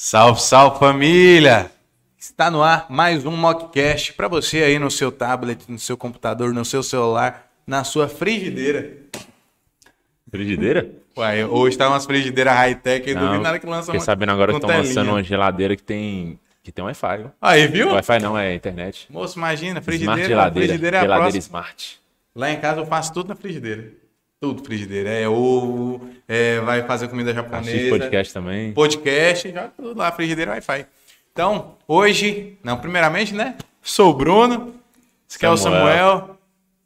Salve, salve família! Está no ar mais um Mockcast para você aí no seu tablet, no seu computador, no seu celular, na sua frigideira. Frigideira? Uai, hoje tá umas frigideiras high-tech, eu Não, duvido nada que lança Fiquei uma- sabendo agora que estão lançando uma geladeira que tem, que tem Wi-Fi. viu? Aí, viu? Wi-Fi não, é internet. Moço, imagina, Smart frigideira, geladeira. frigideira é a geladeira próxima. Smart. Lá em casa eu faço tudo na frigideira. Tudo frigideira. É ovo, é, vai fazer comida japonesa. Assiste podcast também. podcast, joga tudo lá, frigideira Wi-Fi. Então, hoje, não, primeiramente, né? Sou o Bruno, esse é o Samuel.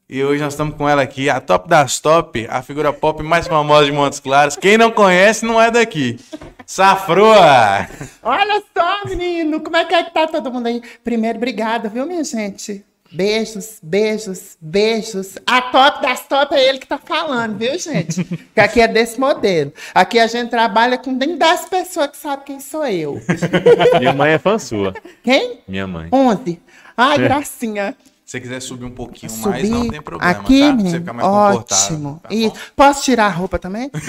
E hoje nós estamos com ela aqui, a top das top, a figura pop mais famosa de Montes Claros. Quem não conhece não é daqui. Safroa! Olha só, menino, como é que, é que tá todo mundo aí? Primeiro, obrigada, viu, minha gente? Beijos, beijos, beijos. A top das top é ele que tá falando, viu, gente? Que aqui é desse modelo. Aqui a gente trabalha com nem 10 pessoas que sabem quem sou eu. Minha mãe é fã sua. Quem? Minha mãe. 11. Ai, gracinha. Se você quiser subir um pouquinho mais, Subir não tem problema, aqui, tá? Pra você ficar mais confortável. Ótimo. tá E posso tirar a roupa também?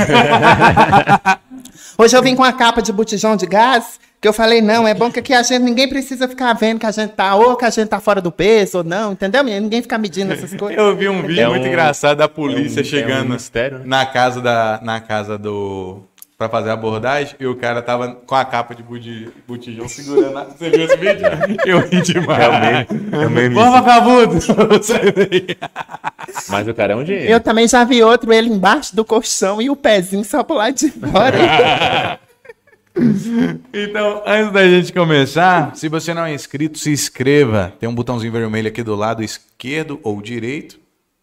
Hoje eu vim com a capa de botijão de gás, que eu falei, não, é bom que aqui a gente, ninguém precisa ficar vendo que a gente tá, ou que a gente tá fora do peso, ou não, entendeu? menino? Ninguém fica medindo essas coisas. Eu vi um vídeo É muito um- engraçado da polícia é um- chegando é um mistério, né? na casa da na casa do pra fazer a abordagem e o cara tava com a capa de botijão segurando. a- Você viu esse vídeo? Eu ri demais. É meme. Vamos, daí. Mas o cara é um gênio. Eu também já vi outro, ele embaixo do colchão e o pezinho só pro lado de fora. Então, antes da gente começar, se você não é inscrito, se inscreva. Tem um botãozinho vermelho aqui do lado esquerdo ou direito.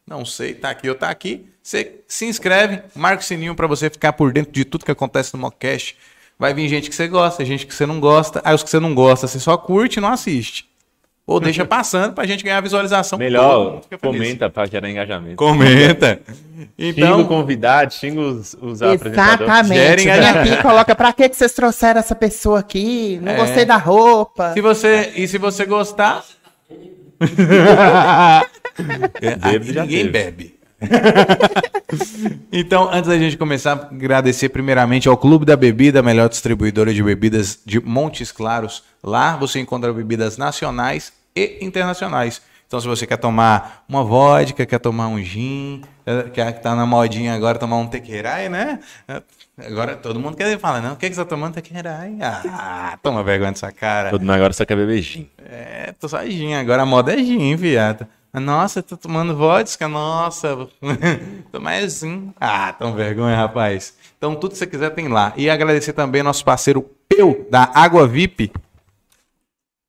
Não sei, tá aqui ou tá aqui. Você se inscreve, marca o sininho pra você ficar por dentro de tudo que acontece no Mockcast. Vai vir gente que você gosta, gente que você não gosta. Aí os que você não gosta, você só curte e não assiste. Ou deixa passando pra gente ganhar visualização. Melhor, comenta pra gerar engajamento. Comenta. Xinga o Então, convidado, xinga os, os apresentadores. Exatamente. Vem aqui e coloca, pra que que vocês trouxeram essa pessoa aqui? Não É. gostei da roupa. se você, e se você gostar... Já ninguém teve. bebe. então, antes da gente começar, agradecer primeiramente ao Clube da Bebida, a melhor distribuidora de bebidas de Montes Claros. Lá você encontra bebidas nacionais e internacionais. Então, se você quer tomar uma vodka, quer tomar um gin, eh, quer que tá na modinha agora tomar um tequerai, né? Eh, Agora todo mundo quer falar, não, o que, que você tá tomando tequerai? Ah, toma vergonha dessa cara. Todo mundo agora só quer beber gin. É, tô só gin. Agora a moda é gin, viado. Nossa, tô tomando vodka, nossa. tô mais gin. Ah, tão vergonha, rapaz. Então, tudo que você quiser tem lá. E agradecer também nosso parceiro Peu, da Água VIP.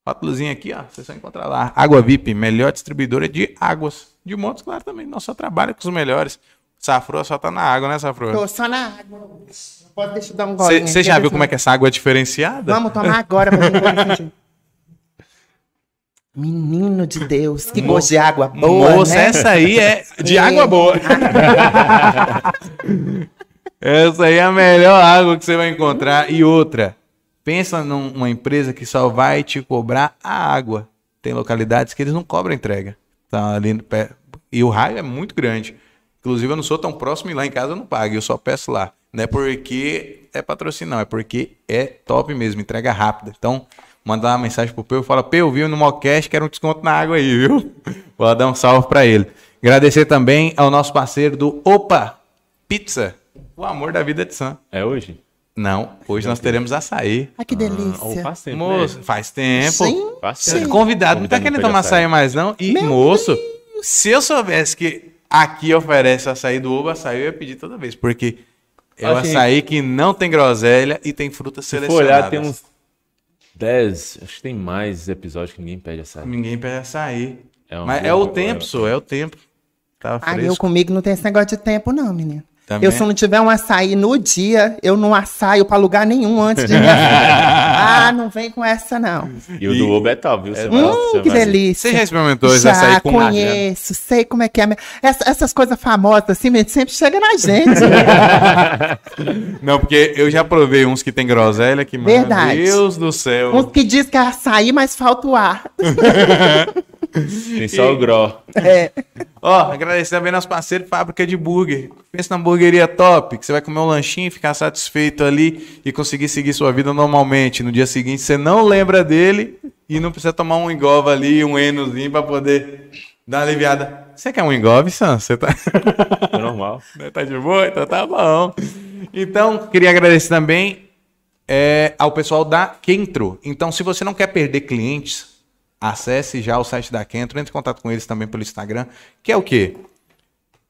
Rótulozinho aqui, ó. Você só encontra lá. Água VIP, melhor distribuidora de águas. De Montes, claro, também. Nós só trabalha com os melhores. Safroa só tá na água, né, Safroa? Tô só na água. Pode deixar eu dar um golinho. Você já viu como é que essa água é diferenciada? Vamos tomar agora. pra gente. Menino de Deus, que gosto de água boa, Moça, né? essa aí é de água boa. essa aí é a melhor água que você vai encontrar. E outra, pensa numa empresa que só vai te cobrar a água. Tem localidades que eles não cobram entrega. Tá ali. E o raio é muito grande. Inclusive, eu não sou tão próximo e lá em casa eu não pago, eu só peço lá. Não é porque é patrocínio, não, é porque é top mesmo, entrega rápida. Então, manda uma mensagem pro Peu fala: Peu, viu no Mocast, quero um desconto na água aí, viu? Vou dar um salve pra ele. Agradecer também ao nosso parceiro do Opa Pizza, o amor da vida de Sam. É hoje? Não, hoje nós teremos açaí. Ai, que Ou delícia. faz tempo, Moço, né? faz tempo. Sim. Faz Sim. tempo. Convidado não tá querendo tomar açaí. açaí mais, não. E, Meu moço, se eu soubesse que aqui oferece açaí do Uva, açaí eu ia pedir toda vez. Porque é o Assim, açaí que não tem groselha e tem frutas Se for selecionadas. olhar, tem uns 10, acho que tem mais episódios que ninguém pede açaí. Ninguém pede açaí. É um Mas é jogo o tempo, agora. só, é o tempo. Tá Ai, eu fresco. comigo não tem esse negócio de tempo, não, menino. Também. Eu, se não tiver um açaí no dia, eu não assaio pra lugar nenhum antes de me Ah, não vem com essa, não. E o do Oba é top, viu? Você Hum, que delícia. Você já experimentou esse Já açaí com conheço, sei como é que é. Essa- essas coisas famosas assim, sempre chega na gente. Não, porque eu já provei uns que tem groselha que, meu Verdade. Deus do céu. Uns que diz que é açaí, mas falta o ar. Tem só o gró. É. Ó, agradecer também nosso parceiro Fábrica de Burger. Pensa na hamburgueria top, que você vai comer um lanchinho, ficar satisfeito ali e conseguir seguir sua vida normalmente. No dia seguinte você não lembra dele e não precisa tomar um engova ali, um enozinho pra poder dar uma aliviada. Você quer um engove, Sam? Você tá... É normal. tá de boa? Então tá bom. Então, queria agradecer também é, ao pessoal da Kentro. Então, se você não quer perder clientes, acesse já o site da Kentro, entre em contato com eles também pelo Instagram, que é o quê?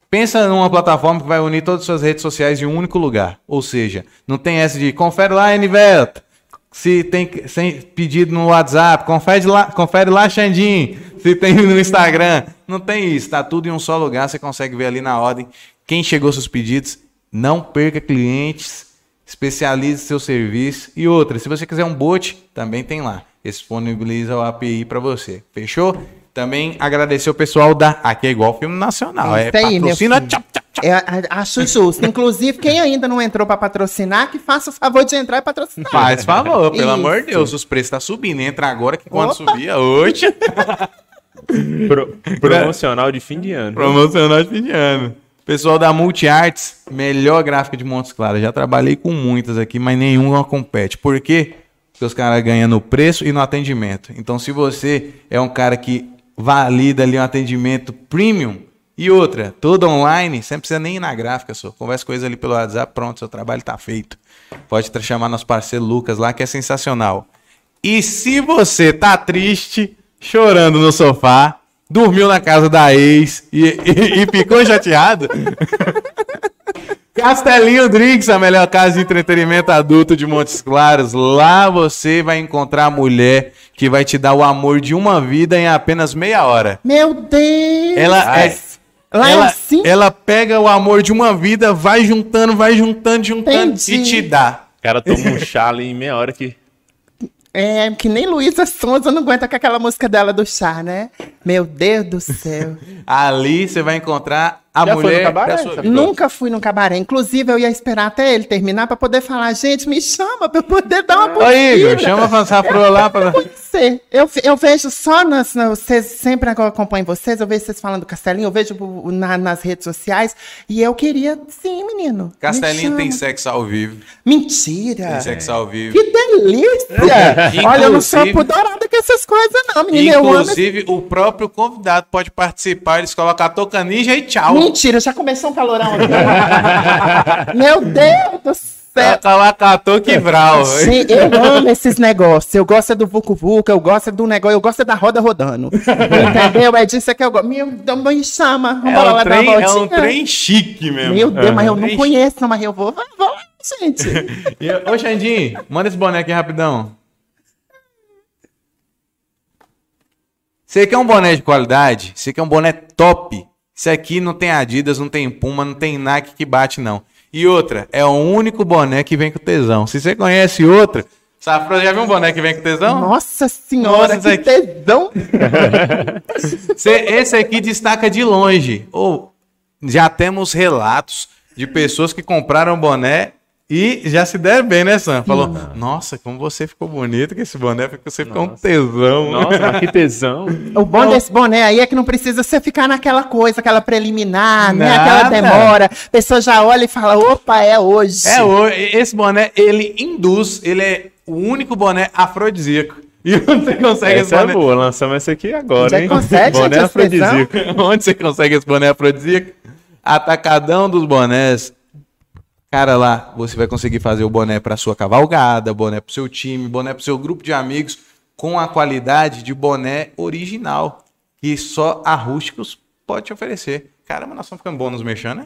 Pensa numa plataforma que vai unir todas as suas redes sociais em um único lugar. Ou seja, não tem essa de confere lá, Enivelto. Se tem pedido no WhatsApp, confere lá, confere lá, Xandim. Se tem no Instagram. Não tem isso. Tá tudo em um só lugar. Você consegue ver ali na ordem quem chegou seus pedidos. Não perca clientes. Especialize seu serviço. E outra, se você quiser um bot, também tem lá disponibiliza o API para você. Fechou? Também agradecer o pessoal da. Aqui é igual filme nacional. É, Isso aí, meu patrocina. tchau, tchau, tchau. A- acho justo. Inclusive, quem ainda não entrou pra patrocinar, que faça o favor de entrar e patrocinar. Faz favor, pelo Isso. amor de Deus. Os preços estão subindo. Entra agora que quando Opa. subia hoje. Pro- promocional de fim de ano. Promocional de fim de ano. Pessoal da Multiarts, melhor gráfica de Montes Claros. Já trabalhei com muitas aqui, mas nenhuma compete. Por quê? Porque os caras ganham no preço e no atendimento. Então, se você é um cara que valida ali um atendimento premium e outra, toda online, você não precisa nem ir na gráfica, só. Conversa eles ali pelo WhatsApp, pronto, seu trabalho tá feito. Pode chamar nosso parceiro Lucas lá, que é sensacional. E se você tá triste, chorando no sofá, dormiu na casa da ex e, e- e ficou chateado, Castelinho Drinks, a melhor casa de entretenimento adulto de Montes Claros. Lá você vai encontrar a mulher que vai te dar o amor de uma vida em apenas meia hora. Meu Deus! Ela é. Lá é ela, assim? ela pega o amor de uma vida, vai juntando, vai juntando, juntando Entendi. e te dá. O cara toma um chá ali em meia hora que. É, que nem Luísa Sonza não aguenta com aquela música dela do chá, né? Meu Deus do céu. Ali você vai encontrar a Já foi no mulher cabaré, sua. Nunca fui num cabaré. Inclusive, eu ia esperar até ele terminar pra poder falar, gente, me chama pra eu poder dar uma Ô Igor, curtida. chama a Fansafro lá pra... Conhecer. Eu, eu vejo só nas, vocês, sempre agora acompanho vocês, eu vejo vocês falando do Castelinho, eu vejo na- nas redes sociais, e eu queria, sim, menino. me Castelinho tem chama. sexo ao vivo. Mentira. Tem sexo ao vivo. Que delícia! Olha, eu não sou Inclusive- apodorada com essas coisas, não, menina. Eu amo Inclusive, o próprio convidado pode participar. Eles colocam a toca ninja e tchau. Mentira, já começou um calorão aqui. Meu Deus do céu. Coloca a toca e vral. Sim, eu amo esses negócios. Eu gosto é do Vucu Vucu, eu gosto do negócio, eu gosto é da roda rodando. Entendeu? É disso que eu gosto. Meu Deus, me chama. Vamos É lá um, dar trem, é um trem chique mesmo. Meu Deus, mas eu não conheço, não, mas eu vou, lá, gente. Ô, Xandinho, manda esse boné aqui rapidão. Você quer um boné de qualidade? Você quer um boné top? Isso aqui não tem Adidas, não tem Puma, não tem Nike que bate, não. E outra, é o único boné que vem com tesão. Se você conhece outra, Safra, já viu um boné que vem com tesão? Nossa senhora, Nossa, que isso tesão. Esse aqui destaca de longe. Ou já temos relatos de pessoas que compraram boné e já se deram bem, né, Sam? Falou, nossa, como você ficou bonito com esse boné, porque você ficou um tesão. Nossa, que tesão. O bom desse boné aí é que não precisa você ficar naquela coisa, aquela preliminar, né? Aquela Nada. demora. A pessoa já olha e fala, opa, é hoje. É, o- esse boné, ele induz, ele é o único boné afrodisíaco. E onde você consegue esse Essa é boné? boa, lançamos essa aqui agora, Já hein? consegue, Boné afrodisíaco. Onde você consegue esse boné afrodisíaco? Atacadão dos bonés. Cara, lá você vai conseguir fazer o boné para sua cavalgada, boné para seu time, boné para seu grupo de amigos, com a qualidade de boné original, que só a Rústicos pode te oferecer. Caramba, nós estamos ficando bons nos mexendo, né?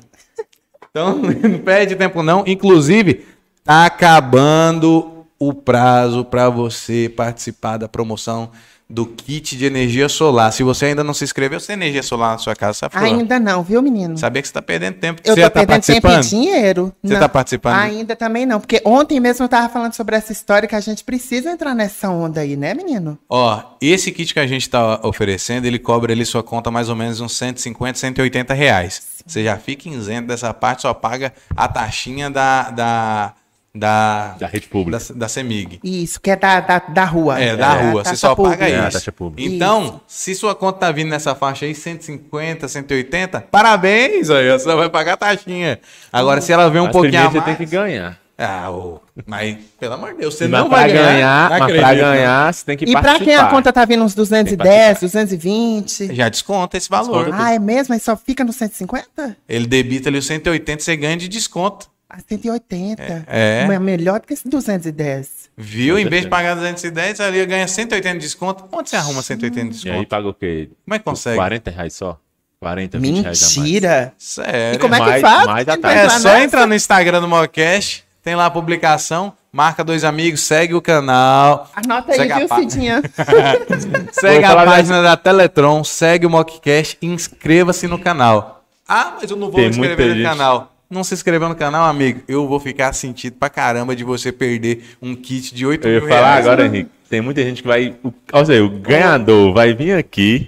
Então, não perde tempo não. Inclusive, tá acabando o prazo para você participar da promoção do kit de energia solar. Se você ainda não se inscreveu, você tem energia solar na sua casa, sabe? Ainda não, viu, menino? Sabia que você tá perdendo tempo. Eu você tô tá perdendo tempo e dinheiro. Você Não. tá participando? Ainda também não, porque ontem mesmo eu tava falando sobre essa história que a gente precisa entrar nessa onda aí, né, menino? Ó, esse kit que a gente tá oferecendo, ele cobra ali sua conta mais ou menos uns 150, 180 reais. Você já fica isento dessa parte, só paga a taxinha da, da, da, Da rede pública. da, da CEMIG. Isso, que é da, da, da rua. É, da rua. Você só pública. paga É, a isso. taxa pública. Então, se sua conta tá vindo nessa faixa aí, 150, 180, parabéns, aí você vai pagar a taxinha. Agora, se ela vem um Mas pouquinho a mais... você tem que ganhar. Ah, ô, mas, pelo amor de Deus, você Mas não pra vai ganhar. ganhar, não mas pra ganhar, você tem que E pra participar. quem a conta tá vindo uns 210, 220? Já desconta esse valor. Desconta Ah, é mesmo? Aí só fica no 150? Ele debita ali os 180, você ganha de desconto. Ah, 180. É. Mas melhor do que esse 210. Viu? Em vez de pagar 210, ali ganha 180 de desconto. Onde você arruma 180 de E desconto? aí paga o quê? Como é que consegue? 40 reais só? 40, 20 reais a mais. Mentira! Sério. E como é que Mais- faz? mais a É entrar só nessa? entrar no Instagram do Mocast, tem lá a publicação, marca dois amigos, segue o canal, Anota aí, a viu, pá- Cidinha? segue Vou a página da Teletron, segue o Mockcast e inscreva-se no canal. Ah, mas eu não vou Tem me inscrever muita no gente. canal. Não se inscreveu no canal, amigo, eu vou ficar sentido pra caramba de você perder um kit de 8 Eu ia mil falar reais. agora, Henrique. Tem muita gente que vai. Ou seja, o ganhador vai vir aqui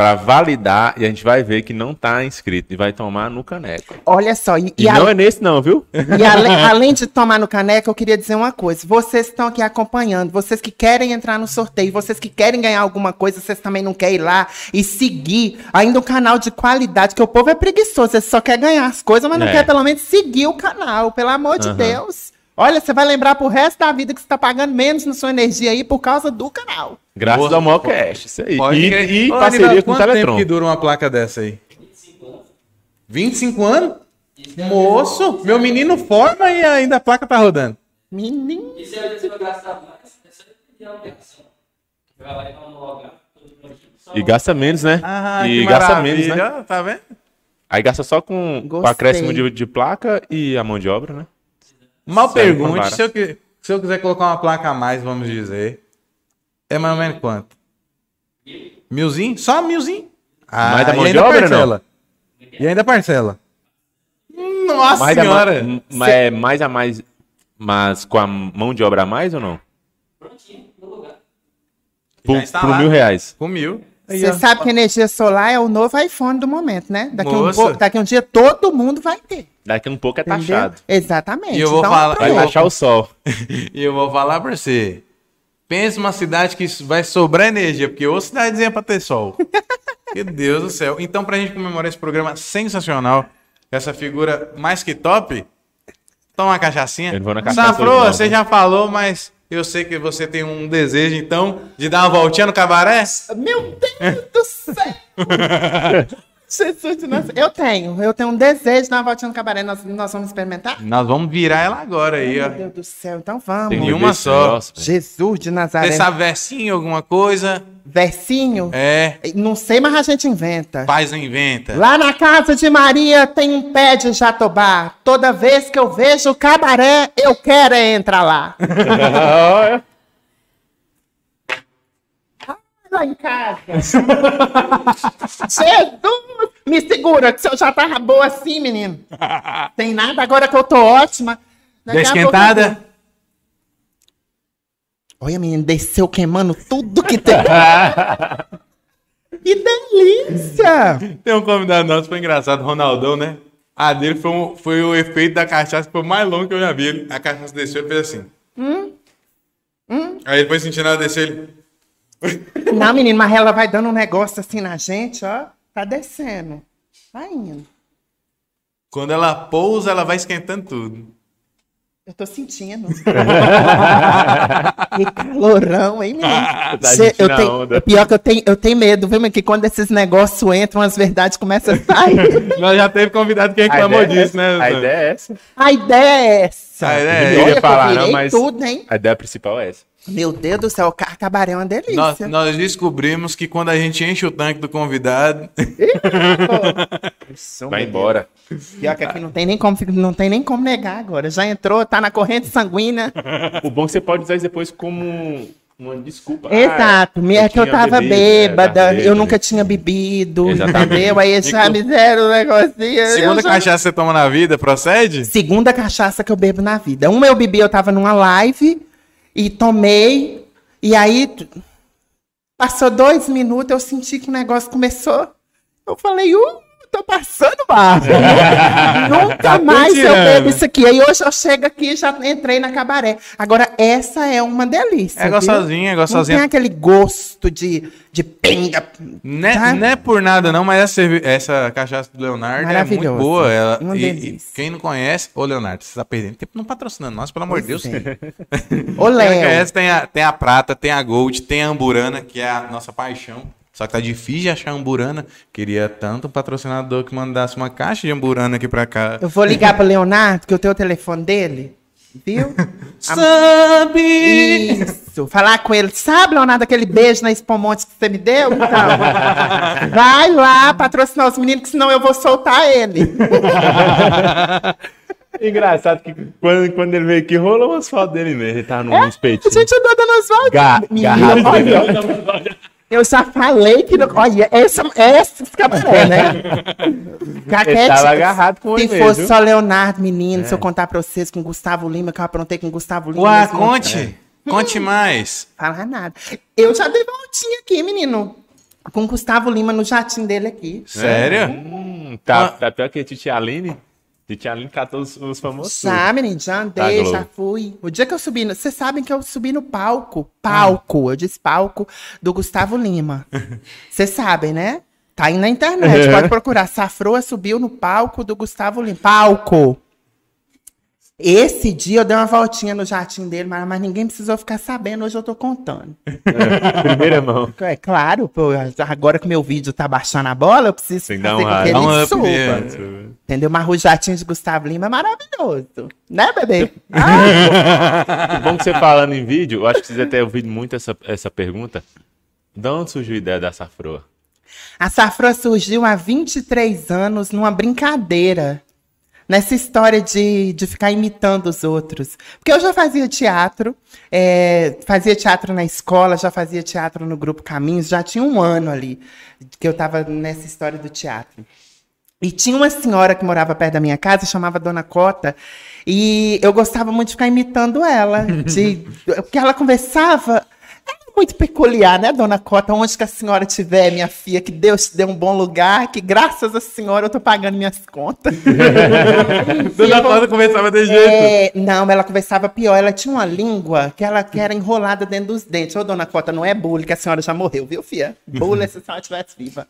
pra validar e a gente vai ver que não tá inscrito e vai tomar no caneco. Olha só, e, E, e a- não é nesse, não, viu? E ale- além de tomar no caneco, eu queria dizer uma coisa. Vocês que estão aqui acompanhando, vocês que querem entrar no sorteio, vocês que querem ganhar alguma coisa, vocês também não querem ir lá e seguir ainda um canal de qualidade, que o povo é preguiçoso, ele só quer ganhar as coisas, mas não É. quer pelo menos seguir o canal, pelo amor de. Deus. Olha, você vai lembrar pro resto da vida que você tá pagando menos na sua energia aí por causa do canal. Graças Boa. ao Mocast. Isso aí. Pode E, e Ô, parceria Aníbal, com o quanto tempo Teletron. que dura uma placa dessa aí? 25 anos? Moço, meu menino forma e ainda a placa tá rodando. Menino. E gente vai gastar mais, é só pedir a aplicação. Vai lá e vai prontinho. Só E gasta menos, né? Ah, e que gasta menos, né? maravilha, Tá vendo? Aí gasta só com o Gostei. acréscimo de, de placa e a mão de obra, né? Mal pra pergunte, se eu, se eu quiser colocar uma placa a mais, vamos dizer, é mais ou menos quanto? Milzinho? Só milzinho? Ah, Mais da mão e de obra, parcela. E ainda parcela. Nossa Mais a, ma- senhora! m- mas é mais a mais, mas com a mão de obra a mais ou não? prontinho, no lugar. Por, por mil reais. Com mil. Você sabe que energia solar é o novo iPhone do momento, né? Daqui, um, pouco- daqui um dia todo mundo vai ter. Daqui um pouco é Entendeu? taxado. Exatamente. E eu vou Então, falar- Vai taxar o sol. E eu vou falar pra você. Pensa uma cidade que vai sobrar energia, porque ou cidadezinha pra ter sol. Meu Deus do céu. Então, pra gente comemorar esse programa sensacional, essa figura mais que top, toma uma cachaçinha. Eu vou na cachaça Safro, você já falou, mas eu sei que você tem um desejo, então, de dar uma voltinha no cabaré? Meu Deus do céu! Jesus de nossa. Eu tenho, eu tenho um desejo de dar uma voltinha no cabaré. Nós, nós vamos experimentar? Nós vamos virar ela agora aí, ó. Meu Deus do céu, então vamos. Tem esse só. Jesus de Nazaré. Você sabe versinho, alguma coisa? Versinho? É, Não sei, mas a gente inventa. faz ou inventa. Lá na casa de Maria tem um pé de jatobá. Toda vez que eu vejo o cabaré, eu quero é entrar lá. Olha. Lá em casa. Jesus! Me segura, que eu já tava boa assim, menino. Tem nada agora que eu tô ótima. Daqui esquentada? pouco Olha, menino, desceu queimando tudo que tem. que delícia! Tem um convidado nosso, foi engraçado, Ronaldão, né? A dele foi, um- foi o efeito da cachaça, foi o mais longo que eu já vi. Ele- A cachaça desceu, ele fez assim. Aí ele foi sentindo ela descer, ele... Não, menino, mas ela vai dando um negócio assim na gente, ó. Tá descendo. Vai indo. Quando ela pousa, ela vai esquentando tudo. Eu tô sentindo. que calorão, hein, menino? Tá Cê- eu tenho, onda. pior que eu tenho, eu tenho medo, viu, mas que quando esses negócios entram, as verdades começam a sair. Nós já teve convidado que reclamou é disso, essa. né? A ideia é essa. a ideia é essa. A ideia é Eu essa. ia Olha que falar, eu não, mas tudo, hein? a ideia principal é essa. Meu Deus do céu, o cabaré é uma delícia. Nós, nós descobrimos que quando a gente enche o tanque do convidado, Vai embora. Pior que aqui não tem nem como, não tem nem como negar agora. Já entrou, tá na corrente sanguínea. O bom é que você pode usar isso depois como uma desculpa. Ah, Exato, é que eu tava bebido, bêbada, tava eu nunca tinha bebido, Exatamente. entendeu? Aí já me deram um negocinho. segunda já- cachaça que você toma na vida, procede? Segunda cachaça que eu bebo na vida. Uma eu bebi, eu tava numa live e tomei. E aí, passou dois minutos, eu senti que o negócio começou. Eu falei, uh, tô passando mal. Nunca mais eu bebo isso aqui. Aí hoje eu chego aqui e já entrei na cabaré. Agora, essa é uma delícia. É gostosinha, é Não gostosinha. tem aquele gosto de, de pinga. Não é, tá? não é por nada, não, mas essa, essa cachaça do Leonardo é muito boa. Ela, Uma e, e quem não conhece, ô Leonardo, você tá perdendo tempo não patrocinando nós, pelo amor de Deus. Quem é. não Ô, Léo. conhece, tem a, tem a prata, tem a gold, tem a amburana, que é a nossa paixão. Só que tá difícil de achar amburana. Queria tanto um patrocinador que mandasse uma caixa de amburana aqui pra cá. Eu vou ligar pro Leonardo, que eu tenho o telefone dele. Viu? Sabe! Isso. Falar com ele. Sabe, Leonardo, aquele beijo na espumonte que você me deu? Então, vai lá patrocinar os meninos, que senão eu vou soltar ele. Engraçado que quando, quando ele veio aqui, rolou umas fotos dele mesmo. Ele tava num A espetinho. gente andou dando as voltas. Ga- Menino, garrafa. Eu já falei que. Não, olha, essa, essa cabaré, né? Ele tava agarrado com Se ele fosse mesmo. só Leonardo, menino, se eu contar pra vocês com o Gustavo Lima, que eu aprontei com o Gustavo Lima. Ué, conte! Conte mais. Fala nada. Eu já dei voltinha aqui, menino. Com o Gustavo Lima no jatinho dele aqui. Sério? Hum, tá, tá pior que a Titia Aline. Titia Aline catou os, os famosos. Já, menino, já andei, já fui. O dia que eu subi, vocês sabem que eu subi no palco, palco, eu disse palco, do Gustavo Lima. Vocês sabem, né? Tá aí na internet, pode procurar. Safroa subiu no palco do Gustavo Lima. Palco! Esse dia eu dei uma voltinha no jatinho dele, mas, mas ninguém precisou ficar sabendo, hoje eu tô contando. Primeira mão. É claro, pô, agora que meu vídeo tá baixando a bola, eu preciso Tem que fazer um com que ele um suba. mesmo. Entendeu? Mas o jatinho de Gustavo Lima é maravilhoso. Né, bebê? Ah, Bom que você falando em vídeo, eu acho que vocês até ouvido muito essa, essa pergunta. De onde surgiu a ideia da Safroa? a Safra surgiu há 23 anos numa brincadeira. Nessa história de, de ficar imitando os outros. Porque eu já fazia teatro, é, fazia teatro na escola, já fazia teatro no Grupo Caminhos, já tinha um ano ali que eu estava nessa história do teatro. E tinha uma senhora que morava perto da minha casa, chamava Dona Cota, e eu gostava muito de ficar imitando ela. De, porque ela conversava. Muito peculiar, né, Dona Cota? Onde que a senhora estiver, minha filha, que Deus te dê um bom lugar, que graças à senhora eu tô pagando minhas contas. Dona eu- Cláudia começava de jeito. é, não, ela conversava pior. Ela tinha uma língua que ela que era enrolada dentro dos dentes. Ô, dona Cota, não é bullying, que a senhora já morreu, viu, filha? Bullying se a senhora estivesse viva.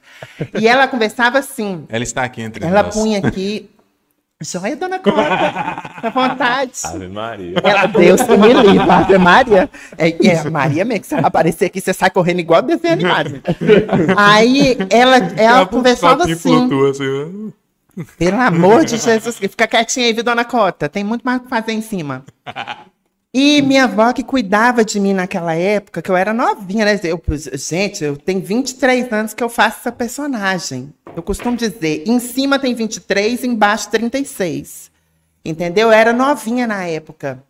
E ela conversava assim. Ela está aqui entre Ela nós. punha aqui. Joia, dona Cota. À vontade. Ave Maria. Ela, Deus que me livre, Ave Maria. É, é a Maria mesmo, que ela aparecer aqui, você sai correndo igual desenho animado. Aí ela, ela conversava Copinho assim. flutua, assim. Pelo amor de Jesus, fica quietinha aí, viu, dona Cota? Tem muito mais o que fazer em cima. E minha avó que cuidava de mim naquela época, que eu era novinha, né? Eu, gente, eu tenho 23 anos que eu faço essa personagem. Eu costumo dizer, em cima tem 23, embaixo 36. Entendeu? Eu era novinha na época.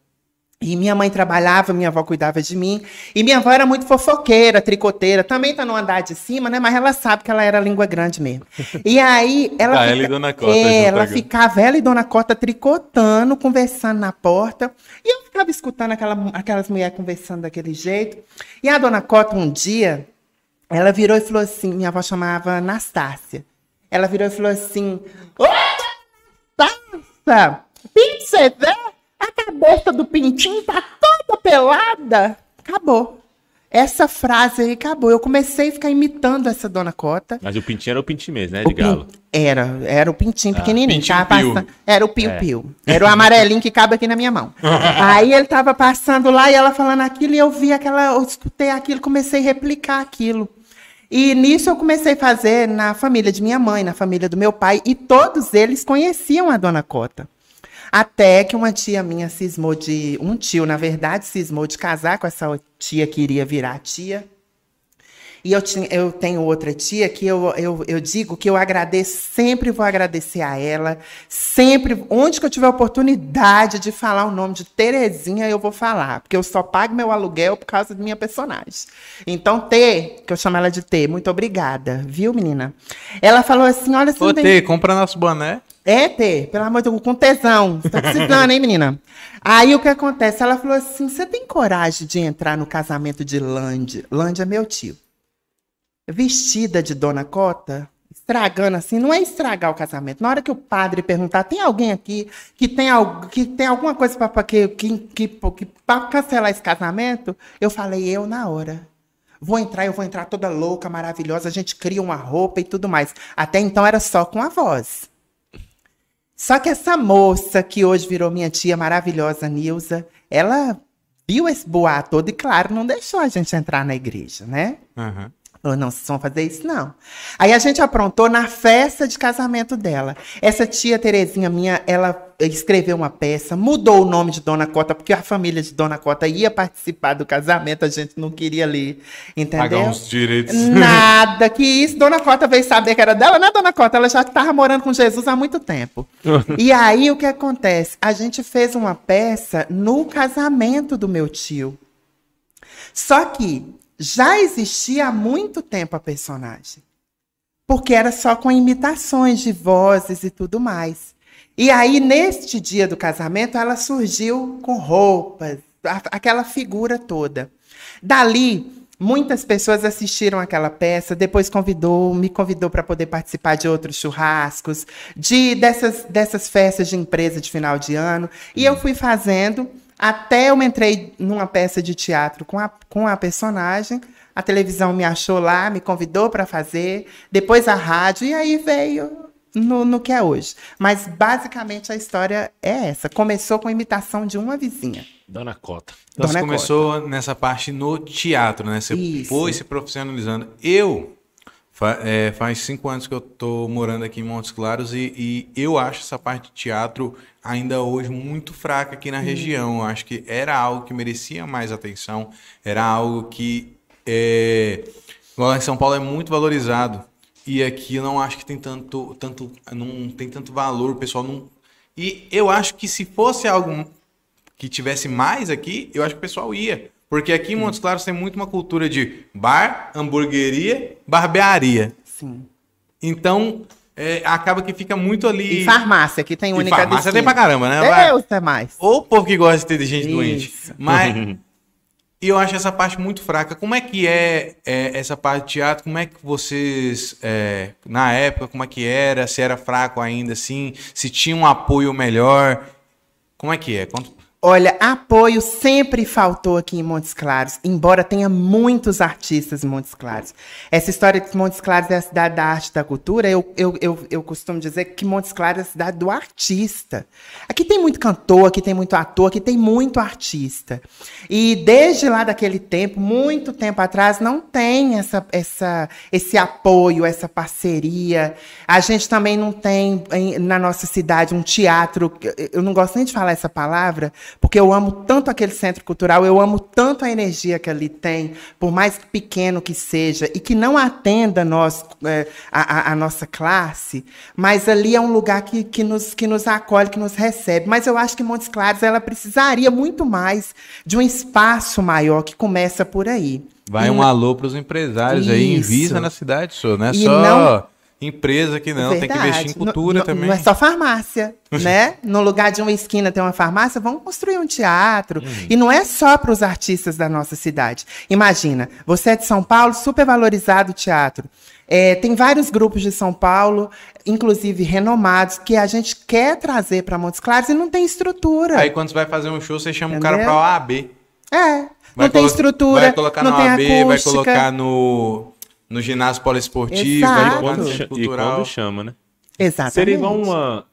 E minha mãe trabalhava, minha avó cuidava de mim. E minha avó era muito fofoqueira, tricoteira. Também tá no andar de cima, né? Mas ela sabe que ela era língua grande mesmo. E aí ela. Ah, ela e Dona Cota É, ela agora. ficava, ela e Dona Cota tricotando, conversando na porta. E eu ficava escutando aquela, aquelas mulheres conversando daquele jeito. E a Dona Cota, um dia, ela virou e falou assim: minha avó chamava Anastácia. Ela virou e falou assim: Pinto, você vê? A cabeça do pintinho tá toda pelada. Acabou. Essa frase aí acabou. Eu comecei a ficar imitando essa Dona Cota. Mas o pintinho era o pintinho mesmo, né? O De galo. pin- Era, era o pintinho pequenininho. pintinho tava pio. passando- Era o piu-piu. Era o amarelinho que cabe aqui na minha mão. Aí ele tava passando lá e ela falando aquilo e eu vi aquela, eu escutei aquilo, comecei a replicar aquilo. E nisso eu comecei a fazer na família de minha mãe, na família do meu pai, e todos eles conheciam a Dona Cota. Até que uma tia minha cismou de. Um tio, na verdade, cismou de casar com essa tia que iria virar tia. E eu, tinha, eu tenho outra tia que eu, eu, eu digo que eu agradeço, sempre vou agradecer a ela. Sempre, onde que eu tiver oportunidade de falar o nome de Terezinha, eu vou falar. Porque eu só pago meu aluguel por causa de minha personagem. Então, T, que eu chamo ela de T, muito obrigada, viu, menina? Ela falou assim: olha, você Ô, tem- Tê, compra nosso boné. é, Tê, pelo amor de Deus, com tesão. Você tá precisando, hein, menina? Aí o que acontece? Ela falou assim: você tem coragem de entrar no casamento de Lande? Lande é meu tio. Vestida de Dona Cota? estragando assim, não é estragar o casamento. Na hora que o padre perguntar, tem alguém aqui que tem, algo, que tem alguma coisa para que, que, que, que, cancelar esse casamento? Eu falei, eu na hora. Vou entrar, eu vou entrar toda louca, maravilhosa, a gente cria uma roupa e tudo mais. Até então era só com a voz. Só que essa moça que hoje virou minha tia maravilhosa, Nilza, ela viu esse boato todo e, claro, não deixou a gente entrar na igreja, né? Aham. Falou, não, vocês vão fazer isso, não. Aí a gente aprontou na festa de casamento dela. Essa tia Terezinha minha, ela escreveu uma peça, mudou o nome de Dona Cota, porque a família de Dona Cota ia participar do casamento, a gente não queria ler, entendeu? Pagar uns direitos. Nada que isso. Dona Cota veio saber que era dela, né, Dona Cota? Ela já estava morando com Jesus há muito tempo. e aí, o que acontece? A gente fez uma peça no casamento do meu tio. Só que já existia há muito tempo a personagem. Porque era só com imitações de vozes e tudo mais. E aí, neste dia do casamento, ela surgiu com roupas, aquela figura toda. Dali, muitas pessoas assistiram aquela peça, depois convidou, me convidou para poder participar de outros churrascos, de dessas, dessas festas de empresa de final de ano. E eu fui fazendo até eu entrei numa peça de teatro com a, com a personagem. A televisão me achou lá, me convidou para fazer, depois a rádio, e aí veio no, no que é hoje. Mas basicamente a história é essa. Começou com a imitação de uma vizinha. Dona Cota. Então você Dona começou nessa parte no teatro, né? Você Isso. foi se profissionalizando. Eu, fa- é, faz cinco anos que eu tô morando aqui em Montes Claros e, e eu acho essa parte de teatro ainda hoje muito fraca aqui na região. Eu acho que era algo que merecia mais atenção, era algo que, é, lá em São Paulo, é muito valorizado. E aqui eu não acho que tem tanto, tanto, não tem tanto valor, o pessoal não... E eu acho que se fosse algo que tivesse mais aqui, eu acho que o pessoal ia. Porque aqui em Montes Claros tem muito uma cultura de bar, hamburgueria, barbearia. Sim. Então, é, acaba que fica muito ali. E farmácia, que tem E única farmácia tem pra caramba, né? Deus, é mais. Ou o povo que gosta de ter gente Isso. doente. Mas. E eu acho essa parte muito fraca. Como é que é, é, essa parte de teatro? Como é que vocês, é, na época, como é que era? Se era fraco ainda, assim? Se tinha um apoio melhor? Como é que é? Conta- Olha, apoio sempre faltou aqui em Montes Claros, embora tenha muitos artistas em Montes Claros. Essa história de Montes Claros é a cidade da arte e da cultura, eu, eu, eu, eu costumo dizer que Montes Claros é a cidade do artista. Aqui tem muito cantor, aqui tem muito ator, aqui tem muito artista. E desde lá daquele tempo, muito tempo atrás, não tem essa, essa, esse apoio, essa parceria. A gente também não tem em- na nossa cidade um teatro. Eu não gosto nem de falar essa palavra, porque eu amo tanto aquele centro cultural, eu amo tanto a energia que ali tem, por mais pequeno que seja, e que não atenda nós, é, a, a- nossa classe, mas ali é um lugar que, que, nos, que nos acolhe, que nos recebe. Mas eu acho que Montes Claros ela precisaria muito mais de um espaço maior que começa por aí. Vai E um alô para os empresários aí, Isso. invista na cidade, senhor. Não é E só não- empresa que não, tem que Verdade. investir em cultura Não- também. Não é só farmácia, né? No lugar de uma esquina tem uma farmácia, vamos construir um teatro. Uhum. E não é só para os artistas da nossa cidade. Imagina, você é de São Paulo, super valorizado o teatro. É, tem vários grupos de São Paulo, inclusive renomados, que a gente quer trazer para Montes Claros e não tem estrutura. Aí quando você vai fazer um show, você chama o cara Entendeu? para OAB. é, Vai não tem estrutura, Vai colocar não no tem OAB, vai acústica. colocar no, no ginásio poliesportivo, Exato. E no quando, e cultural. quando chama, né? Exatamente. Seria igual uma,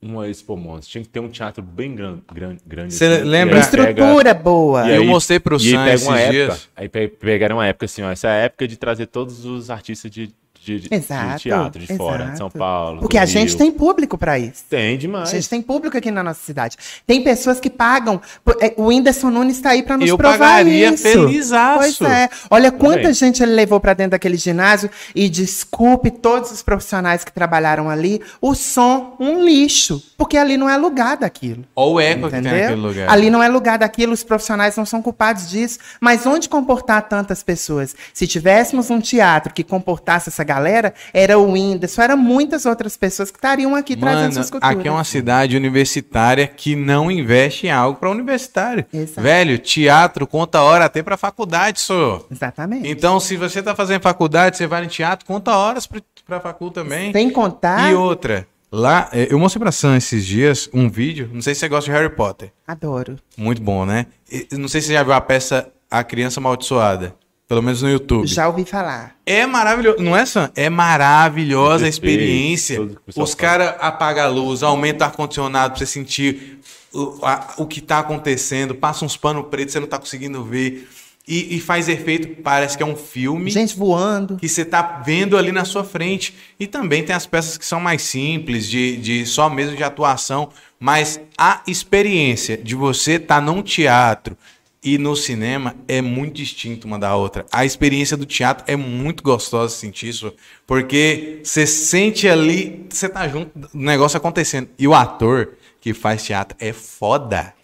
uma Expo Monstros. Tinha que ter um teatro bem gran- gran- grande. Você assim, lembra- e aí pega- Estrutura boa. e Eu aí- mostrei pro e aí Sam esses uma época, dias. Aí pe- pegaram uma época assim, ó. Essa é a época de trazer todos os artistas de, de, de- Exato, de teatro de fora, de São exato. Paulo. Porque do a gente Rio. tem público para isso. Tem A demais. gente tem público aqui na nossa cidade. Tem pessoas que pagam. É, O Whindersson Nunes está aí para nos Eu provar pagaria isso. felizaço. Pois é. Olha quanta Também. gente ele levou para dentro daquele ginásio. E desculpe todos os profissionais que trabalharam ali. O som, um lixo. Porque ali não é lugar daquilo. Olha o eco que tem naquele lugar. Ali não é lugar daquilo, os profissionais não são culpados disso. Mas onde comportar tantas pessoas? Se tivéssemos um teatro que comportasse essa galera, era o Whindersson, era muitas outras pessoas que estariam aqui trazendo Mano, suas culturas. aqui é uma cidade universitária que não investe em algo para universitário. Exato. Velho, teatro conta hora até para faculdade, só. Exatamente. Então, se você tá fazendo faculdade, você vai no teatro, conta horas pra, pra facul também. Sem contar, E outra, lá, eh, eu mostrei pra Sam esses dias um vídeo, não sei se você gosta de Harry Potter. adoro. Muito bom, né? Não sei se você já viu a peça A Criança Amaldiçoada, pelo menos no YouTube. Já ouvi falar. É maravilhoso, não é, Sam? É maravilhosa a experiência. Os caras apagam a luz, aumenta o ar-condicionado pra você sentir o, a- o que tá acontecendo, passa uns panos pretos, você não tá conseguindo ver. E, e faz efeito, parece que é um filme Gente voando. que você tá vendo ali na sua frente. E também tem as peças que são mais simples, de, de só mesmo de atuação. Mas a experiência de você estar num teatro e no cinema é muito distinto uma da outra. A experiência do teatro é muito gostosa sentir isso, porque você sente ali, você tá junto, o negócio acontecendo. E o ator que faz teatro é foda.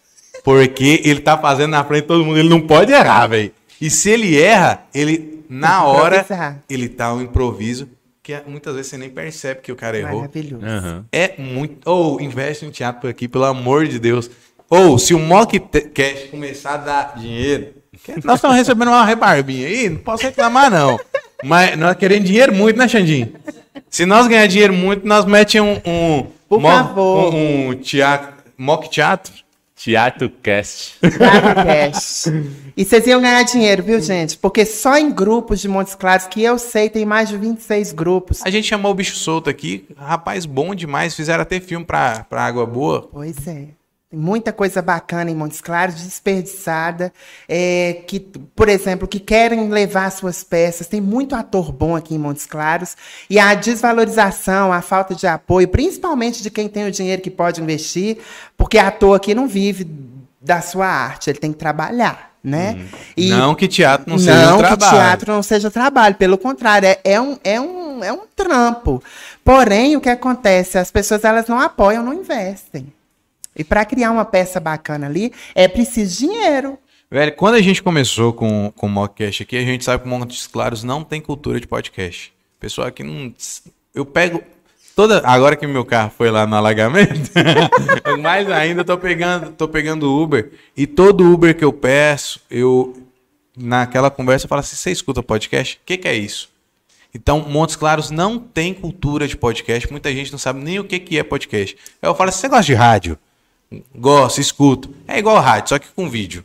Porque ele tá fazendo na frente de todo mundo, ele não pode errar, velho. E se ele erra, ele, na hora, ele tá um improviso que é- muitas vezes você nem percebe que o cara errou. Maravilhoso. Aham. É muito. Ou investe em teatro por aqui, pelo amor de Deus. Ou se o Mock Cash começar a dar dinheiro. Nós estamos recebendo uma rebarbinha aí, não posso reclamar, não. Mas nós queremos dinheiro muito, né, Xandinho? Se nós ganhar dinheiro muito, nós metemos um. um Por mo- favor. Um, um teatro. Mock teatro. Teatro Cast. Podcast. E vocês iam ganhar dinheiro, viu, gente? Porque só em grupos de Montes Claros, que eu sei, tem mais de 26 grupos. A gente chamou o bicho solto aqui. Rapaz, bom demais. Fizeram até filme pra, pra Água Boa. Pois é. Tem muita coisa bacana em Montes Claros, desperdiçada, é, que, por exemplo, que querem levar suas peças. Tem muito ator bom aqui em Montes Claros. E a desvalorização, a falta de apoio, principalmente de quem tem o dinheiro que pode investir, porque ator aqui não vive da sua arte, ele tem que trabalhar, né? E- Não que teatro não, seja um não que trabalho. teatro não seja trabalho, pelo contrário, é, é um, é, um, é um trampo. Porém, o que acontece? As pessoas elas não apoiam, não investem. E para criar uma peça bacana ali, é preciso dinheiro. Velho, quando a gente começou com, com o Mockcast aqui, a gente sabe que Montes Claros não tem cultura de podcast. Pessoal aqui não. Eu pego. Toda, agora que meu carro foi lá no alagamento, mais ainda tô pegando, tô pegando Uber. E todo Uber que eu peço, eu. Naquela conversa eu falo assim: você escuta podcast? O que, que é isso? Então, Montes Claros não tem cultura de podcast. Muita gente não sabe nem o que, que é podcast. Eu falo assim: você gosta de rádio? Gosto, escuto. É igual rádio, só que com vídeo.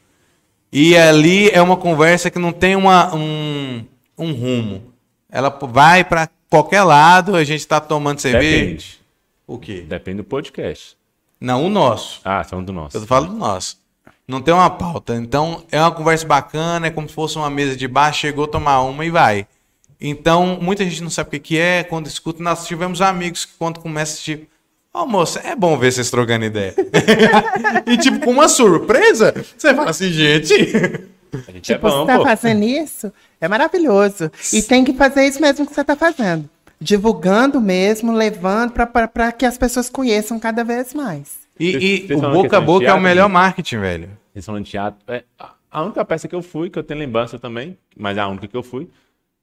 E ali é uma conversa que não tem uma, um, um rumo. Ela vai pra qualquer lado, a gente tá tomando cerveja. Depende. O quê? Depende do podcast. Não, o nosso. Ah, são do nosso. Eu falo do nosso. Não tem uma pauta. Então, é uma conversa bacana, é como se fosse uma mesa de bar, chegou, tomar uma e vai. Então, muita gente não sabe o que que é, quando escuta. Nós tivemos amigos que quando começa a assistir, Ô, moça, é bom ver vocês trocando ideia. e, tipo, com uma surpresa, você fala assim, gente... A gente Tipo, é bom, você tá pô. fazendo isso, é maravilhoso. E tem que fazer isso mesmo que você tá fazendo. Divulgando mesmo, levando para que as pessoas conheçam cada vez mais. E, e o boca a boca é o teatro, melhor né? marketing, velho. Eles falam de teatro. É, a- única peça que eu fui, que eu tenho lembrança também, mas a única que eu fui,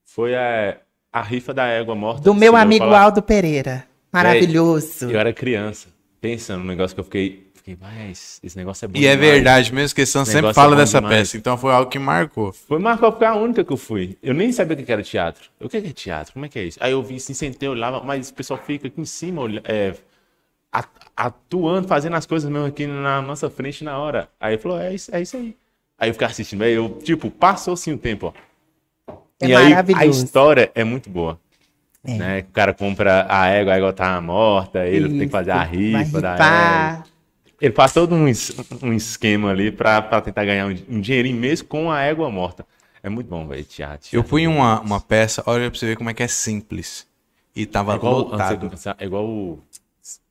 foi a, a rifa da égua morta. Do meu amigo falar? Aldo Pereira. Maravilhoso. Eu era criança, pensando no negócio que eu fiquei, fiquei, mas esse negócio é bom E é demais." verdade mesmo, que Sam sempre negócio fala é dessa demais. peça. Então foi algo que marcou. Foi marcou porque é a única que eu fui. Eu nem sabia o que era teatro. Eu, O que é teatro? Como é que é isso? Aí eu vi, assim, sentei, olhava, mas o pessoal fica aqui em cima, é, atuando, fazendo as coisas mesmo aqui na nossa frente na hora. Aí ele falou, é isso, é isso aí. Aí eu ficava assistindo, aí eu, tipo, passou assim o tempo, ó. É e aí a história é muito boa. É. Né? O cara compra a égua, a égua tá morta, ele tem que fazer a Isso, rifa da égua. Ele faz todo um, um esquema ali pra, pra tentar ganhar um, um dinheirinho mesmo com a égua morta. É muito bom, velho, teatro. Eu fui em uma, uma peça, olha pra você ver como é que é simples. E tava É igual, lotado. é igual o-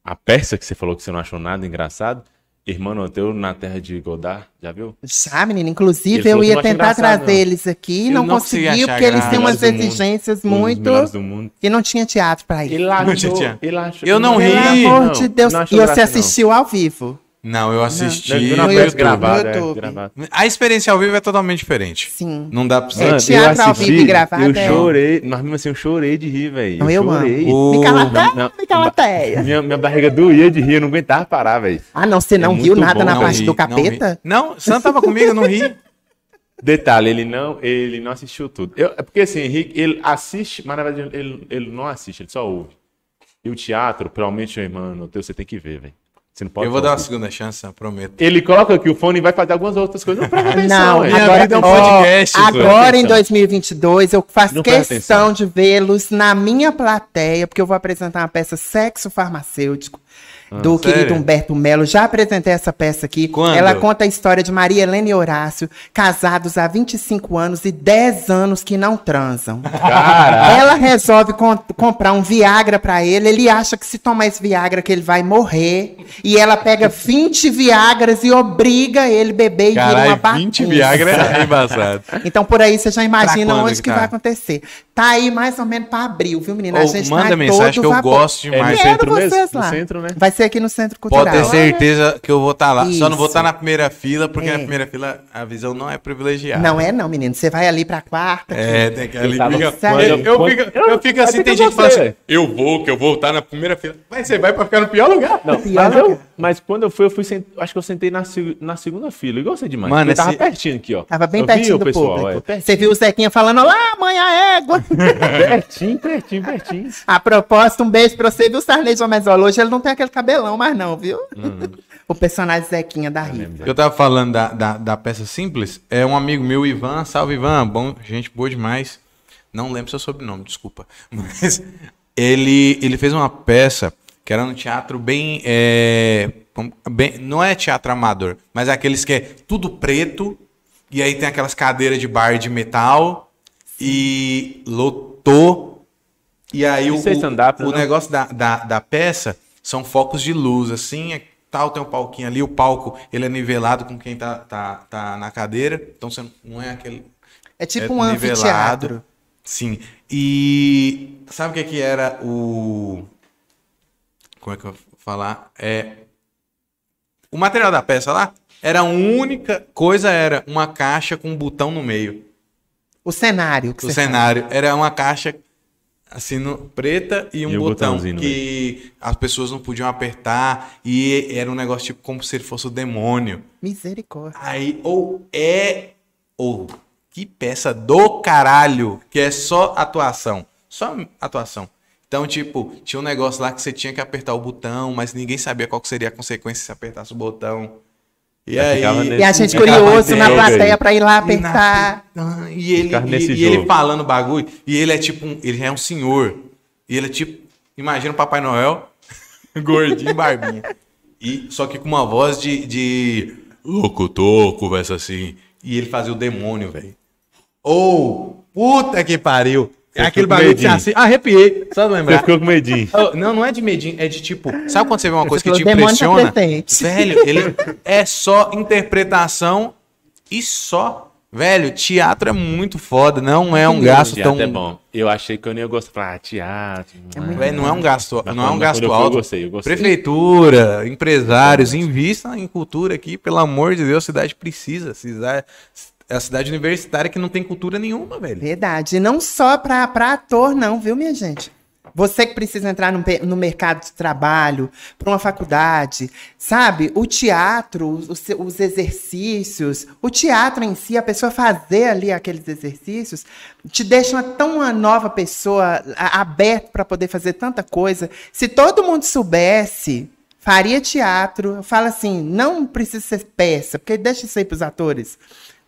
a peça que você falou que você não achou nada engraçado. Irmão Noteu na Terra de Godard, já viu? Já, menina. Inclusive, eu ia não tentar trazer não. eles aqui. Não, não consegui porque eles têm umas mundo. exigências Um dos muito. mundo. E não tinha teatro pra ir. Ele Não achou, tinha. ele achou. Eu não Pelo ri. amor não, de Deus. não E você graça, não. assistiu ao vivo. Não, eu assisti. Não, gravada, no é, gravada. A experiência ao vivo é totalmente diferente. Sim. Não dá pra você. É, teatro eu ao assisti, vivo e gravado Eu é- chorei, mas mesmo assim eu chorei de rir, velho. Não, eu amo. chorei. O- Me calateia, Não, me calateia. Minha, minha barriga doía de rir, eu não aguentava parar, velho. Ah, não, você não É viu nada bom, na não parte ri, do capeta? Não, Sam tava comigo, eu não ri. Detalhe, ele não, ele não assistiu tudo. Eu- é porque assim, Henrique, ele assiste, mas na verdade ele, ele não assiste, ele só ouve. E o teatro, provavelmente, mano, teu, você tem que ver, velho. Você não pode Eu vou dar uma segunda chance, eu prometo. Ele coloca aqui o fone e vai fazer algumas outras coisas. Não presta atenção, Não. Minha agora, vida é um ó, podcast, agora em atenção. 2022 eu faço Não questão de vê-los na minha plateia, porque eu vou apresentar uma peça Sexo Farmacêutico do Ah, sério? querido Humberto Melo. Já apresentei essa peça aqui. Quando? Ela conta a história de Maria Helena e Horácio, casados há 25 anos e 10 anos que não transam. Cara, Ela resolve com- comprar um Viagra pra ele. Ele acha que se tomar esse Viagra que ele vai morrer. E ela pega 20 Viagras e obriga ele a beber e vira uma bagunça. 20 Viagra é embaçado. Então por aí você já imagina quando onde que que tá? vai acontecer. Tá aí mais ou menos pra abril, viu, menina? A gente tá manda em mensagem todo que eu vapor. gosto é demais. no Quero centro mesmo? vocês No lá. centro, né? Vai ser aqui no Centro Cultural. Pode ter certeza que eu vou estar lá. Só não vou Isso. estar na primeira fila, porque É. na primeira fila a visão não é privilegiada. Não é não, menino. Você vai ali pra quarta. É, tem que ali. tava- fica- eu, eu fico, eu fico assim, Mas tem gente que fala assim, eu vou, que eu vou estar na primeira fila. Mas você vai pra ficar no pior lugar. Não, Pior mas, lugar. eu, mas quando eu fui, eu fui sent... acho que eu sentei na, na segunda fila. Igual você demais. Mano, Mano, tava esse- pertinho aqui, ó. Tava bem pertinho do pessoal, público. é. Você viu o Zequinha falando, olá, mãe, a égua. pertinho, pertinho, pertinho. A propósito, um beijo pra você, viu, Sarney de Omezol? Hoje ele não tem aquele cabelão mais não, viu? O personagem Zequinha da Riva. Eu tava falando da, da, da peça simples. É um amigo meu, Ivan. Salve, Ivan. Bom, gente boa demais. Não lembro seu sobrenome, desculpa. Mas ele, ele fez uma peça que era no teatro bem, é, bem. Não é teatro amador, mas é aqueles que é tudo preto. E aí tem aquelas cadeiras de bar de metal. E lotou. E aí o, é o, o negócio da, da, da peça são focos de luz, assim, é, tal, tem um palquinho ali, o palco ele é nivelado com quem tá, tá, tá na cadeira, então você não é aquele. É tipo é um nivelado. anfiteatro. Sim. E sabe o que, que era o. Como é que eu vou falar? É. O material da peça lá era a única coisa, era uma caixa com um botão no meio O cenário. Que o cenário era uma caixa assim no, preta e um E botão que as pessoas não podiam apertar e era um negócio tipo como se ele fosse o demônio. Misericórdia. Aí ou é ou que peça do caralho que é só atuação, só atuação. Então, tipo, tinha um negócio lá que você tinha que apertar o botão, mas ninguém sabia qual que seria a consequência se apertasse o botão. E Já aí, E a gente curioso na plateia pra ir lá e, apertar. na- e ele, e, e ele falando bagulho, e ele é tipo, um, ele é um senhor. E ele é tipo, imagina o Papai Noel, gordinho, barbinha. E, só que com uma voz de, de locutor, conversa assim. E ele fazia o demônio, velho. Ou, puta que pariu. É Você aquele bagulho que você assim, arrepiei, só de Você lembrar. ficou com medinho. Não, não é de medinho, é de tipo. Sabe quando você vê uma coisa que te "Demônio tá impressiona? presente." Velho, ele é só interpretação e só. Velho, teatro é muito foda, não é um gasto Teatro tão. é bom. Eu achei que eu nem ia gostar. Ah, teatro. É Velho, não é um gasto, Mas não é um gasto quando eu fui, eu alto. gostei, eu gostei. Prefeitura, empresários, invistam em cultura aqui, pelo amor de Deus, a cidade precisa. Cidade, é a cidade universitária que não tem cultura nenhuma, velho. Verdade. E não só pra, pra ator, não, viu, minha gente? Você que precisa entrar no, no mercado de trabalho, para uma faculdade, sabe? O teatro, os, os- os exercícios, o teatro em si, a pessoa fazer ali aqueles exercícios, te deixa uma, tão uma nova pessoa, aberta para poder fazer tanta coisa. Se todo mundo soubesse, faria teatro. Eu falo assim, não precisa ser peça, porque deixa isso aí para os atores.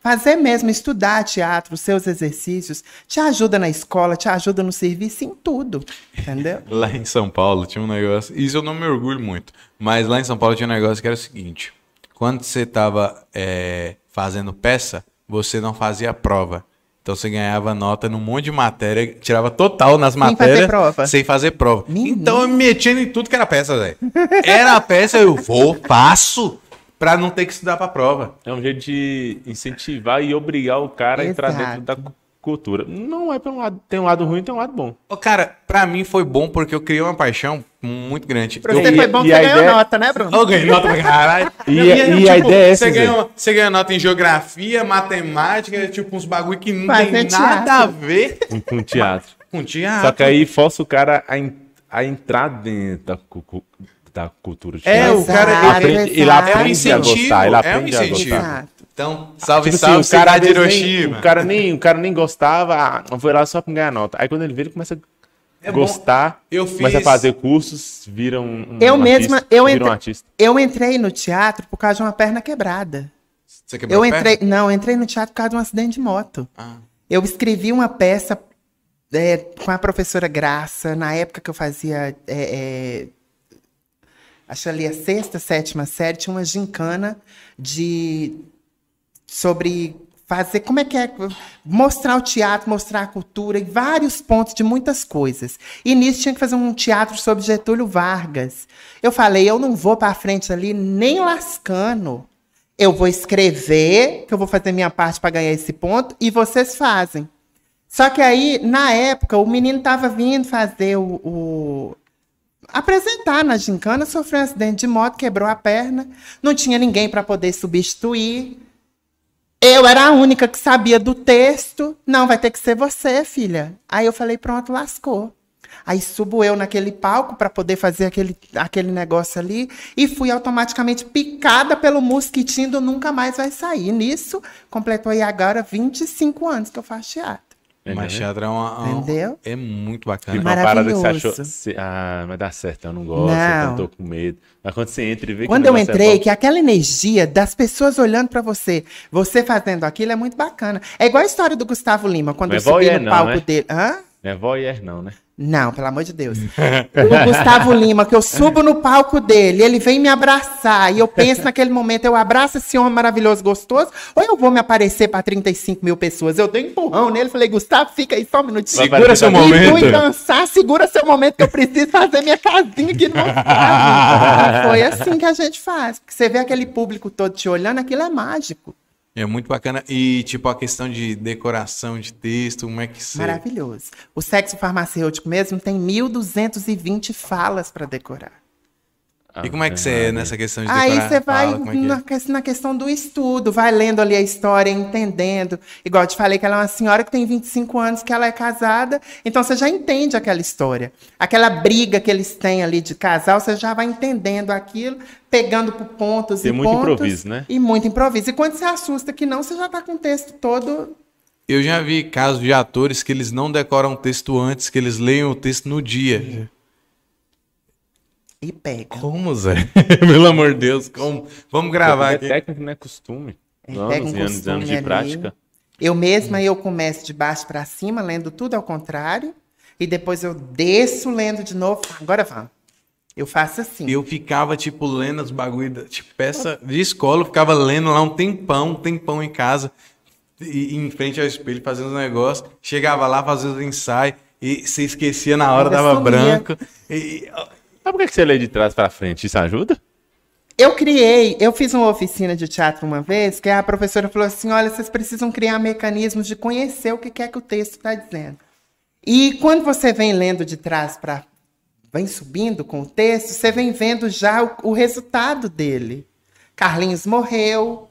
Fazer mesmo, estudar teatro, os seus exercícios, te ajuda na escola, te ajuda no serviço, em tudo. Entendeu? Lá em São Paulo tinha um negócio, isso eu não me orgulho muito, mas lá em São Paulo tinha um negócio que era o seguinte: quando você tava é, fazendo peça, você não fazia prova. Então você ganhava nota num monte de matéria, tirava total nas Sem fazer matérias prova. sem fazer prova. Menino. Então eu me metia em tudo que era peça, velho. Era a peça, eu vou, faço, pra não ter que estudar pra prova. É um jeito de incentivar e obrigar o cara a entrar Exato. dentro da, cultura. Não é pelo lado. Tem um lado ruim e tem um lado bom. Ô, cara, pra mim foi bom porque eu criei uma paixão muito grande. Pra você E- foi bom e que a você ganhou ideia- nota, né, Bruno? Eu ganhei nota pra caralho. E- Não, e a ideia é essa, Você ganha, você ganha nota em geografia, matemática, tipo uns bagulho que não tem nada teatro. a ver Com, com teatro. com teatro. Só que aí força o cara a, a entrar dentro da, da cultura de É, teatro. o cara- ele, aprende, ele exato. É um aprende a gostar, ele é um aprende a gostar. Então, salve, Tipo salve, assim, o cara, de vezes, nem, Hiroshima. o, cara nem, o cara nem gostava, ah, foi lá só pra ganhar nota. Aí quando ele vê, ele começa a É gostar, Eu começa a fiz- fazer cursos, vira um, um Eu artista, mesma, eu vira um entrei, artista. eu entrei no teatro por causa de uma perna quebrada. Você quebrou Eu a perna? entrei, não, eu entrei no teatro por causa de um acidente de moto. Ah. Eu escrevi uma peça é, com a professora Graça, na época que eu fazia. É, é, acho ali a sexta, sétima série, tinha uma gincana de. sobre fazer. Como é que é? Mostrar o teatro, mostrar a cultura, e vários pontos de muitas coisas. E nisso tinha que fazer um teatro sobre Getúlio Vargas. Eu falei, eu não vou para frente ali nem lascando. Eu vou escrever, que eu vou fazer minha parte para ganhar esse ponto, e vocês fazem. Só que aí, na época, o menino estava vindo fazer o, o- apresentar na gincana, sofreu um acidente de moto, quebrou a perna, não tinha ninguém para poder substituir. Eu era a única que sabia do texto. Não, vai ter que ser você, filha. Aí eu falei, pronto, lascou. Aí subo eu naquele palco para poder fazer aquele, aquele negócio ali e fui automaticamente picada pelo mosquitinho do Nunca Mais Vai Sair. Nisso, completou aí agora 25 anos que eu faço teatro. Mas teatro é uma, Entendeu? É muito Tipo, bacana. uma parada que você achou, você- ah, vai dar certo, eu não gosto, Não. eu tô com medo. Mas quando você entra e vê que Quando o eu é entrei, bom- que aquela energia das pessoas olhando pra você, você fazendo aquilo é muito bacana. É igual a história do Gustavo Lima, quando Não é eu subi voyeur no não, palco né? dele. Hã? Não é voyeur não, né? Não, pelo amor de Deus. O Gustavo Lima, que eu subo no palco dele, ele vem me abraçar, e eu penso naquele momento, eu abraço esse homem maravilhoso, gostoso, ou eu vou me aparecer pra 35 mil pessoas? Eu dei um empurrão nele, falei, Gustavo, fica aí só um minutinho. Segura seu E momento. fui dançar, segura seu momento que eu preciso fazer minha casinha aqui no. Foi assim que a gente faz. Porque você vê aquele público todo te olhando, aquilo é mágico. É muito bacana. E, tipo, a questão de decoração de texto, como é que você. Maravilhoso. O sexo farmacêutico mesmo tem 1.220 falas para decorar. E como é que você é nessa questão de Aí decorar? você vai Fala, é que é? na, ques- na questão do estudo, vai lendo ali a história, entendendo. Igual eu te falei que ela é uma senhora que tem 25 anos, que ela é casada, então você já entende aquela história. Aquela briga que eles têm ali de casal, você já vai entendendo aquilo, pegando por pontos Tem e muito pontos. improviso, né? E muito improviso. E quando você assusta que não, você já tá com o texto todo. Eu já vi casos de atores que eles não decoram o texto antes, que eles leem o texto no dia. E pega. Como, Zé? Pelo amor de Deus, como? Vamos gravar É aqui. técnico, não é costume. É, anos pega um e anos anos de ali. prática. Eu mesma, eu começo de baixo para cima, lendo tudo ao contrário. E depois eu desço lendo de novo. Agora vamos. Eu faço assim. Eu ficava, tipo, lendo os bagulho, tipo, peça de escola, eu ficava lendo lá um tempão, um tempão em casa, e, em frente ao espelho, fazendo os negócios. Chegava lá, fazia os ensaios, e se esquecia na hora, dava sumia. branco. E, Mas por que você lê de trás pra frente? Isso ajuda? Eu criei, eu fiz uma oficina de teatro uma vez, que a professora falou assim: olha, vocês precisam criar mecanismos de conhecer o que é que o texto está dizendo. E quando você vem lendo de trás para. vem subindo com o texto, você vem vendo já o, o resultado dele. Carlinhos morreu,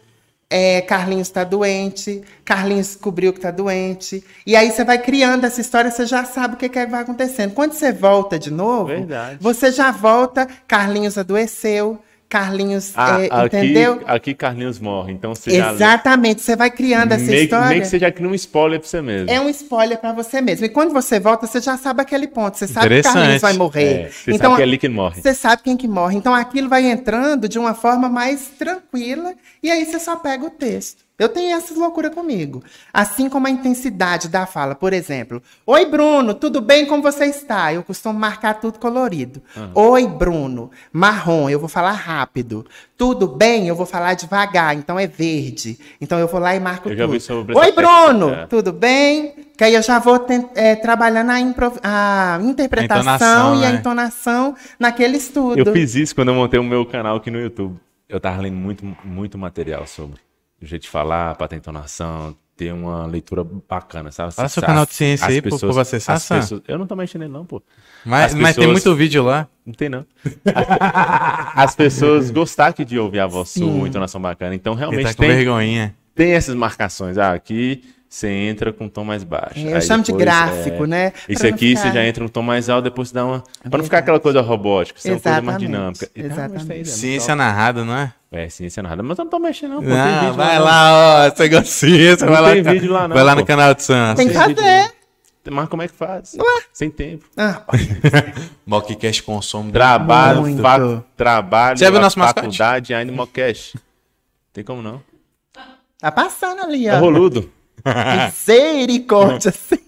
é, Carlinhos está doente, Carlinhos descobriu que está doente. E aí você vai criando essa história, você já sabe o que, que é que vai acontecendo. Quando você volta de novo, Verdade. você já volta, Carlinhos adoeceu, Carlinhos, Ah, é, aqui, entendeu? aqui Carlinhos morre, então você já... Exatamente, você vai criando essa meio, história. meio que você já cria um spoiler pra você mesmo. É um spoiler para você mesmo. E quando você volta, você já sabe aquele ponto. Você sabe que. Carlinhos vai morrer. É, você sabe que é ali que morre. Você sabe quem que morre. Então aquilo vai entrando de uma forma mais tranquila e aí você só pega o texto. Eu tenho essas loucuras comigo. Assim como a intensidade da fala. Por exemplo, Oi, Bruno, tudo bem? Como você está? Eu costumo marcar tudo colorido. Oi, Bruno, marrom, eu vou falar rápido. Tudo bem? Eu vou falar devagar, então é verde. Então eu vou lá e marco Eu tudo. Oi, Bruno, técnica. tudo bem? Que aí eu já vou é, trabalhar na impro- a interpretação A e a né? entonação naquele estudo. Eu fiz isso quando eu montei o meu canal aqui no YouTube. Eu tava lendo muito, muito material sobre o jeito de falar, pra ter entonação, ter uma leitura bacana, sabe? Fala seu As- canal de ciência as aí pro povo acessar, as pessoas- Eu não tô mexendo nele não, pô. Mas, As mas tem pessoas- muito vídeo lá. Não tem, não. As pessoas gostaram de ouvir a voz sua, entonação bacana. Então, Ele realmente tá com tem, vergonhinha. tem essas marcações. Ah, aqui você entra com um tom mais baixo. Eu Aí chamo de depois, gráfico, é, né? Não aqui ficar- você já entra no tom mais alto, depois você dá uma. Pra não ficar aquela coisa robótica, você é uma coisa mais dinâmica. E realmente exatamente. né? Ciência narrada, não é? É, ciência nada. Mas eu não tô mexendo, não. Pô, tem Não, vídeo vai não. lá, ó. Você gosta de ciência, Não vai lá. tem no- vídeo lá, não, Vai lá pô. no canal de Sam. Tem que fazer. Mas como é que faz? Sem tempo. Ah, Mockcast consome. Trabalho, Muito. fac- trabalho, Você viu nosso mascote? faculdade, ainda Mocast. Tem como não? tá passando ali, É ó. roludo. Misericórdia. sim.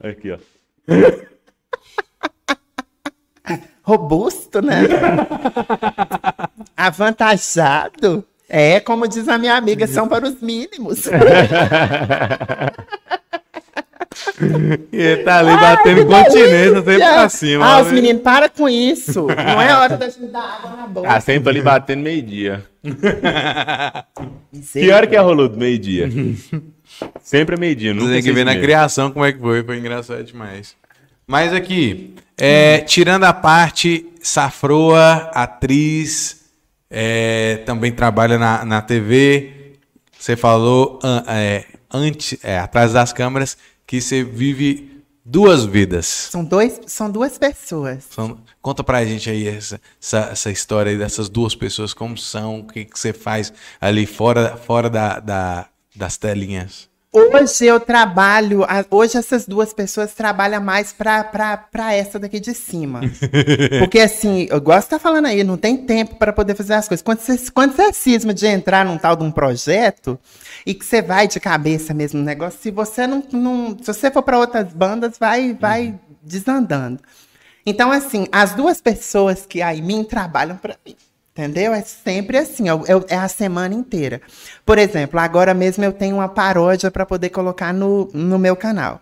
Aqui, ó. Robusto, né? Avantajado. É, como diz a minha amiga, são para os mínimos. E ele tá ali batendo continência sempre pra cima. Ah, os meninos, para com isso. Não é hora da gente dar água na boca. Ah, sempre ali batendo meio-dia. Que hora que é roludo? Meio-dia. sempre é meio-dia. Tem que ver na criação como é que foi, foi engraçado demais. Mas aqui, é, tirando a parte Safroa, atriz, é, também trabalha na, na TV. Você falou é, antes, é, atrás das câmeras que você vive duas vidas. São, dois, são duas pessoas. São- conta pra gente aí essa, essa, essa história aí dessas duas pessoas, como são, o que, que você faz ali fora, fora da, da- das telinhas. Hoje eu trabalho, hoje essas duas pessoas trabalham mais pra, pra, pra essa daqui de cima. Porque assim, eu gosto de estar falando aí, não tem tempo para poder fazer as coisas. Quando você, quando você cisma de entrar num tal de um projeto e que você vai de cabeça mesmo no negócio, se você não, não se você for para outras bandas, vai, vai desandando. Então, assim, as duas pessoas que aí mim trabalham para mim. Entendeu? É sempre assim, é, é é a semana inteira. Por exemplo, agora mesmo eu tenho uma paródia para poder colocar no, no meu canal.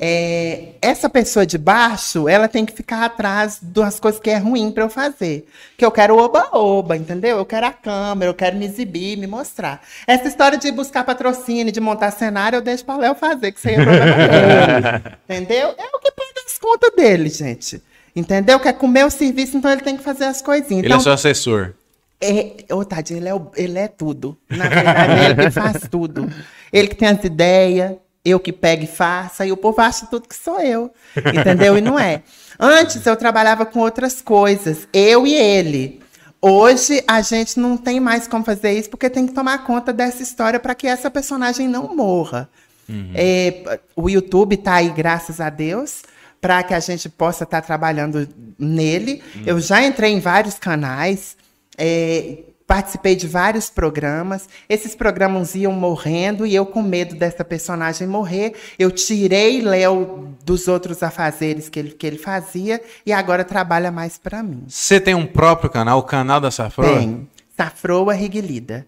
É, essa pessoa de baixo, ela tem que ficar atrás das coisas que é ruim para eu fazer. Que eu quero oba-oba, entendeu? Eu quero a câmera, eu quero me exibir, me mostrar. Essa história de buscar patrocínio, de montar cenário, eu deixo para Léo fazer, que isso aí é problema dele. entendeu? É o que paga as contas dele, gente. Entendeu? Quer comer o serviço, então ele tem que fazer as coisinhas. Ele Então, é seu assessor. é, ô, tadinho, ele é, o- ele é tudo. Na verdade, é ele que faz tudo. Ele que tem as ideias, eu que pego e faço, e o povo acha tudo que sou eu. Entendeu? E não é. Antes eu trabalhava com outras coisas, eu e ele. Hoje a gente não tem mais como fazer isso porque tem que tomar conta dessa história para que essa personagem não morra. É, o YouTube tá aí, graças a Deus, para que a gente possa estar trabalhando nele. Eu já entrei em vários canais, é, participei de vários programas. Esses programas iam morrendo e eu, com medo dessa personagem morrer, eu tirei Léo dos outros afazeres que ele, que ele fazia e agora trabalha mais para mim. Você tem um próprio canal, o canal da Safroa? Tem. Safroa Riguilida.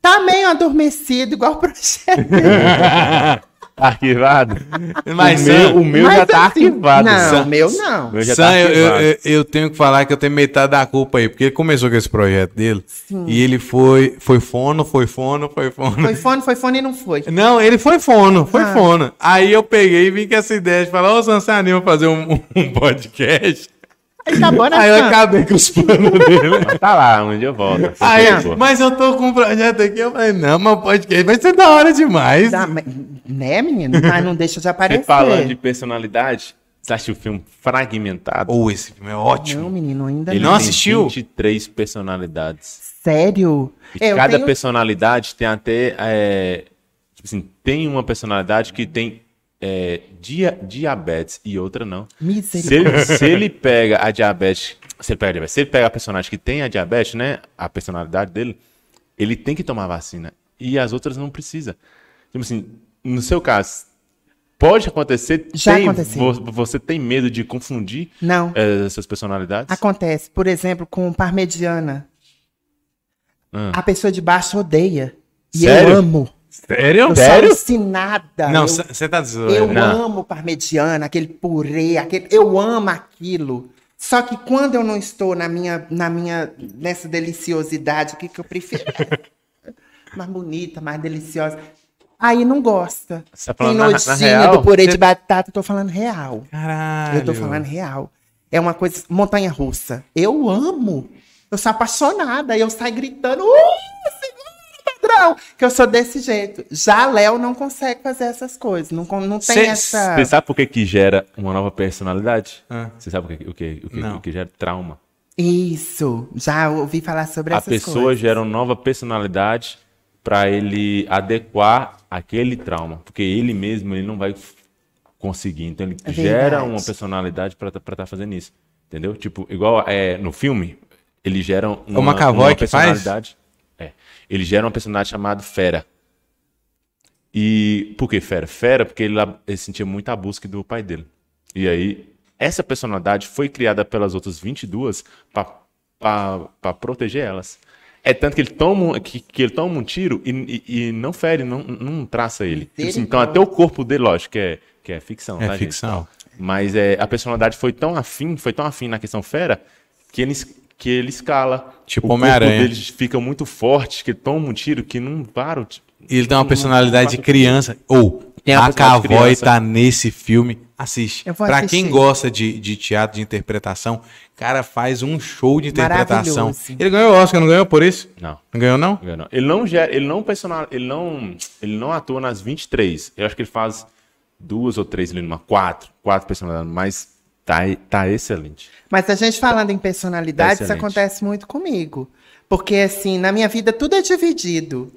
Tá meio adormecido, igual o projeto. Arquivado? Mas, o meu, o meu Mas já tá assim, arquivado. Não, Sam. o meu não. Meu Sam, tá eu, eu- eu tenho que falar que eu tenho metade da culpa aí, porque ele começou com esse projeto dele. E ele foi, foi fono, foi fono, foi fono. Foi fone, foi fone e não foi. Não, ele foi fono, foi Ah. fono. Aí eu peguei e vim com essa ideia de falar, ô Sam, você anima fazer um, um podcast? Aí acabou na Aí eu acabei com os planos dele. Mas tá lá, um dia eu volto. Aí, Pô. mas eu tô com um projeto aqui, eu falei, não, mas o podcast vai ser da hora demais. Dá- mas- né, menino? Mas não deixa de aparecer. falando de personalidade, você acha o filme fragmentado? Ou esse filme é ótimo. Não, menino, ainda Ele não. não tem assistiu? 23 personalidades. Sério? E É, cada tenho- personalidade tem até. é, tipo assim, tem uma personalidade que tem é, dia, diabetes e outra não. Se ele, se ele pega a diabetes. Se ele pega, a diabetes, se ele pega a personagem que tem a diabetes, né? A personalidade dele, ele tem que tomar vacina. E as outras não precisa. Tipo assim, no seu caso, pode acontecer. Já tem- aconteceu. vo- Você tem medo de confundir Não. eh, essas personalidades? Acontece, por exemplo, com parmegiana. Ah. A pessoa de baixo odeia. E Sério? eu amo. Sério? Eu Sério? sou ensinada. Não, eu, você tá eu dizendo. Não. amo parmegiana, aquele purê, aquele, eu amo aquilo. Só que quando eu não estou na minha, na minha, nessa deliciosidade, o que, que eu prefiro? mais bonita, mais deliciosa. Aí não gosta. Você tá Tem falando na- na nojinho real? do purê Você- de batata, eu tô falando real. Caralho. Eu tô falando real. É uma coisa, montanha russa. Eu amo. Eu sou apaixonada. Eu saio gritando, uh, padrão! Que eu sou desse jeito. Já Léo não consegue fazer essas coisas. Não, não tem Cê- essa. Você sabe por que, que gera uma nova personalidade? Ah. Você sabe o que, o que, o que, o que gera trauma? Isso. Já ouvi falar sobre A essas pessoa coisas. gera uma nova personalidade para ele adequar aquele trauma, porque ele mesmo ele não vai conseguir. Então ele É gera verdade. uma personalidade para estar fazendo isso, entendeu? Tipo igual é, no filme ele gera uma, o McAvoy uma que faz? É, ele gera uma personalidade chamada Fera. E por que Fera? Fera porque ele, ele sentia muita busca do pai dele. E aí essa personalidade foi criada pelas outras 22 para proteger elas. É tanto que ele toma, um- que, que ele toma um tiro e, e- e não fere, não, não traça ele. Tipo assim, então até o corpo dele, lógico, que é, que é ficção, É tá, gente? ficção. Mas é, a personalidade foi tão afim, foi tão afim na questão fera, que ele, es- que ele escala. Tipo Homem-Aranha. dele fica muito forte, que ele toma um tiro que não para. E ele tem uma personalidade de criança. Ou, uma a Cavoy tá nesse filme. Assiste. Assistir. quem gosta de, de teatro, de interpretação, cara faz um show de interpretação. Maravilhoso. Ele ganhou o Oscar, não ganhou por isso? Não. Não ganhou, não? Não, não. Ele não gera, ele não personal, ele não, ele não atua nas 23. Eu acho que ele faz duas ou três ali numa quatro, quatro personalidades, mas tá, tá excelente. Mas a gente falando em personalidade, isso Excelente. acontece muito comigo. Porque, assim, na minha vida tudo é dividido.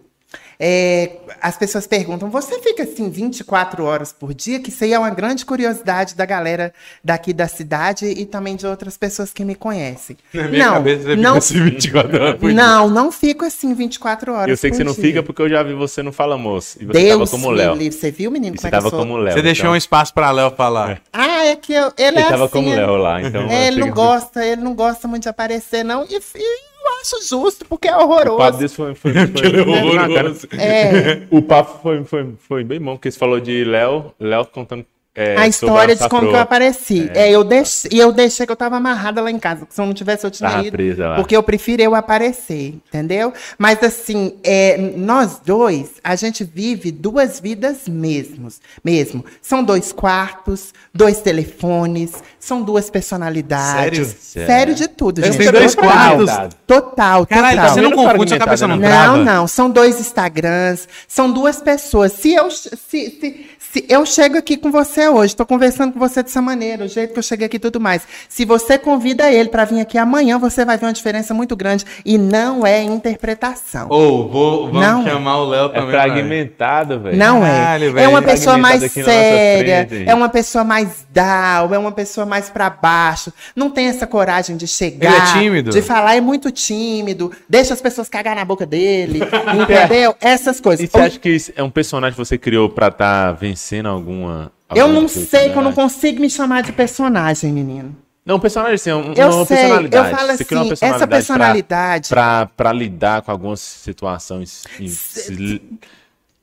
É, as pessoas perguntam, você fica assim 24 horas por dia? Que isso aí é uma grande curiosidade da galera daqui da cidade e também de outras pessoas que me conhecem. não, não, assim 24 horas por dia. não, não fico assim 24 horas Eu sei que você não dia. fica porque eu já vi você no Fala Moço. E você Deus tava como Léo. livre. Você viu, menino? Como você é que eu tava sou? como Léo. Você deixou um então. espaço pra Léo falar. Ah, é que eu, ele, Ele é tava assim, como ele- Léo lá, então. É, ele não gosta, ele não gosta muito de aparecer, não. E, e eu acho justo, porque é O papo horroroso. desse foi, foi, foi, foi na cara. É, O papo foi, foi, foi bem bom, porque você falou de Léo, Léo contando é, a história de como que eu apareci. É, eu deixei, e eu deixei que eu tava amarrada lá em casa, se eu não tivesse, eu tinha Tava ido. presa lá. Porque eu prefiro eu aparecer, entendeu? Mas assim, é, nós dois, a gente vive duas vidas mesmos, mesmo. São dois quartos, dois telefones, são duas personalidades. Sério? Sério de tudo, Eles gente. dois Total. quartos? Total, Caralho, total. você não Não confunde, sua cabeça não não. trava? Não, não, são dois Instagrams, são duas pessoas. Se eu, se, se, se eu chego aqui com você hoje, tô conversando com você dessa maneira, o jeito que eu cheguei aqui e tudo mais. Se você convida ele para vir aqui amanhã, você vai ver uma diferença muito grande. E não é interpretação. Ou, vou, vamos Não. chamar o Léo É também. fragmentado, velho. Não é. velho. É uma pessoa mais séria, frente. é uma pessoa mais down, é uma pessoa mais pra baixo. Não tem essa coragem de chegar. Ele é tímido? De falar, é muito tímido. Deixa as pessoas cagar na boca dele. entendeu? Essas coisas. E você acha que isso é um personagem que você criou pra estar vencendo alguma. Eu alguma não sei que eu não consigo me chamar de personagem, menino. Não, um personagem assim, um, Eu uma sei, personalidade. eu falo você criou uma assim, essa pra- personalidade- Pra, pra, lidar com algumas situações. se- de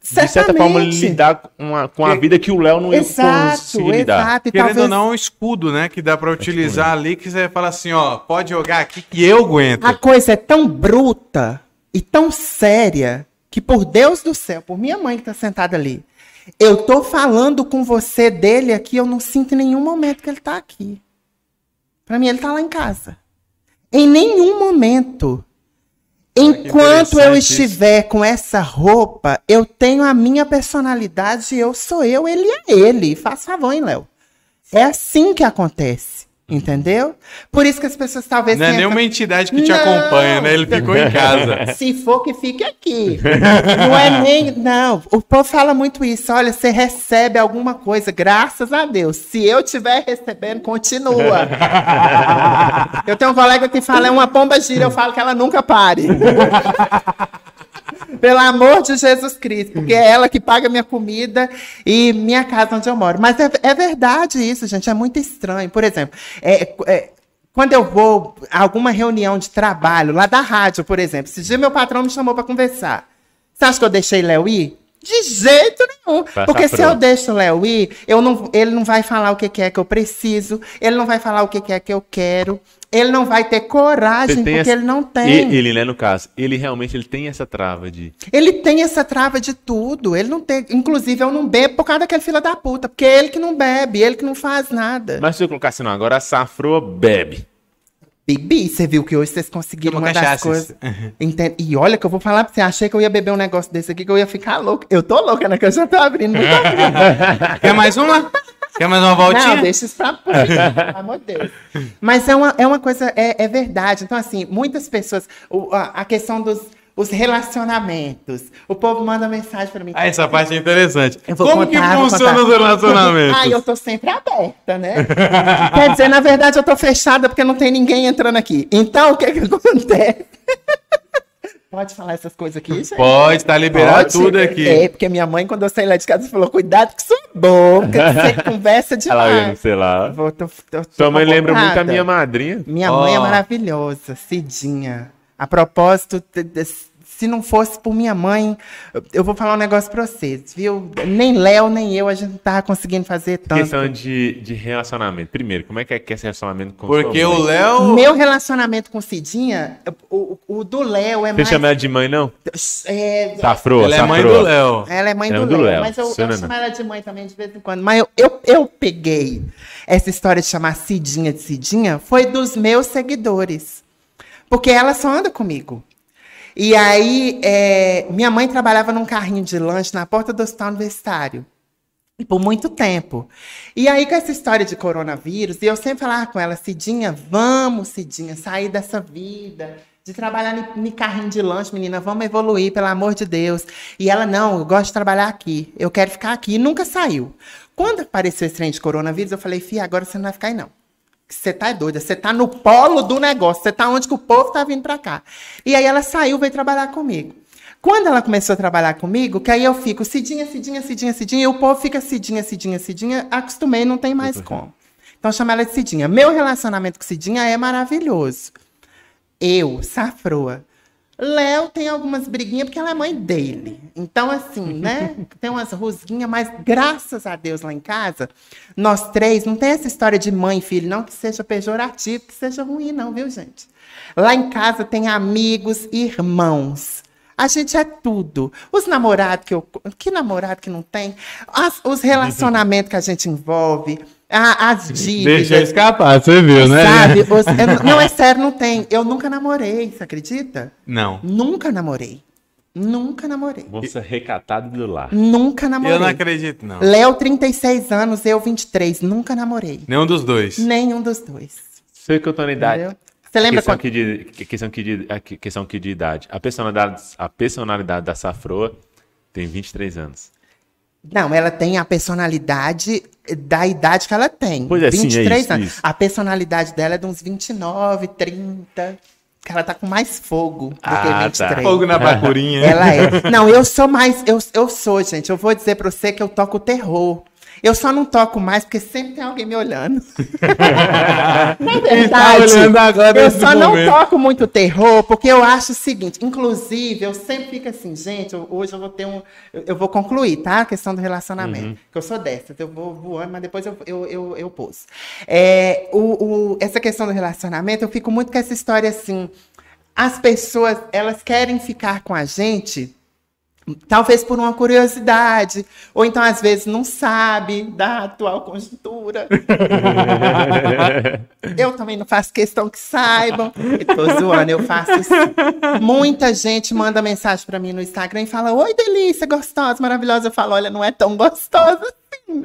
certa Certamente. forma, lidar com a, com a vida que o Léo não ia Exato, conseguir lidar. exato. E Querendo talvez ou não, um escudo, né? Que dá pra utilizar ali, que você fala assim, ó, pode jogar aqui que eu aguento. a coisa é tão bruta e tão séria que, por Deus do céu, por minha mãe que tá sentada ali, eu tô falando com você dele aqui, eu não sinto em nenhum momento que ele tá aqui. Pra mim, ele tá lá em casa. Em nenhum momento. Enquanto eu isso. estiver com essa roupa, eu tenho a minha personalidade, eu sou eu, ele é ele. Faz favor, hein, Léo? É assim que acontece. Entendeu? Por isso que as pessoas talvez Não é nenhuma essa- entidade que te Não. acompanha, né? Ele ficou em casa. se for que fique aqui. Não é nem. Não, o povo fala muito isso. Olha, você recebe alguma coisa, graças a Deus. Se eu estiver recebendo, continua. Eu tenho um colega que fala, é uma pomba gira, eu falo que ela nunca pare. Pelo amor de Jesus Cristo, porque é ela que paga minha comida e minha casa onde eu moro. Mas é, é verdade isso, gente, é muito estranho. Por exemplo, é- é, quando eu vou a alguma reunião de trabalho, lá da rádio, por exemplo, esse dia meu patrão me chamou para conversar. Você acha que eu deixei Léo ir? De jeito nenhum. Pra Porque se eu deixo o Léo ir, eu não, ele não vai falar o que, que é que eu preciso, ele não vai falar o que, que é que eu quero, ele não vai ter coragem, porque essa- ele não tem. Ele, né, no caso, ele realmente ele tem essa trava de. Ele tem essa trava de tudo. Ele não tem. Inclusive, eu não bebo por causa daquele filho da puta. Porque é ele que não bebe, ele que não faz nada. Mas se eu colocar assim, não, agora a safroa bebe. Bibi, você viu que hoje vocês conseguiram Tomou uma das coisas. Entende? E olha que eu vou falar pra você, achei que eu ia beber um negócio desse aqui, que eu ia ficar louco. Eu tô louca, né? Que eu já tô abrindo muito abrindo. Quer mais uma? Quer mais uma voltinha? Não, deixa isso pra pelo amor de Deus. Mas é uma, é uma coisa, é, é verdade. Então, assim, muitas pessoas, o- a, a questão dos os relacionamentos. O povo manda mensagem pra mim. Ah, essa parte é interessante. Como contar, que funciona os relacionamentos? Ah, eu tô sempre aberta, né? Quer dizer, na verdade, eu tô fechada porque não tem ninguém entrando aqui. Então, o que que acontece? Pode falar essas coisas aqui, gente? Pode, tá liberado Pode? tudo aqui. É, porque minha mãe, quando eu saí lá de casa, falou: cuidado com sua boca, você conversa Ela demais. sei lá. Vou- tô- tô- Sua mãe lembra muito a minha madrinha. Minha mãe é maravilhosa, Cidinha. A propósito, se não fosse por minha mãe, eu- vou falar um negócio pra vocês, viu? Nem Léo, nem eu, a gente não tava conseguindo fazer tanto. Questão de, de relacionamento. Primeiro, como é que é que é esse relacionamento com Porque sua o mãe? Léo. Meu relacionamento com Cidinha, o, o do Léo é Você mais. chama ela de mãe, não? é, Safroa, Ela é mãe safroa. do Léo. ela é mãe Ela do, é do Léo, Léo, mas eu, seu eu chamo ela de mãe também de vez em quando. Mas eu, eu, eu peguei essa história de chamar Cidinha de Cidinha, foi dos meus seguidores. Porque ela só anda comigo. E aí, é, minha mãe trabalhava num carrinho de lanche na porta do hospital universitário. Por muito tempo. E aí, com essa história de coronavírus, eu sempre falava com ela, Cidinha, vamos, Cidinha, sair dessa vida, de trabalhar em carrinho de lanche, menina, vamos evoluir, pelo amor de Deus. E ela, não, eu gosto de trabalhar aqui, eu quero ficar aqui. E nunca saiu. Quando apareceu esse trem de coronavírus, eu falei, Fia, agora você não vai ficar aí, não. Você tá doida, você tá no polo do negócio, você tá onde que o povo tá vindo pra cá. E aí ela saiu, veio trabalhar comigo. Quando ela começou a trabalhar comigo, que aí eu fico Cidinha, Cidinha, Cidinha, Cidinha, e o povo fica Cidinha, Cidinha, Cidinha, acostumei, não tem mais como. Então chama ela de Cidinha. Meu relacionamento com Cidinha é maravilhoso. Eu, Safroa. Léo tem algumas briguinhas porque ela é mãe dele. Então, assim, né? Tem umas rusguinhas, mas graças a Deus lá em casa, nós três, não tem essa história de mãe e filho, não que seja pejorativo, que seja ruim, não, viu, gente? Lá em casa tem amigos e irmãos. A gente é tudo. Os namorados que eu. Que namorado que não tem? As- os relacionamentos que a gente envolve, a- as dívidas. Deixa escapar, você viu, né? Sabe? Os- eu- não, é sério, não tem. Eu nunca namorei, você acredita? Não. Nunca namorei. Nunca namorei. Moça recatada do lar. Nunca namorei. Eu não acredito, não. Léo, 36 anos, eu, 23. Nunca namorei. Nenhum dos dois. Nenhum dos dois. Sei que eu tô na idade. Entendeu? Você lembra questão quando. aqui de, que- questão aqui de, aqui- questão aqui de idade. A personalidade, a personalidade da Safroa tem 23 anos. Não, ela tem a personalidade da idade que ela tem. Pois é, sim, é 23 isso, anos. isso. A personalidade dela é de uns 29, 30. Que ela tá com mais fogo do Ah, que tá. 23. Fogo na bacurinha. Ela é. Não, eu sou mais. Eu, eu sou, gente. Eu vou dizer pra você que eu toco terror. Eu só não toco mais porque sempre tem alguém me olhando. Na tá verdade, olhando agora eu só não momento? toco muito terror porque eu acho o seguinte. Inclusive, eu sempre fico assim, gente. hoje eu vou ter um. Eu, vou concluir, tá? A questão do relacionamento. Que eu sou dessas. Eu vou voando, mas depois eu, eu, eu, eu pouso. É, o, o- essa questão do relacionamento, eu fico muito com essa história assim. As pessoas, elas querem ficar com a gente Talvez por uma curiosidade, ou então às vezes não sabe da atual conjuntura. eu também não faço questão que saibam. Eu tô zoando, eu faço isso. Muita gente manda mensagem pra mim no Instagram e fala: Oi, delícia, gostosa, maravilhosa. Eu falo: Olha, não é tão gostosa assim.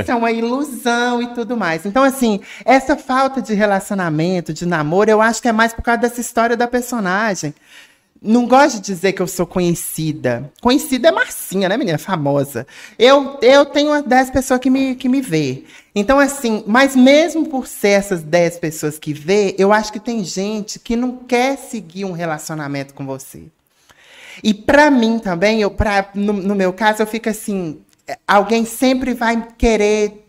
Isso é uma ilusão e tudo mais. Então, assim, essa falta de relacionamento, de namoro, eu acho que é mais por causa dessa história da personagem. Não gosto de dizer que eu sou conhecida. Conhecida é Marcinha, né, menina? Famosa. Eu, eu tenho umas 10 pessoas que me, que me vê. Então, assim, mas mesmo por ser essas 10 pessoas que vê, eu acho que tem gente que não quer seguir um relacionamento com você. E pra mim também, eu, pra, no, no meu caso, eu fico assim: alguém sempre vai querer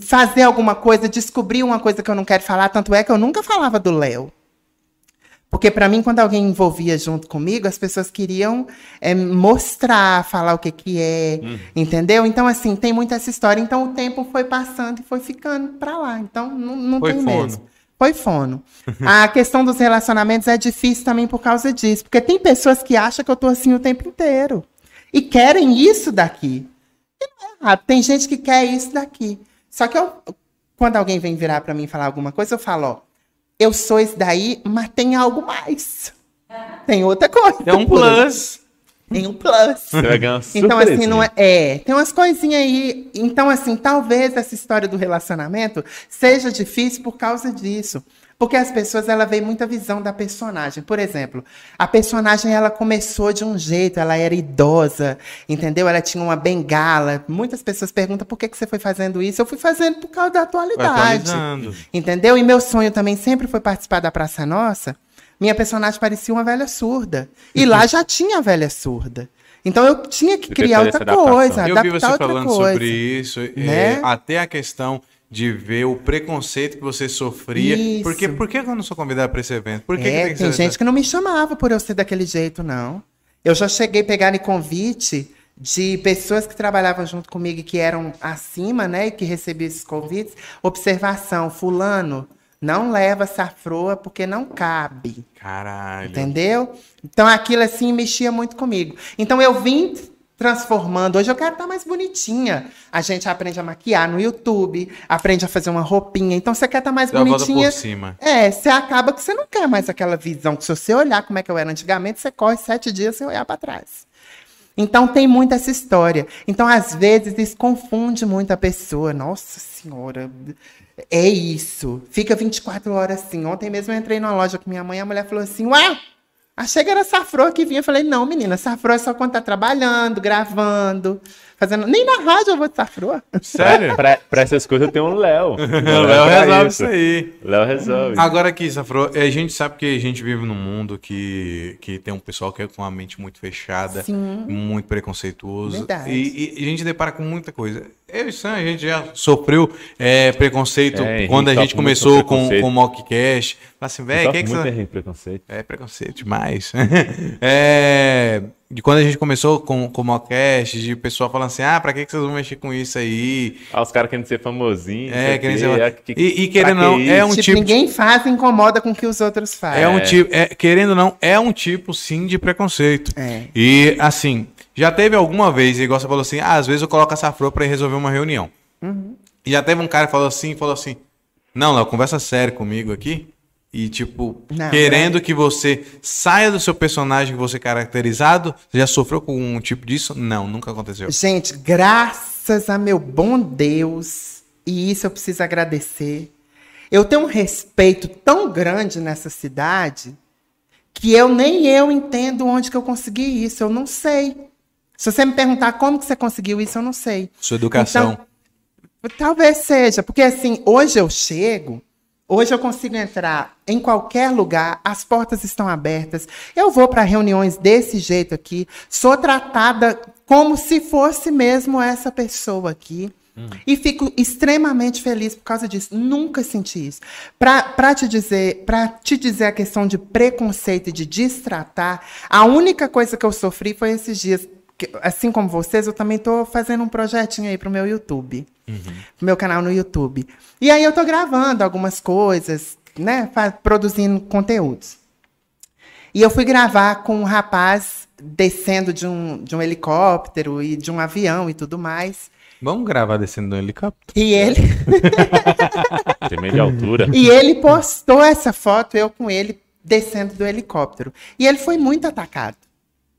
fazer alguma coisa, descobrir uma coisa que eu não quero falar. Tanto é que eu nunca falava do Léo. Porque para mim, quando alguém envolvia junto comigo, as pessoas queriam é, mostrar, falar o que que é, entendeu? Então, assim, tem muita essa história. Então, o tempo foi passando e foi ficando para lá. Então, não, não Foi tem fono. mesmo. Foi fono. A questão dos relacionamentos é difícil também por causa disso. Porque tem pessoas que acham que eu tô assim o tempo inteiro. E querem isso daqui. E não é errado. Tem gente que quer isso daqui. Só que eu, quando alguém vem virar para mim e falar alguma coisa, eu falo, ó, eu sou esse daí, mas tem algo mais. Tem outra coisa. É um plus. Tem um plus. Então, assim, não é, é. Tem umas coisinhas aí. Então, assim, talvez essa história do relacionamento seja difícil por causa disso. Porque as pessoas, ela veem muita visão da personagem. Por exemplo, a personagem, ela começou de um jeito, ela era idosa, entendeu? Ela tinha uma bengala. Muitas pessoas perguntam por que, que você foi fazendo isso. Eu fui fazendo por causa da atualidade. atualizando. Entendeu? E meu sonho também sempre foi participar da Praça Nossa. Minha personagem parecia uma velha surda. E lá já tinha a velha surda. Então eu tinha que criar fez essa outra coisa, Eu vi adaptar você outra falando coisa. sobre isso, é, Né? até a questão de ver o preconceito que você sofria. Isso. Porque, por que eu não sou convidado para esse evento? Por que, que É, tem que tem gente que não me chamava por eu ser daquele jeito, não. Eu já cheguei a pegar em convite de pessoas que trabalhavam junto comigo e que eram acima, né, e que recebiam esses convites. Observação, fulano, não leva safroa porque não cabe. Caralho. Entendeu? Então aquilo assim mexia muito comigo. Então eu vim transformando. Hoje eu quero estar mais bonitinha. A gente aprende a maquiar no YouTube, aprende a fazer uma roupinha. Então você quer estar mais Dá bonitinha. por cima. É, você acaba que você não quer mais aquela visão. Que se você olhar como é que eu era antigamente, você corre sete dias sem olhar para trás. Então tem muito essa história. Então, às vezes, isso confunde muito a pessoa. Nossa senhora, é isso. Fica 24 horas assim. Ontem mesmo eu entrei numa loja com minha mãe e a mulher falou assim: Ué, achei que era safrô que vinha. Falei, não, menina, safrô é só quando tá trabalhando, gravando, fazendo. Nem na rádio eu vou de safrô. Sério? Pra, pra essas coisas eu tenho um Léo. o Léo resolve isso aí. Léo resolve. Agora aqui, Safro, a gente sabe que a gente vive num mundo que, que tem um pessoal que é com a mente muito fechada, Sim. muito preconceituoso. Verdade. E, e a gente depara com muita coisa. Eu e Sam, a gente já sofreu é, preconceito É, quando a gente começou com, com o Mockcast. Fala assim, velho, Sofre que é que você... Henrique, preconceito. É preconceito demais. é, de quando a gente começou com, com o Mockcast, de pessoal falando assim, ah, pra que, que vocês vão mexer com isso aí? Ah, os caras querendo ser famosinho. É, querendo ser- É, que- E, e querendo não, é isso? um tipo, tipo... ninguém faz e incomoda com o que os outros fazem. É um tipo, é, querendo ou não, é um tipo sim de preconceito. É. E assim, já teve alguma vez, igual você falou assim, ah, às vezes eu coloco a Safro pra ir resolver uma reunião. Uhum. E já teve um cara que falou assim, falou assim, não, Léo, conversa sério comigo aqui. E tipo, Não, querendo que você saia do seu personagem que você é caracterizado, você já sofreu com um tipo disso? Não, nunca aconteceu. Gente, graças a meu bom Deus, e isso eu preciso agradecer. Eu tenho um respeito tão grande nessa cidade que eu nem eu entendo onde que eu consegui isso, eu não sei. Se você me perguntar como que você conseguiu isso, eu não sei. Sua educação. Então, talvez seja, porque assim, hoje eu chego, hoje eu consigo entrar em qualquer lugar, as portas estão abertas. Eu vou para reuniões desse jeito aqui, sou tratada como se fosse mesmo essa pessoa aqui. E fico extremamente feliz por causa disso. Nunca senti isso. Para te dizer, para te dizer a questão de preconceito e de destratar, a única coisa que eu sofri foi esses dias que, assim como vocês, eu também tô fazendo um projetinho aí pro meu YouTube. Pro meu canal no YouTube. E aí eu tô gravando algumas coisas, né? Produzindo conteúdos. E eu fui gravar com um rapaz descendo de um, de um helicóptero e de um avião e tudo mais. Vamos gravar descendo do helicóptero? E ele, Tem meio de altura. e ele postou essa foto, eu com ele descendo do helicóptero. E ele foi muito atacado.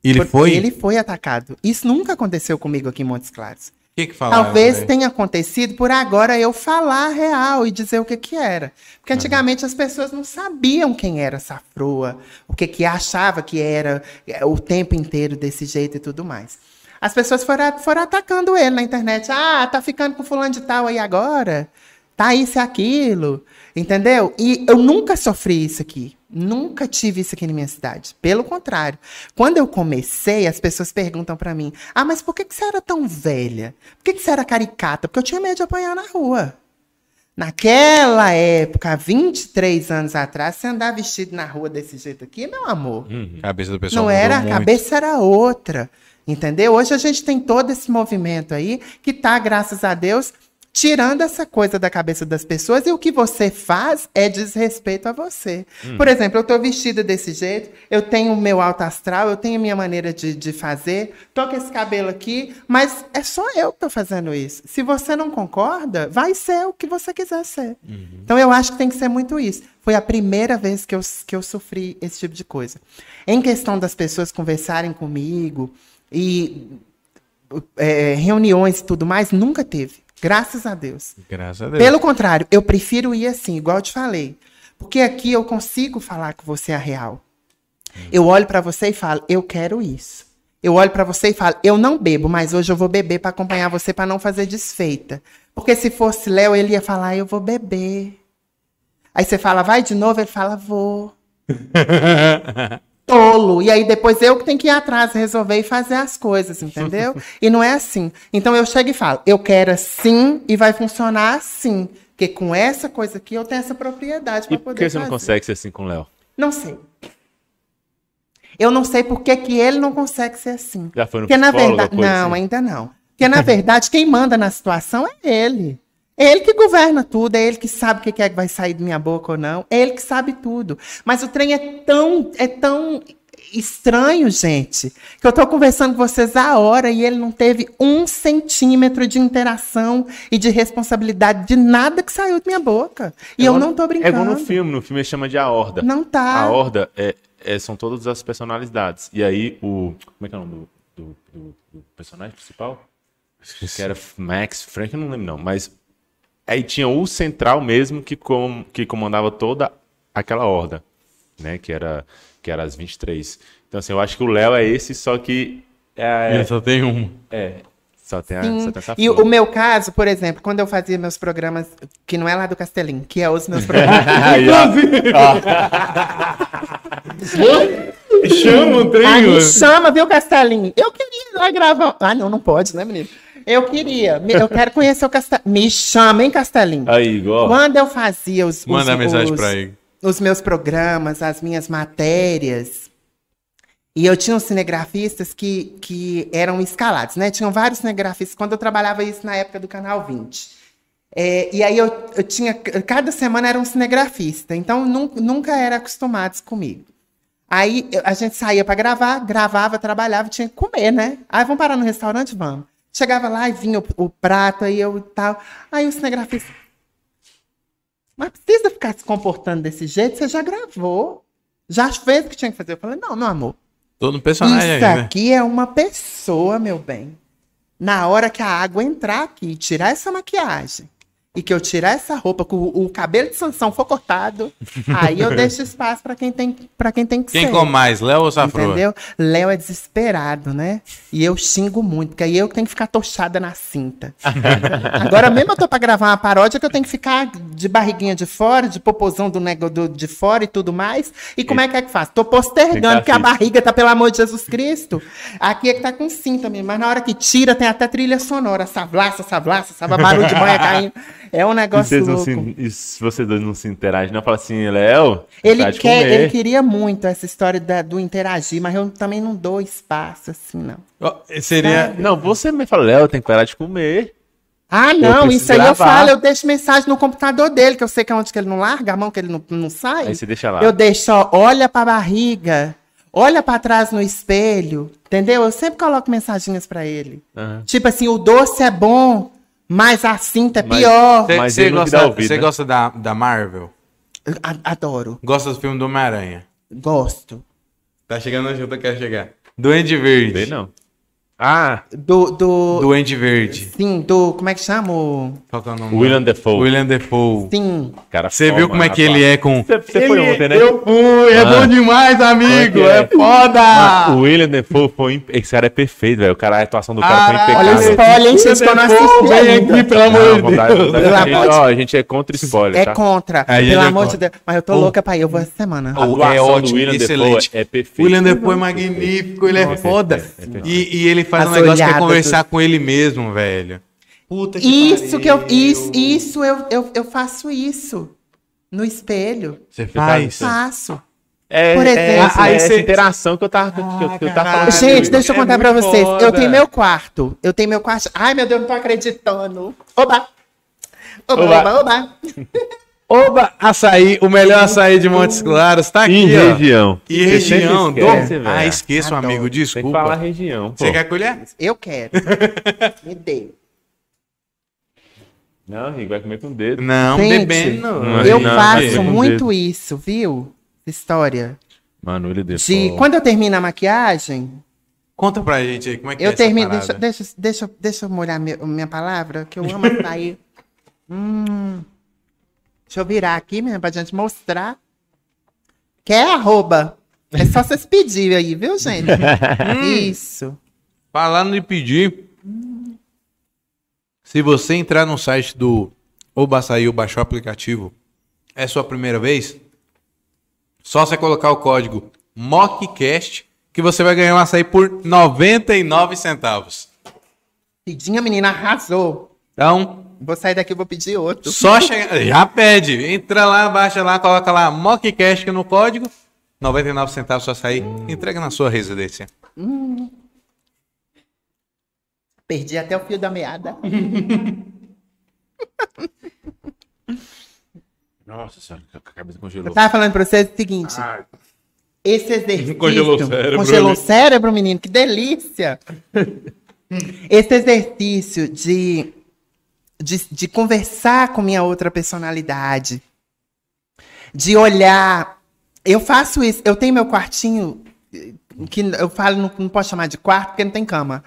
Ele foi? Ele foi atacado. Isso nunca aconteceu comigo aqui em Montes Claros. Que que falaram? Talvez velho? tenha acontecido por agora eu falar a real e dizer o que que era. Porque antigamente as pessoas não sabiam quem era Safroa, o que que achava que era é, o tempo inteiro desse jeito e tudo mais. As pessoas foram, foram atacando ele na internet. Ah, tá ficando com fulano de tal aí agora? Tá isso e aquilo. Entendeu? E eu nunca sofri isso aqui. Nunca tive isso aqui na minha cidade. Pelo contrário. Quando eu comecei, as pessoas perguntam pra mim: Ah, mas por que, que você era tão velha? Por que, que você era caricata? Porque eu tinha medo de apanhar na rua. Naquela época, há 23 anos atrás, você andar vestido na rua desse jeito aqui, meu amor. A cabeça do pessoal Não era, a cabeça era outra. Entendeu? Hoje a gente tem todo esse movimento aí que tá, graças a Deus, tirando essa coisa da cabeça das pessoas e o que você faz é desrespeito a você. Por exemplo, eu tô vestida desse jeito, eu tenho o meu alto astral, eu tenho a minha maneira de, de fazer, tô com esse cabelo aqui, mas é só eu que tô fazendo isso. Se você não concorda, vai ser o que você quiser ser. Então eu acho que tem que ser muito isso. Foi a primeira vez que eu, que eu sofri esse tipo de coisa. Em questão das pessoas conversarem comigo e é, reuniões e tudo mais, nunca teve. Graças a Deus. Graças a Deus. Pelo contrário, eu prefiro ir assim, igual eu te falei. Porque aqui eu consigo falar com você a real. Eu olho pra você e falo, eu quero isso. Eu olho pra você e falo, eu não bebo, mas hoje eu vou beber pra acompanhar você pra não fazer desfeita. Porque se fosse Léo, ele ia falar, eu vou beber. Aí você fala, vai de novo, ele fala, vou. Tolo. E aí depois eu que tenho que ir atrás, resolver e fazer as coisas, entendeu? E não é assim. Então eu chego e falo, eu quero assim e vai funcionar assim. Porque com essa coisa aqui eu tenho essa propriedade para por poder que você não fazer. consegue ser assim com o Léo? Não sei. Eu não sei por que, que ele não consegue ser assim. Já foi no Porque na verdade. Não, assim? ainda não. Porque na verdade, quem manda na situação é ele. É ele que governa tudo, é ele que sabe o que que é que vai sair da minha boca ou não. É ele que sabe tudo. Mas o trem é tão, é tão estranho, gente, que eu tô conversando com vocês há hora e ele não teve um centímetro de interação e de responsabilidade de nada que saiu da minha boca. E É eu não É brincando. igual no filme, no filme ele chama de A Horda. Não tá. A Horda é, é- são todas as personalidades. E aí o. Como é que é o nome do, do- do- do personagem principal? Que era Max Frank, eu não lembro não. Mas aí tinha o central mesmo que, com, que comandava toda aquela horda, né? Que era, que era as 23. Então assim, eu acho que o Léo é esse, só que. É, Ele só tem um. é, só tem, a, Sim. só tem essa E flor. o meu caso, por exemplo, quando eu fazia meus programas, que não é lá do Castelinho, que é os meus programas. Ó. Chama o Aí mano. chama, viu, Castelinho? Eu queria ir lá gravar. Ah, não, não pode, né, menino? Eu queria. Eu quero conhecer o Castelinho. Me chama, hein, Castelinho? Aí, igual. Quando eu fazia os, Manda os, mensagem os- pra ele. os meus programas, as minhas matérias. E eu tinha uns cinegrafistas que, que eram escalados, né? Tinham vários cinegrafistas. Quando eu trabalhava isso na época do Canal 20. É, e aí eu, eu tinha... Cada semana era um cinegrafista. Então, nun- nunca eram acostumados comigo. Aí a gente saía pra gravar, gravava, trabalhava, tinha que comer, né? Aí vamos parar no restaurante? Vamos. Chegava lá e vinha o, o prato, aí eu e tal. Aí o cinegrafista... Mas precisa ficar se comportando desse jeito? Você já gravou. Já fez o que tinha que fazer. Eu falei, não, meu amor. Todo um personagem Isso aí, né? aqui é uma pessoa, meu bem. Na hora que a água entrar aqui, tirar essa maquiagem e que eu tirar essa roupa, que o, o cabelo de Sansão for cortado, aí eu deixo espaço pra quem tem para quem tem que Quem ser. come mais, Léo ou Safroa? Entendeu? Léo é desesperado, né? E eu xingo muito, porque aí eu tenho que ficar tochada na cinta. Agora mesmo eu tô pra gravar uma paródia que eu tenho que ficar de barriguinha de fora, de popozão do negócio de fora e tudo mais. E como é que é que faz? Tô postergando, porque a assim. barriga tá, pelo amor de Jesus Cristo. Aqui é que tá com cinta mesmo, mas na hora que tira tem até trilha sonora. Savlaça, savlaça, sava barulho de banha caindo. É um E negócio vocês, não louco. se, e se vocês dois não se interagem, não fala assim, Léo, Ele, quer, comer. ele queria muito essa história da- do interagir, mas eu também não dou espaço assim, não. Ó, Seria. Não, você me fala, Léo, tem que parar de comer. Ah, não, isso aí eu gravar. falo, eu deixo mensagem no computador dele, que eu sei que é onde que ele não larga a mão, que ele não, não sai. Aí você deixa lá. Eu deixo, ó, olha pra barriga, olha pra trás no espelho, entendeu? Eu sempre coloco mensaginhas pra ele. Aham. Tipo assim, o doce é bom, mas a cinta é Mas- pior. Você Mas você ele não te dá gosta, ouvido, né? gosta da, da Marvel? A- Adoro, Gosta do filme do Homem-Aranha? gosto. Tá chegando onde eu quero chegar. Duende Verde. Vê não. Ah, Do, do, Duende Verde. sim, do, como é que chama? o- Qual que é o nome? William? Defoe. William Defoe. Sim, Cara, Você viu como é que ele é com. Você, foi ontem, né? Eu fui, é Ah. bom demais, amigo. É É, é? foda! Mano, o William Defoe foi. imp- Esse cara é perfeito, velho. O cara, a atuação do cara foi Caralho, olha o impecável. spoiler, hein, gente, que eu não assisti Vem aqui, pelo Não, amor de Deus. vontade- Pelo a, gente, amor de- ó, a gente é contra spoiler, É tá? contra. Aí ele Pelo é amor contra. de Deus. Mas eu tô louca pra ir, eu vou essa semana. A É do ótimo, William excelente. Defoe é perfeito. William Defoe é magnífico, ele é Nossa, foda. é. E, e ele faz As um negócio que é olhadas conversar com ele mesmo, velho. Puta que Isso que eu. pariu. Isso, isso eu, eu, eu faço isso. No espelho. Você Faz. Faço. É, Por é, exemplo. essa, Aí essa você- interação que eu tava, que eu, que eu tava caralho. falando. Gente, deixa eu é contar pra muito vocês. foda. Eu tenho meu quarto. Eu tenho meu quarto. Ai, meu Deus, não tô acreditando. Oba! Oba, Oba. oba, oba. Oba, açaí, o melhor açaí de Montes Claros, tá aqui, Em ó. região. E região, do... esquece. Ah, esqueço, Adoro. amigo, Tem que desculpa. falar região. pô. Você quer colher? Eu quero. Me dê. Não, Rico, vai comer com o dedo. Não, Gente, bebendo. não. Eu Não, faço muito isso, viu? História. Mano, ele deu. De quando eu termino a maquiagem, Conta pra gente aí, como é que é eu essa termino. Deixa, deixa, deixa, deixa eu molhar meu- minha palavra, que eu amo açaí. hum. Deixa eu virar aqui, mesmo, pra gente mostrar. Que é arroba. É só vocês pedirem aí, viu, gente? Isso. Falando de pedir, se você entrar no site do Obaçaí ou baixar o aplicativo, é sua primeira vez, só você colocar o código MOCCAST que você vai ganhar um açaí por 99 centavos. Pedinha, menina, arrasou. Então, Vou sair daqui e vou pedir outro. só chegar. Já pede. Entra lá, baixa lá, coloca lá MOCCAST no código. 99 centavos só açaí. Entrega na sua residência. Perdi até o fio da meada. Nossa senhora, a cabeça Eu congelou. tava falando pra vocês o seguinte. Esse exercício. Congelou o cérebro, Congelou né? o cérebro, menino, que delícia! Esse exercício de, de, de conversar com minha outra personalidade, de olhar. Eu faço isso, eu tenho meu quartinho, eh, que eu falo, não, não posso chamar de quarto, porque não tem cama.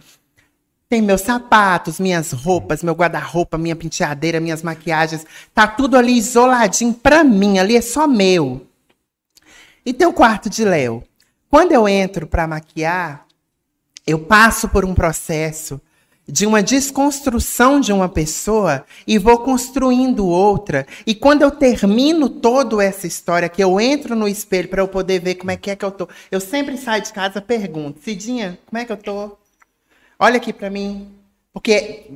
Tem meus sapatos, minhas roupas, meu guarda-roupa, minha penteadeira, minhas maquiagens. Tá tudo ali isoladinho pra mim, ali é só meu. E tem o quarto de Léo. Quando eu entro para maquiar, eu passo por um processo de uma desconstrução de uma pessoa e vou construindo outra. E quando eu termino toda essa história, que eu entro no espelho para eu poder ver como é que é que eu tô, eu sempre saio de casa e pergunto: Cidinha, como é que eu tô? Olha aqui para mim. Porque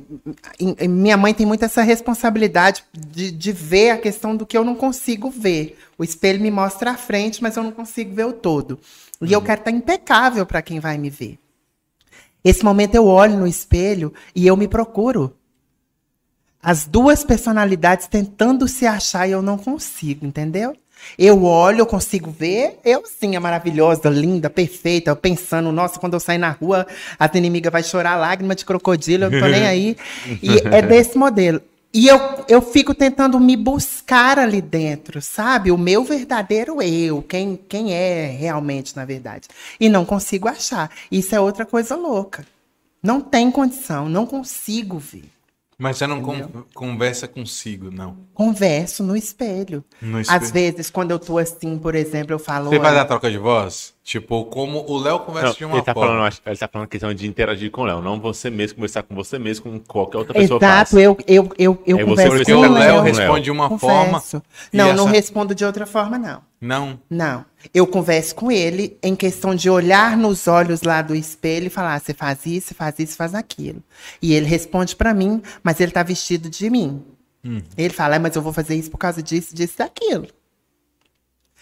em- em- minha mãe tem muito essa responsabilidade de, de ver a questão do que eu não consigo ver. O espelho me mostra a frente, mas eu não consigo ver o todo. E eu quero estar impecável para quem vai me ver. Esse momento eu olho no espelho e eu me procuro. As duas personalidades tentando se achar e eu não consigo, entendeu? Eu olho, eu consigo ver, eu sim, é maravilhosa, linda, perfeita, eu pensando, nossa, quando eu sair na rua, as inimigas vai chorar lágrima de crocodilo, eu não tô nem aí. E é desse modelo. E eu, eu fico tentando me buscar ali dentro, sabe? O meu verdadeiro eu, quem, quem é realmente, na verdade. E não consigo achar. Isso é outra coisa louca. Não tem condição, não consigo ver. Mas você não con- conversa consigo, não. Converso no espelho. No espelho. Às vezes, quando eu tô assim, por exemplo, eu falo. Você faz "Olha, a troca de voz? Tipo, como o Léo conversa Não, de uma ele, tá forma. falando, acho- ele tá falando questão de interagir com o Léo, não você mesmo, conversar com você mesmo, com qualquer outra pessoa Exato, faz. eu, eu, eu, eu você converso Porque com o Léo Léo. responde de uma converso. forma. e Não, não essa- respondo de outra forma, não. Não. Não. Eu converso com ele em questão de olhar nos olhos lá do espelho e falar: "Ah, você faz isso, você faz isso, faz aquilo. E ele responde pra mim, mas ele tá vestido de mim. Hum. Ele fala: "Ah, mas eu vou fazer isso por causa disso, disso e daquilo.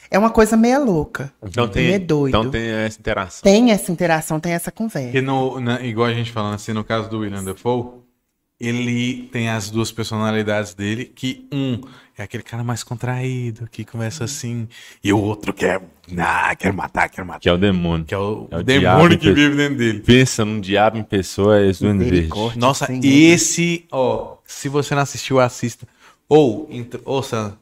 É uma coisa meio louca. Então tem, meio doido. então tem essa interação. Tem essa interação, tem essa conversa. no, na- igual a gente falando assim, no caso do William Dafoe, ele tem as duas personalidades dele, que um é aquele cara mais contraído, que começa assim, e o outro quer, ah, quer matar, quer matar. Que é o demônio. Que é o, É o demônio que vive dentro dele. Pensa num diabo em pessoa, é Duende Verde. Nossa, Senhor. esse, ó, se você não assistiu, assista. Ou, ouça,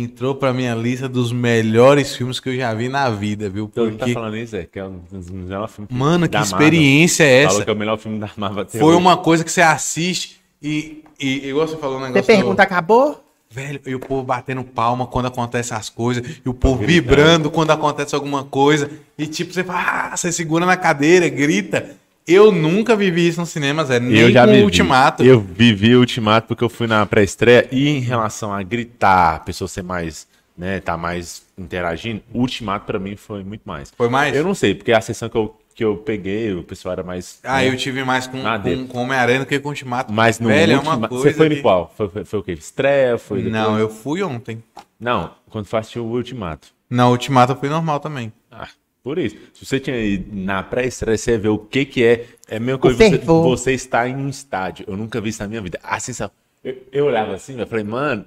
entrou pra minha lista dos melhores filmes que eu já vi na vida, viu? Então, ele tá Porque, falando isso, é, que é um dos melhores filmes mano, que da Marvel. experiência é Falou essa? que é o melhor filme da Marvel até Foi hoje. uma coisa que você assiste e, e igual você falou um Você negócio. pergunta, acabou? Velho, e o povo batendo palma quando acontece as coisas, e o povo vibrando quando acontece alguma coisa, e tipo, você fala, ah, você segura na cadeira, grita. Eu nunca vivi isso no cinema, Zé, nem Eu já com o vivi. Ultimato. Eu vivi o Ultimato porque eu fui na pré-estreia e em relação a gritar, a pessoa ser mais, né, tá mais interagindo, o Ultimato pra mim foi muito mais. Foi mais? Eu não sei, porque a sessão que eu, que eu peguei, o pessoal era mais. Ah, né? eu tive mais com, com, com Homem-Aranha do que com Ultimato. Mas no Velho, é último. uma coisa Você foi que- em qual? Foi, foi, foi o quê? Estreia? Foi depois? Não, eu fui ontem. Não, quando foi assistir o Ultimato. Na Ultimato eu fui normal também. Por isso. Se você tinha ido na pré-estreia, você vê o que que é. É a mesma coisa você, você estar em um estádio. Eu nunca vi isso na minha vida. A sensação. Eu, eu olhava assim, eu falei, mano,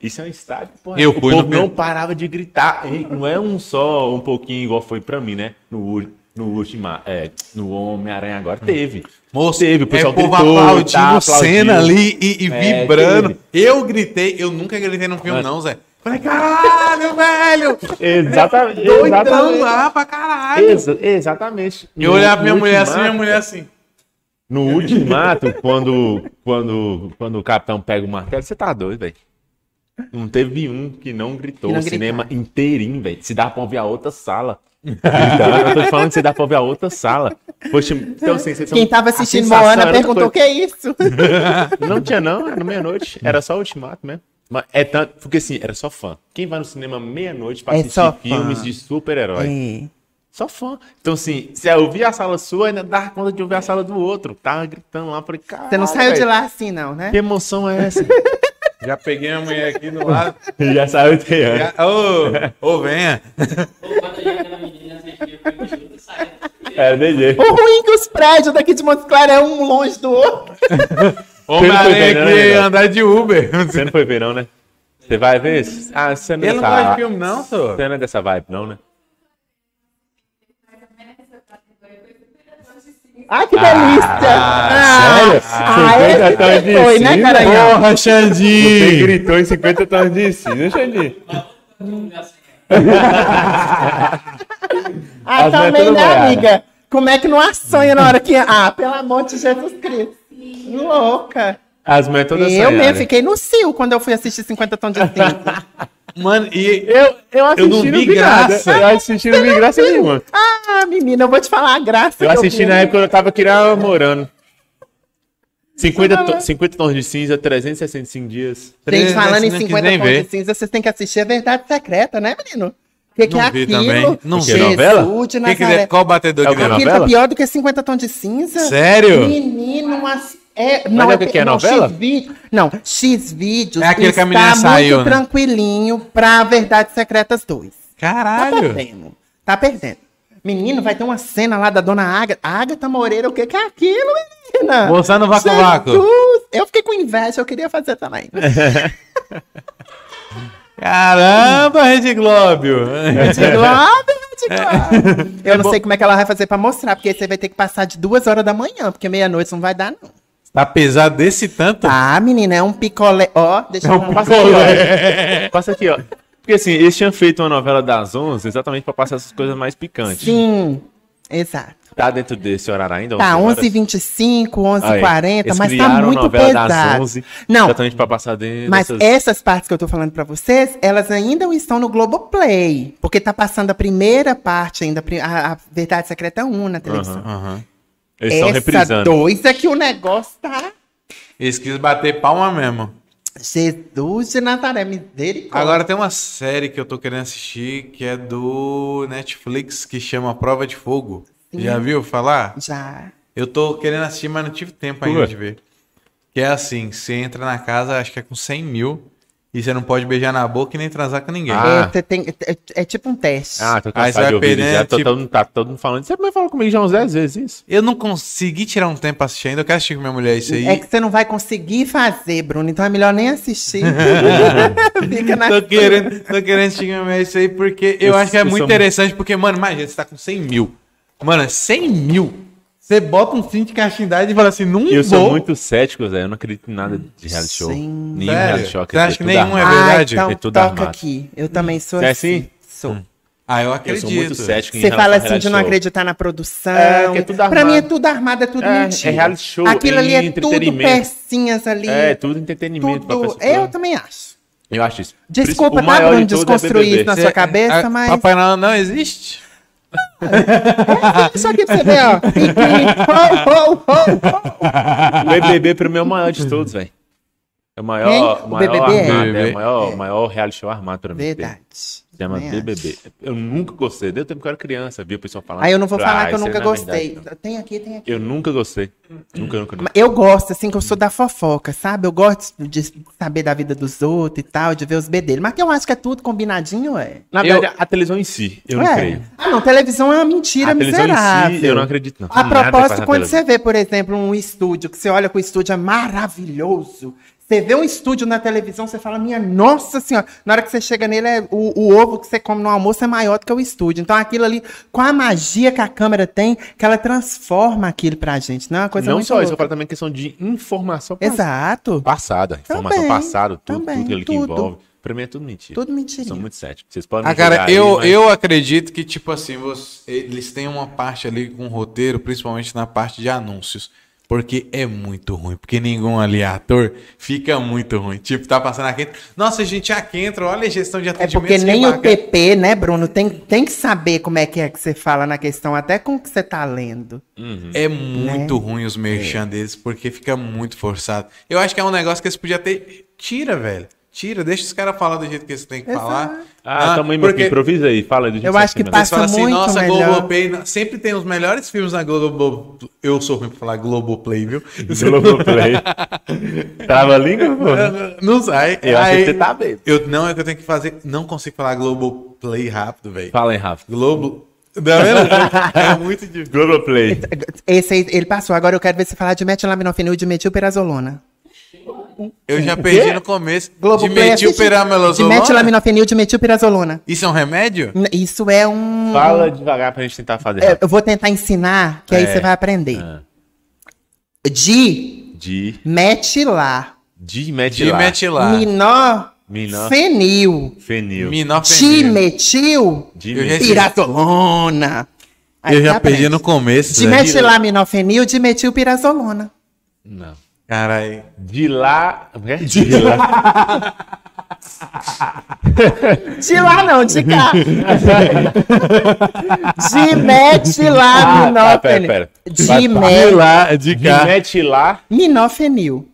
isso é um estádio, porra. Eu o povo não parava de gritar. Não é um só, um pouquinho igual foi pra mim, né? No, no último, é, no Homem-Aranha agora. Teve. Moço, teve. O pessoal é, o povo gritou, aplaudindo tá, cena aplaudiu. ali e, e É, vibrando. teve. Eu gritei, eu nunca gritei num filme, Mano. não, Zé. Falei, caralho, velho! Exatamente. Doidão exatamente. lá pra caralho. Exa- exatamente. Eu olhava pra minha mulher assim, minha mulher assim. No ultimato, quando, quando, quando o capitão pega o martelo, você tá doido, velho. Não teve um que não gritou Que não o cinema gritaram. inteirinho, velho. Se dá pra ouvir a outra sala. Gritando, eu tô te falando que você dá pra ouvir a outra sala. Poxa, então assim, vocês são- Quem tava assistindo Moana perguntou o que é isso. Não tinha não, era meia-noite. Era só o ultimato mesmo. Mas é tanto, porque assim, era só fã. Quem vai no cinema meia-noite pra É assistir filmes de super-herói? É. Só fã. Então, assim, se eu ouvir a sala sua, ainda dá conta de ouvir a sala do outro. Tava gritando lá, falei, cara. Você não saiu de lá assim, não, né? Que emoção é essa? Já peguei a mulher aqui do lado. Já saiu de. Já- Ô, venha. Junto e saí. É. O ruim que os prédios daqui de Montes Claros é um longe do outro. Homem-Aranha não ver, né, andar de Uber. Você não foi ver, não, né? Você vai ver? Ah, você não, é Ele não dessa- gosta de filme, não, senhor. Você não é dessa vibe, não, né? Ai, que delícia! sério? Ah, 50 esse tons que de foi, né, cinza? Garanhão? Porra, Você Xandinho! gritou em 50 tons de cinza, Xandinho. Ah, As também, né, amiga? Como é que não assanha na hora que... Ah, pelo amor de Jesus Cristo. Louca. As mães todas Eu mesmo fiquei no cio quando eu fui assistir 50 Tons de Cinza. Mano, e Eu, eu assisti, não vi nada. graça. Eu assisti, não vi graça nenhuma. ah, menina, eu vou te falar a graça. Eu que assisti vi. na época quando eu tava aqui namorando. 50, to- 50 tons de cinza, 365 dias. Gente, falando em Não quis 50 nem Tons de Cinza, vocês têm que assistir a Verdade Secreta, né, menino? O que, que Não é vi aquilo? também. Não vi. Novela? de que que é- qual batedor É que o que é deu? Aquilo novela? tá pior do que 50 Tons de Cinza. Sério? Menino, umas- é, Mas é o que é, não, novela? X-vídeo- não, X-Vídeos É aquele que a menina muito saiu, né? tranquilinho pra Verdades Secretas 2. Tá Caralho. perdendo. Tá perdendo. Menino, vai ter uma cena lá da dona Ágata. Ágata Moreira, o que que é aquilo, menina? Moçando no vácuo vácuo. Jesus! Eu fiquei com inveja, eu queria fazer também. Caramba, Rede Glóbio. De Globo, de Globo. Eu não sei como é que ela vai fazer pra mostrar, porque você vai ter que passar de duas horas da manhã, porque meia-noite não vai dar, não. Tá pesado desse tanto? Ah, menina, é um picolé. Ó, deixa É eu um Passa aqui, ó. Passa aqui, ó. Porque assim, eles tinham feito uma novela das 11 exatamente pra passar essas coisas mais picantes. Sim, exato. Tá dentro desse horário ainda? Tá, 11 horas? 11h25, Aí, 11h40, eles mas tá muito novela das pesado. 11 Não, Exatamente pra passar dentro mas dessas... essas partes que eu tô falando pra vocês, elas ainda estão no Globoplay. Porque tá passando a primeira parte ainda, a a, Verdade Secreta 1 na televisão. Aham. Eles estão Essa reprisando. dois é que o negócio tá... Eles quis bater palma mesmo. Jesus de Nazaré, misericórdia. Agora tem uma série que eu tô querendo assistir que é do Netflix que chama Prova de Fogo. Já viu falar? Já. Eu tô querendo assistir, mas não tive tempo ainda Ué. de ver. Que é assim, você entra na casa, acho que é com 100 mil, e você não pode beijar na boca e nem transar com ninguém. Ah. É, tem, é, é tipo um teste. Ah, tô Aí você cansado vai de ouvir perdendo, isso. Já tô, tipo- todo, mundo- tá todo mundo falando. Você também falou comigo já uns 10 vezes isso. Eu não consegui tirar um tempo pra assistir ainda, eu quero assistir com minha mulher isso aí. É que você não vai conseguir fazer, Bruno, então é melhor nem assistir. Fica na Tô querendo, tô querendo assistir com minha mulher isso aí porque eu, Eu- acho que é muito sou- interessante, porque, mano, imagina, você tá com 100 mil. Mano, 100 mil. Você bota um cinto de castidade e fala assim, não Eu vou. sou muito cético, Zé. Eu não acredito em nada de reality show. Sim. Nenhum Sério? reality show. Você acha que tudo nenhum é verdade? Ah, então É tudo toca armado. aqui. Eu também sou Você é assim. assim? Sou. Ah, eu Eu acredito. sou muito cético em Você fala assim de não show. acreditar na produção. É, que é tudo Pra armado. mim é tudo armado, é tudo É, mentira. é reality show, Aquilo ali é é tudo pecinhas ali. É, tudo entretenimento. pra tudo. Eu também acho. Eu acho isso. Desculpa, tá, Bruno, é desconstruir isso na sua cabeça, a- mas- Papai Noel não existe? Isso aqui pra você ver, ó. O BBB pra mim é o maior de todos, velho. É o maior, o maior BBB é? armado, é, BBB. o maior, o maior reality show armado pra mim. Verdade. Se chama acho. BBB. Eu nunca gostei. Deu tempo que eu era criança, vi o pessoal falando. Aí eu não vou Ah, falar que eu nunca é gostei. verdade, Tem aqui, tem aqui. Eu nunca gostei. Nunca, nunca, nunca. Eu gosto, assim, que eu sou da fofoca, sabe? Eu gosto de saber da vida dos outros e tal, de ver os bedelhos. Mas que eu acho que é tudo combinadinho, é. Na Eu- verdade, a televisão em si, eu não é. creio. Ah, não, televisão é uma mentira a televisão miserável. em si, eu não acredito, não. A propósito, quando você vê, por exemplo, um estúdio, que você olha que o estúdio é maravilhoso, você vê um estúdio na televisão, você fala, minha nossa senhora, na hora que você chega nele, é, o, o ovo que você come no almoço é maior do que o estúdio. Então aquilo ali, com a magia que a câmera tem, que ela transforma aquilo pra gente, não é uma coisa Não muito só isso, eu louca. falo também questão de informação Exato. passada. Informação Também, passada, tudo, também, tudo aquilo que tudo. envolve. Pra mim é tudo mentira. Tudo mentira. São muito céticos. Vocês podem Ah, cara, julgar aí, eu, mas- eu acredito que, tipo assim, você- eles têm uma parte ali com roteiro, principalmente na parte de anúncios. Porque é muito ruim. Porque nenhum ali é ator, fica muito ruim. Tipo, tá passando aqui. Nossa, gente, aqui entra, olha a gestão de É atendimento. porque que nem o bacana." PP, né, Bruno, tem, tem que saber como é que é que você fala na questão, até com o que você tá lendo. É Né? muito ruim os merchan deles, porque fica muito forçado. Eu acho que é um negócio que eles podiam ter. Tira, velho. Tira, deixa os caras falar do jeito que eles têm que falar. Ah, aí, meu porque improvisa aí. Fala aí do jeito Eu que acho que Eles passa falam assim, muito nossa, melhor. Globoplay. Sempre tem os melhores filmes na Globo. Eu sou ruim pra falar Globoplay, viu? Globoplay. Trava a língua, pô? Não sai. Eu acho Aí- que você tá bem. Eu, não, é que eu tenho que fazer. Não consigo falar Globoplay rápido, velho. Fala aí, Rafa. Globo. Tá vendo? É muito difícil. Globoplay. Esse aí, ele passou. Agora eu quero ver você falar de metilaminofinil e de metilperazolona. Eu já perdi no começo. De Globoplay assiste- De metilperamelozolona. metilaminofinil de metilperazolona. Isso é um remédio? N- Isso é um... Fala devagar pra gente tentar fazer. É, rápido. eu vou tentar ensinar, que aí É. você vai aprender. Ah. De De. metilar. De De metilar. metilar. Minofenil. Fenil. Minofenil. Dimetil Eu já- pirazolona. Aí Eu você já perdi aprende. no começo. Dimetilaminofenil, dimetilpirazolona. Não. Caralho. De lá. é? De lá. De lá não, de cá. Ah, tá, pera, pera. Dime- lá, de De metilar. Minofenil.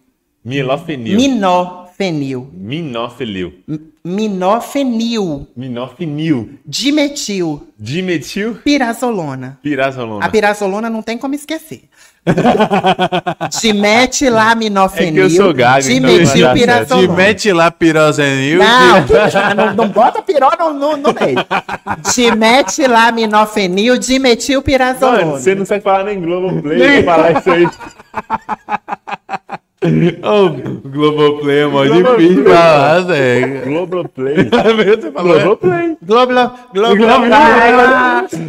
Milofenil. Minofenil. Minofenil. Minofenil. Minofenil. Dimetil. Dimetil. Pirazolona. Pirazolona. A pirazolona não tem como esquecer. Dimetilaminofenil. É que eu sou gago, então dar Dimetil certo. De pirazolona. metilapirosenil. Não, não, não bota piró no, no, no meio. Dimetilaminofenil, dimetil pirazolona. Mano, você não sabe falar nem Globoplay pra falar isso aí. O Globoplay é mó Globoplay. difícil falar, velho. Globoplay. Você falou, é? Globoplay. Globlo, Globlo,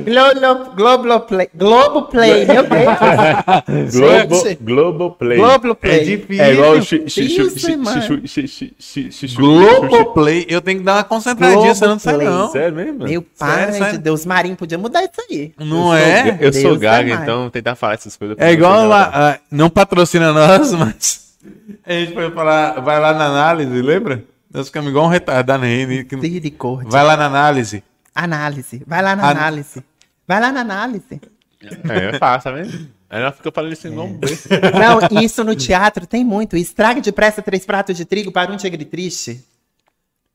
Globlo, Globoplay, Globoplay, meu Deus. Globo. Globoplay. Globoplay. É difícil. É igual Globoplay. Eu tenho que dar uma concentradinha, você não sabe Globoplay. não. Sério mesmo? Meu pai de. Deus, Marinho podia mudar isso aí. Não é? Eu sou gaga, é mais. então tentar falar essas coisas. É igual lá, ah, não patrocina nós, mas a gente foi falar, vai lá na análise, lembra? Nós ficamos igual um retardado aí, que- Misericórdia. Vai lá na análise. Análise. Vai lá na An- análise. Vai lá na análise. É, é fácil, tá vendo? Aí ela fica falando isso igual um besta. Não, isso no teatro tem muito. Estraga depressa três pratos de trigo para um tigre triste.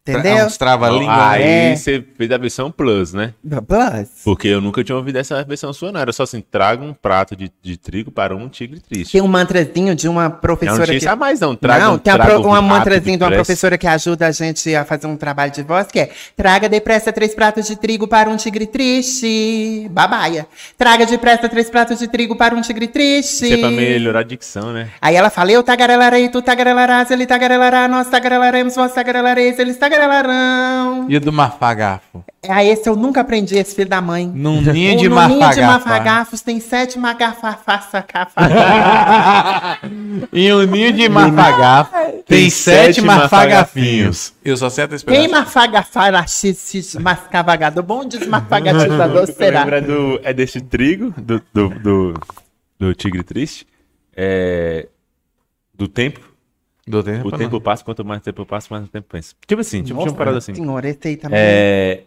Entendeu? Uns trava-língua. Aí É. você fez a versão Plus, né? Plus. Porque eu nunca tinha ouvido essa versão sua, não. Era só assim, traga um prato de, de trigo para um tigre triste. Tem um mantrazinho de uma Não professora tinha que... isso a mais, não. Traga não, um, tem uma, traga pro- um uma rato mantrazinho de uma professora que ajuda a gente a fazer um trabalho de voz, que é Traga depressa três pratos de trigo para um tigre triste. Babaia. Traga depressa três pratos de trigo para um tigre triste. Isso é pra melhorar a dicção, né? Aí ela fala, eu tagarelarei, tu tagarelarás, ele tagarelará, nós tagarelaremos, vós tagarelarei, eles tagarelarão. E do mafagafo? Aí esse eu nunca aprendi, esse filho da mãe. Num ninho de no ninho de mafagafo. mafagafos tem sete magafafaça E o ninho de mafagafo tem sete sete mafagafinhos. Eu só Quem esperar. mafagafara xixi mascavagado bom desmafagatilizador será? Lembra do. É desse trigo, do, do, do, do tigre triste. É. Do tempo. Do tempo, O não. tempo passa, quanto mais tempo passa, mais tempo pensa. Tipo assim, tipo, Nossa, uma parada assim. Senhora, esse aí também. É.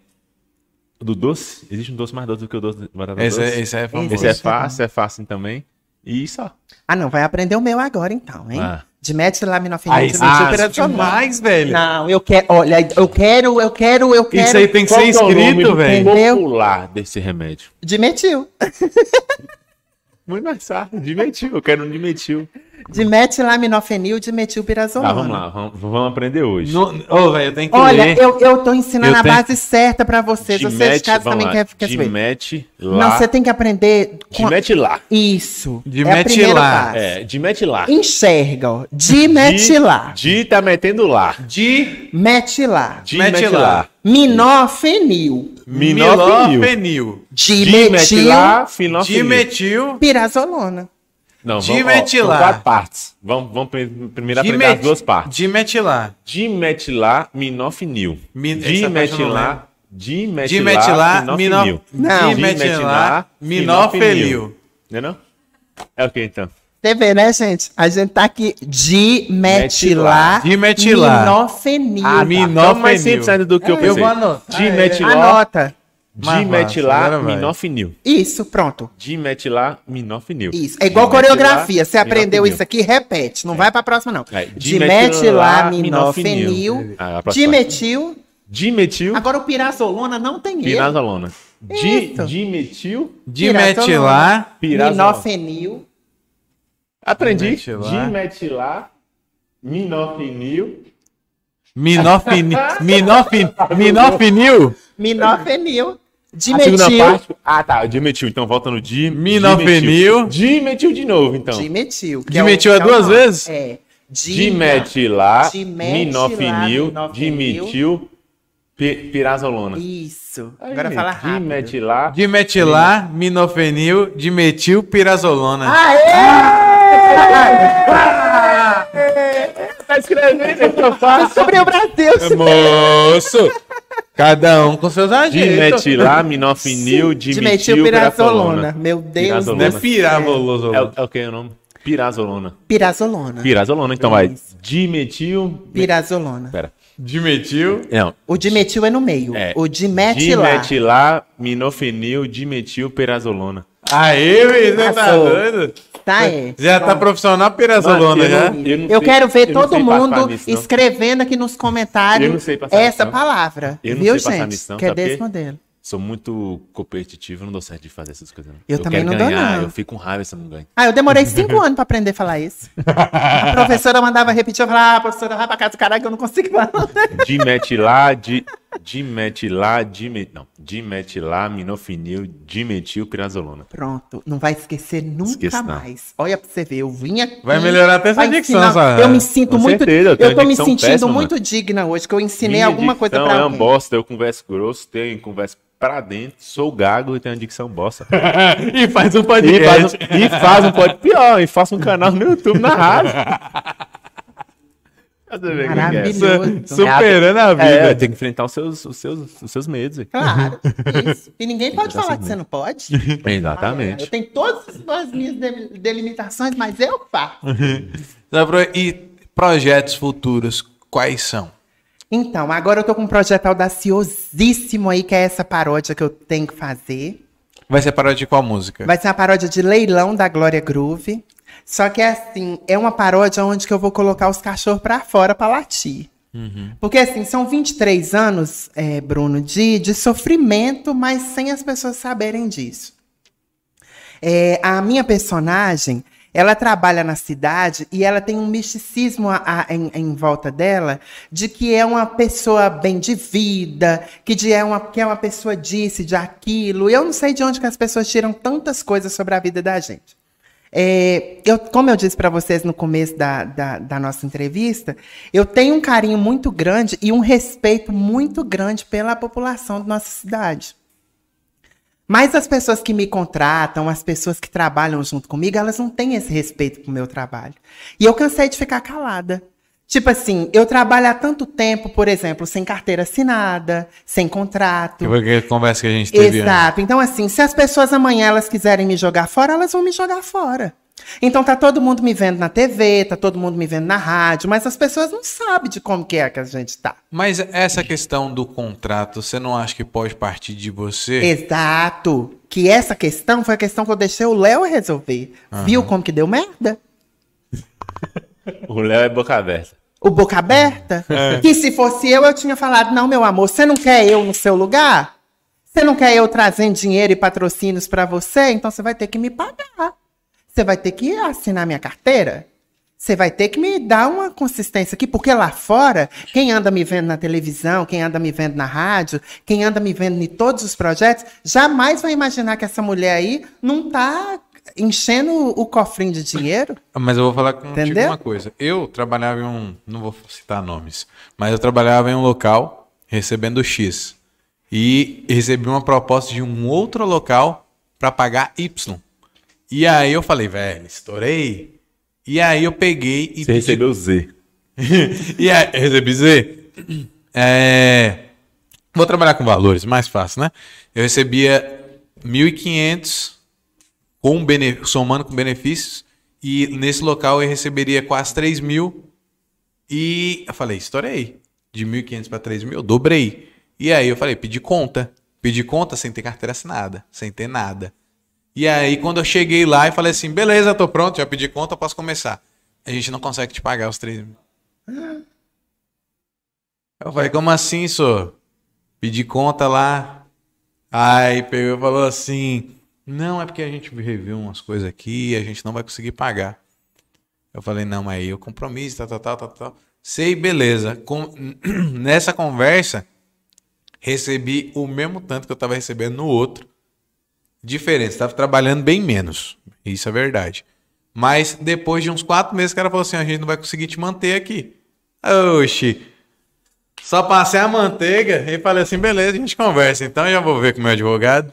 Do doce, existe um doce mais doce do que o doce de batata Esse doce. é, esse é famoso. Esse é é fácil, é fácil também. E só. Ah, não, vai aprender o meu agora então, hein? Ah. Dimetilaminofinil, Aí, dimetilpirazolona. demais, velho. Não, eu quero, olha, eu quero, eu quero, eu quero Isso aí tem que Qual ser que é escrito, velho. Popular desse remédio? dimetil. Muito mais fácil. Dimetil. Eu quero um dimetil. Dimetilaminofenil, dimetilpirazolona. Tá, vamos lá. Vamos, vamos aprender hoje. No- Ô, velho, eu tenho que Olha, ler. eu, eu tô ensinando Eu a base certa pra vocês. Você de Dimete, casa também lá. quer, quer saber. Dimete Não, você tem que aprender com... Dimete lá. Isso. é Dimetilar. É, lá. Enxerga, ó. Dimetilar. Di, di tá metendo lá. De Metilar. Di Mete mete lá. lá. Minofenil. Minofenil. Lá, finofenil. Dimetil. Pirazolona. Não, Dimetilar. Vamos, ó, quatro partes. Vamos, vamos pri- primeiro aprender dimet- as duas partes. Dimetilar. Dimetilar, minofenil. Mi- essa parte eu não Dimetilar, dimetilar, Dimetilar. finofenil. mino- Não. Dimetilar. Minofenil. Não é não? É o que então? Você vê, né, gente? A gente tá aqui. Dimetilar. Dimetilar. Minofenil. Ah, tá. Minofenil. Então, mais simples ainda do que eu Eu pensei. vou anotar. Dimetilar, Anota. Mais dimetilar, fácil, agora vai. minofenil. Isso, pronto. Dimetilar, minofenil. Isso. É igual coreografia. Você aprendeu isso aqui, repete. Não vai pra próxima, não. É, Dimetilar, dimetilar, minofenil. Ah, a. Dimetil. Dimetil, Agora o pirazolona não tem erro. pirazolona. Di, dimetil, Dimetilar. pirazolona. Minofenil. Aprendi. Dimetilar, minofenil. Minofenil. Minofenil. Minofenil. Minofenil. Dimetil. parte. Ah, tá. Dimetil. Então volta no di. Minofenil. Dimetil. Dimetil de novo, então. Dimetil. que Dimetil é que duas vezes? É. Di- Dimetilar, Dimetilar, minofenil, dimetil, pi- pirazolona. Isso. Aí, Agora fala rápido. Dimetilar. Dimetilar. Minofenil. Dimetil. Pirazolona. Tá escrevendo, é que eu faço. Sobre o Brasil. Moço! Cada um com seus agentes. Dimetilar, minofenil, dimetil, Dimetil pirazolona. pirazolona. Meu Deus. Pirazolona. Não é piravoloso. É, o- é o que é o nome? Pirazolona. Pirazolona. Pirazolona, então vai. Dimetil. Pirazolona. Pera. Dimetil. Não. O dimetil é no meio. É. O dimetilar. Dimetilar, minofenil, dimetil, pirazolona. Aê, velho, você tá doido? Tá, é. Já tá profissional pirazolona, Mano, eu eu quero ver eu todo mundo nisso, escrevendo aqui nos comentários essa palavra. Eu não viu, sei gente? nisso, não, que é desse modelo. Sou muito competitivo, não dou certo de fazer essas coisas. Não. Eu também quero não dou, ganhar, não. Eu fico com raiva se eu não ganho. Ah, eu demorei cinco anos pra aprender a falar isso. A professora mandava repetir, eu falava, ah, professora, vai pra casa do caralho que eu não consigo falar. Dimetilar, di, dimetilar, dime, não, dimetilar, minofenil, dimetil, pirazolona. Pronto, não vai esquecer nunca Esqueço, não. mais. Olha pra você ver, eu vim aqui. Vai melhorar até essa dicção. Sara. Eu me sinto Com muito. certeza, eu eu, tô me sentindo péssima, muito digna hoje, que eu ensinei Minha alguma coisa pra é um bosta, eu converso grosso, tenho converso pra dentro, sou gago e tenho uma dicção bosta. e faz um E podcast. faz, um, e faz um pode pior, e faço um canal no YouTube na rádio. Que é. Maravilhoso. Superando a vida. É, tem que enfrentar os seus, os seus, os seus medos. aí. Claro, isso. E ninguém pode falar que você não pode. Exatamente. Eu tenho todas as minhas de- delimitações, mas eu faço. E projetos futuros, quais são? Então, agora eu tô com um projeto audaciosíssimo aí, que é essa paródia que eu tenho que fazer. Vai ser paródia de qual música? Vai ser uma paródia de leilão da Glória Groove. Só que é assim, é uma paródia onde que eu vou colocar os cachorros pra fora pra latir. Porque assim, são 23 anos, é, Bruno, de, de sofrimento, mas sem as pessoas saberem disso. É, a minha personagem, ela trabalha na cidade e ela tem um misticismo a- a- em, em volta dela de que é uma pessoa bem de vida, que, de é uma, que é uma pessoa disso, de aquilo. Eu não sei de onde que as pessoas tiram tantas coisas sobre a vida da gente. É, eu, como eu disse para vocês no começo da, da, da nossa entrevista, eu tenho um carinho muito grande e um respeito muito grande pela população da nossa cidade. Mas as pessoas que me contratam, as pessoas que trabalham junto comigo, elas não têm esse respeito pro meu trabalho. E eu cansei de ficar calada. Tipo assim, eu trabalho há tanto tempo, por exemplo, sem carteira assinada, sem contrato. Que foi aquela conversa que a gente teve antes. Exato. Então, assim, se as pessoas amanhã elas quiserem me jogar fora, elas vão me jogar fora. Então tá todo mundo me vendo na TV, tá todo mundo me vendo na rádio, mas as pessoas não sabem de como que é que a gente tá. Mas essa questão do contrato, você não acha que pode partir de você? Exato. Que essa questão foi a questão que eu deixei o Léo resolver. Viu como que deu merda? O Léo é boca aberta. O boca aberta? Que se fosse eu, eu tinha falado: não, meu amor, você não quer eu no seu lugar? Você não quer eu trazendo dinheiro e patrocínios pra você? Então você vai ter que me pagar. Você vai ter que assinar minha carteira. Você vai ter que me dar uma consistência aqui, porque lá fora, quem anda me vendo na televisão, quem anda me vendo na rádio, quem anda me vendo em todos os projetos, jamais vai imaginar que essa mulher aí não tá enchendo o cofrinho de dinheiro. Mas eu vou falar contigo Entendeu? uma coisa. Eu trabalhava em um. Não vou citar nomes, mas eu trabalhava em um local recebendo X. E recebi uma proposta de um outro local para pagar Y. E aí eu falei, velho, estourei. E aí eu peguei e Você recebeu Z. e aí, recebi Z. É, vou trabalhar com valores, mais fácil, né? Eu recebia 1.500 com somando com benefícios e nesse local eu receberia quase 3 mil e eu falei, estourei. De 1.500 para 3 mil, dobrei. E aí eu falei, pedi conta. Pedi conta sem ter carteira assinada, sem ter nada. E aí quando eu cheguei lá e falei assim, beleza, tô pronto, já pedi conta, posso começar. A gente não consegue te pagar os 3 mil. Eu falei, como assim, senhor? Pedi conta lá. Aí pegou e falou assim: Não, é porque a gente reviu umas coisas aqui e a gente não vai conseguir pagar. Eu falei, não, mas aí o compromisso, tal, tal, tal, tal, tal. Sei, beleza. Com- Nessa conversa, recebi o mesmo tanto que eu tava recebendo no outro. Diferente, estava trabalhando bem menos. Isso é verdade. Mas depois de uns quatro meses, o cara falou assim: a gente não vai conseguir te manter aqui. Oxi. Só passei a manteiga e falei assim: beleza, a gente conversa. Então eu já vou ver com o meu advogado.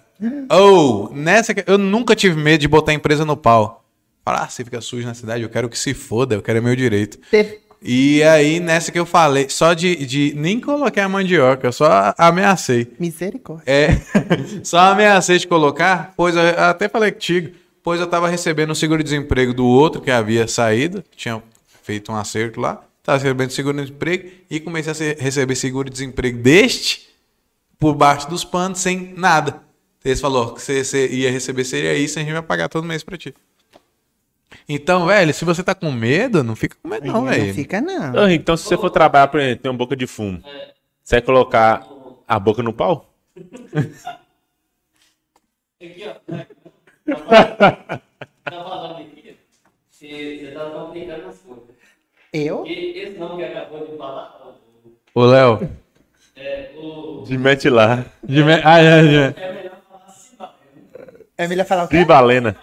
Ou, nessa. que- Eu nunca tive medo de botar a empresa no pau. Falar, ah, você fica sujo na cidade, eu quero que se foda, eu quero meu direito. Teve- E aí, nessa que eu falei, só de. de nem coloquei a mandioca, eu só ameacei. Misericórdia. É, só ameacei de colocar, pois eu até falei contigo, pois eu tava recebendo o seguro-desemprego do outro que havia saído, que tinha feito um acerto lá, tava recebendo seguro-desemprego e comecei a receber seguro-desemprego deste por baixo dos panos sem nada. Eles falou que você, você ia receber seria isso, a gente vai pagar todo mês pra ti. Então, velho, se você tá com medo, não fica com medo não, Não, velho. fica, não. Henrique, então se você for trabalhar, por exemplo, tem uma boca de fumo, você vai colocar a boca no pau? Aqui, ó. Tá falando aqui, você você tá complicando as coisas. Eu? Esse nome que acabou de falar, Ô, Léo. é o. De mete lá. de me- Ah, já, já. É melhor falar Simba. É melhor falar o quê? Cibalena?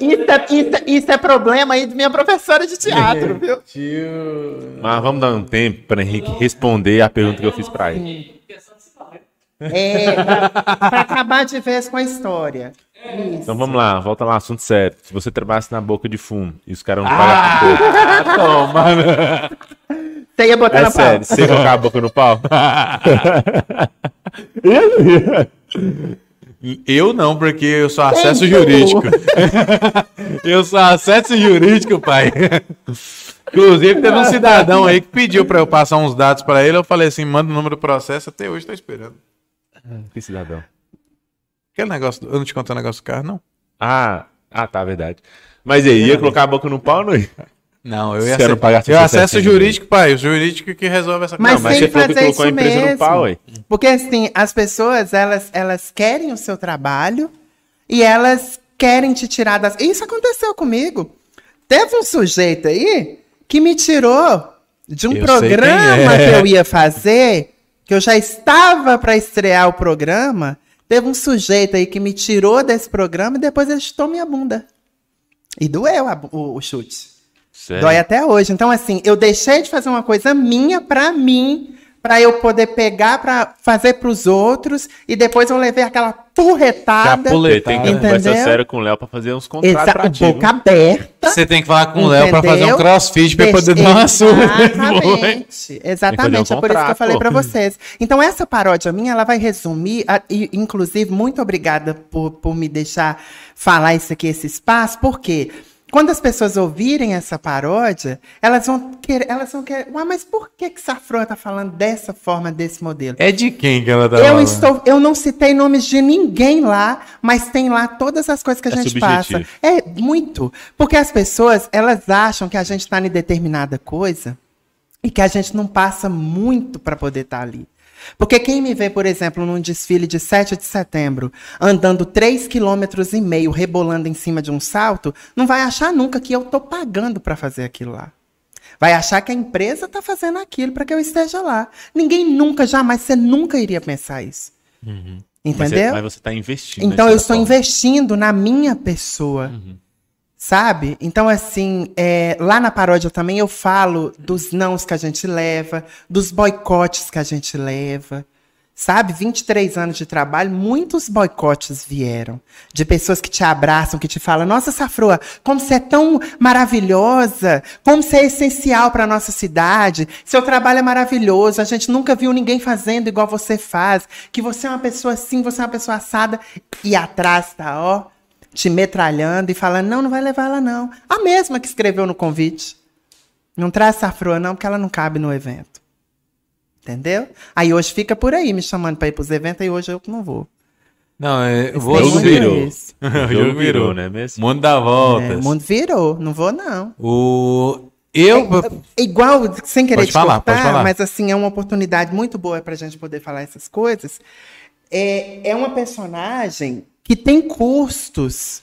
Isso é, isso, é- isso é problema aí de minha professora de teatro, viu? Tio. Mas vamos dar um tempo para Henrique responder a pergunta que eu fiz para ele. É, pra, pra acabar de vez com a história. Isso. Então vamos lá, volta lá, assunto sério. Se você trabalhasse na boca de fumo e os caras não Ah, toma. Você ia botar é na sério, pauta. você ia colocar a boca no pau? Eu não, porque eu sou acesso jurídico. eu sou acesso jurídico, pai. Inclusive, teve um cidadão aí que pediu pra eu passar uns dados pra ele. Eu falei assim: manda o número do processo. Até hoje tô esperando. Que cidadão. Aquele negócio. Eu não te contei o negócio do carro, não? Ah, ah, tá, verdade. Mas aí, ia colocar a boca no pau ou não ia? Não, eu Se ia acessar. pagasse Eu acesso certinho, jurídico, pai. O jurídico que resolve essa Mas Não, mas tem você que falou que fazer colocou a isso empresa no mesmo. pau, ué. Porque assim, as pessoas, elas, elas querem o seu trabalho e elas querem te tirar das... Isso aconteceu comigo. Teve um sujeito aí que me tirou de um Eu sei programa é. que eu ia fazer, que eu já estava para estrear o programa. Teve um sujeito aí que me tirou desse programa e depois ele chutou minha bunda. E doeu a o, o chute. Sério? Dói até hoje. Então, assim, eu deixei de fazer uma coisa minha pra mim, pra eu poder pegar pra fazer pros outros, e depois eu levei aquela porretada. Capule- Você tem que ter uma conversa Entendeu? séria com o Léo pra fazer uns contratos Exa ti, boca viu? aberta. Você tem que falar com o Léo pra entendeu? fazer um crossfit pra ele poder dar uma surra. Exatamente. Exatamente. um é por isso que eu falei pô. pra vocês. Então, essa paródia minha, ela vai resumir, a- e, inclusive, muito obrigada por, por me deixar falar isso aqui, esse espaço, porque quando as pessoas ouvirem essa paródia, elas vão querer, elas vão querer, Ué, mas por que que Safroa tá falando dessa forma, desse modelo? É de quem que ela tá Eu, falando? estou, eu não citei nomes de ninguém lá, mas tem lá todas as coisas que a É gente passa. subjetivo. É muito. Porque as pessoas, elas acham que a gente está em determinada coisa e que a gente não passa muito para poder estar ali. Porque quem me vê, por exemplo, num desfile de 7 de setembro, andando 3,5 quilômetros e meio, rebolando em cima de um salto, não vai achar nunca que eu estou pagando para fazer aquilo lá. Vai achar que a empresa está fazendo aquilo para que eu esteja lá. Ninguém nunca, jamais, você nunca iria pensar isso. Uhum. Você- Entendeu? Mas você tá investindo. Então eu estou forma. investindo na minha pessoa. Sabe? Então, assim, é, lá na paródia também eu falo dos nãos que a gente leva, dos boicotes que a gente leva. Sabe? 23 anos de trabalho, muitos boicotes vieram. De pessoas que te abraçam, que te falam: Nossa, Safroa, como você é tão maravilhosa, como você é essencial para nossa cidade, seu trabalho é maravilhoso, a gente nunca viu ninguém fazendo igual você faz, que você é uma pessoa assim, você é uma pessoa assada. E atrás tá, ó, te metralhando e falando: Não, não vai levar ela, não. A mesma que escreveu no convite. Não traz Safroa, não, porque ela não cabe no evento. Entendeu? Aí hoje fica por aí me chamando para ir pros eventos e hoje eu que não vou. Não, é, jogo você... tem virou. isso. O jogo virou, né mesmo? Mundo dá É, voltas. o mundo virou, não vou não. O... Eu... É igual, sem querer Pode te falar, pode cortar, falar. mas assim, é uma oportunidade muito boa pra gente poder falar essas coisas. É, é uma personagem que tem custos.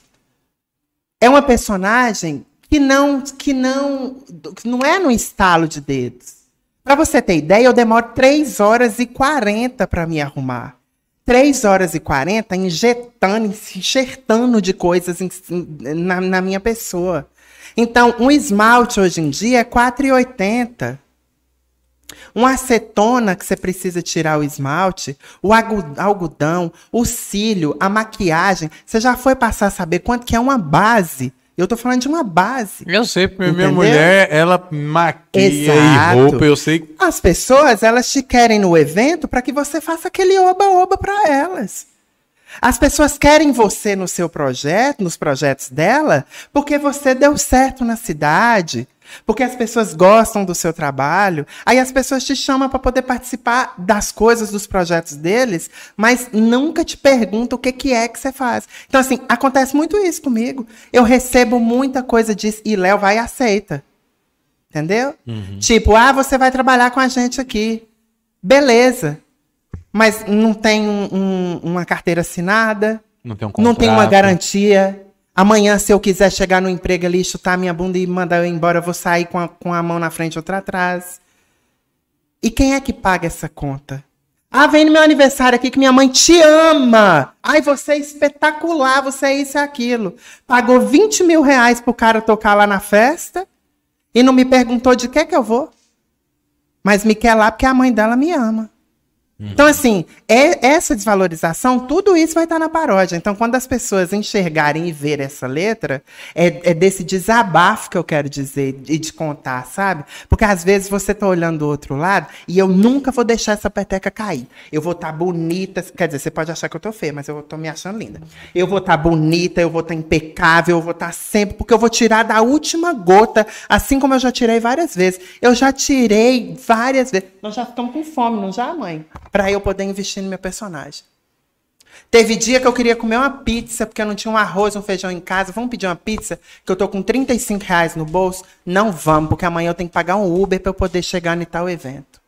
É uma personagem que não, que não, que não é no estalo de dedos. Pra você ter ideia, eu demoro 3 horas e 40 pra me arrumar. 3 horas e 40 injetando, enxertando de coisas em- na, na minha pessoa. Então, um esmalte hoje em dia é 4,80. Uma acetona que você precisa tirar o esmalte, o algodão, o cílio, a maquiagem. Você já foi passar a saber quanto que é uma base? Eu tô falando de uma base. Eu sei, porque minha mulher, ela maquia Exato. e roupa, eu sei. As pessoas, elas te querem no evento para que você faça aquele oba-oba para elas. As pessoas querem você no seu projeto, nos projetos dela, porque você deu certo na cidade, porque as pessoas gostam do seu trabalho. Aí as pessoas te chamam para poder participar das coisas, dos projetos deles, mas nunca te perguntam o que, que é que você faz. Então, assim, acontece muito isso comigo. Eu recebo muita coisa disso e Léo vai e aceita. Entendeu? Tipo, ah, você vai trabalhar com a gente aqui. Beleza. Mas não tem um- um- uma carteira assinada, Não tem um não tem uma contrato. garantia. Amanhã, se eu quiser chegar no emprego ali, chutar minha bunda e mandar eu embora, eu vou sair com a, com a mão na frente outra atrás. E quem é que paga essa conta? Ah, vem no meu aniversário aqui que minha mãe te ama. Ai, você é espetacular, você é isso e aquilo. Pagou 20 mil reais pro cara tocar lá na festa e não me perguntou de que que eu vou. Mas me quer lá porque a mãe dela me ama. Então, assim, é essa desvalorização, tudo isso vai estar na paródia. Então, quando as pessoas enxergarem e ver essa letra, é, é desse desabafo que eu quero dizer e de contar, sabe? Porque às vezes você tá olhando do outro lado e eu nunca vou deixar essa peteca cair. Eu vou estar bonita, quer dizer, você pode achar que eu tô feia, mas eu tô me achando linda. Eu vou estar bonita, eu vou estar impecável, eu vou estar sempre, porque eu vou tirar da última gota, assim como eu já tirei várias vezes. Eu já tirei várias vezes. Nós já ficamos com fome, não já, mãe? Pra eu poder investir no meu personagem. Teve dia que eu queria comer uma pizza, porque eu não tinha um arroz, um feijão em casa. Vamos pedir uma pizza? Que eu tô com 35 reais no bolso? Não vamos, porque amanhã eu tenho que pagar um Uber pra eu poder chegar em tal evento.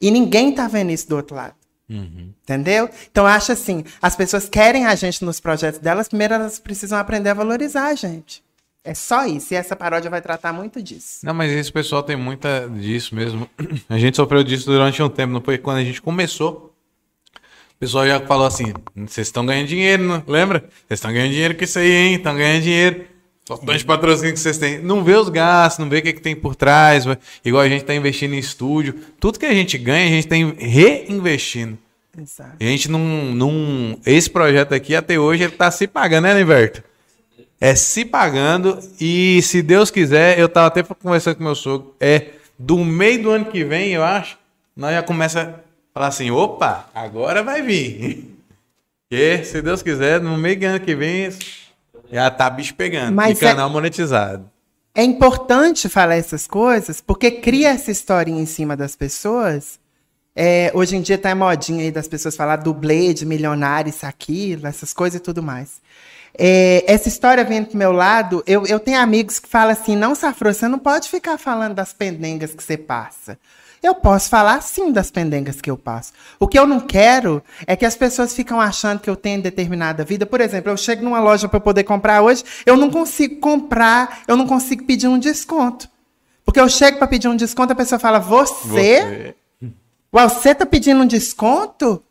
E ninguém tá vendo isso do outro lado. Entendeu? Então, eu acho assim: as pessoas querem a gente nos projetos delas, primeiro elas precisam aprender a valorizar a gente. É só isso. E essa paródia vai tratar muito disso. Não, mas esse pessoal tem muita disso mesmo. A gente sofreu disso durante um tempo, não foi quando a gente começou. O pessoal já falou assim: vocês estão ganhando dinheiro, não? lembra? Vocês estão ganhando dinheiro com isso aí, hein? Estão ganhando dinheiro. Só tanto de patrocínio que vocês têm. Não vê os gastos, não vê o que, que tem por trás. Igual a gente tá investindo em estúdio. Tudo que a gente ganha, a gente tem reinvestindo. Exato. E a gente não, não. Esse projeto aqui, até hoje, ele tá se pagando, né, Liberto? É se pagando. E se Deus quiser, eu tava até conversando com meu sogro. É do meio do ano que vem, eu acho, nós já começa a falar assim: opa, agora vai vir. E se Deus quiser, no meio do ano que vem, Já tá bicho pegando. Mas e é- canal monetizado. É importante falar essas coisas porque cria essa historinha em cima das pessoas. É, hoje em dia tá modinha aí das pessoas falar dublê de milionário, isso, aquilo, essas coisas e tudo mais. É, essa história vem pro meu lado, eu, eu tenho amigos que falam assim, não, Safro, você não pode ficar falando das pendengas que você passa. Eu posso falar sim das pendengas que eu passo. O que eu não quero é que as pessoas ficam achando que eu tenho determinada vida. Por exemplo, eu chego numa loja para poder comprar hoje, eu não consigo comprar, eu não consigo pedir um desconto. Porque eu chego para pedir um desconto, a pessoa fala: Você? Ué, você tá pedindo um desconto?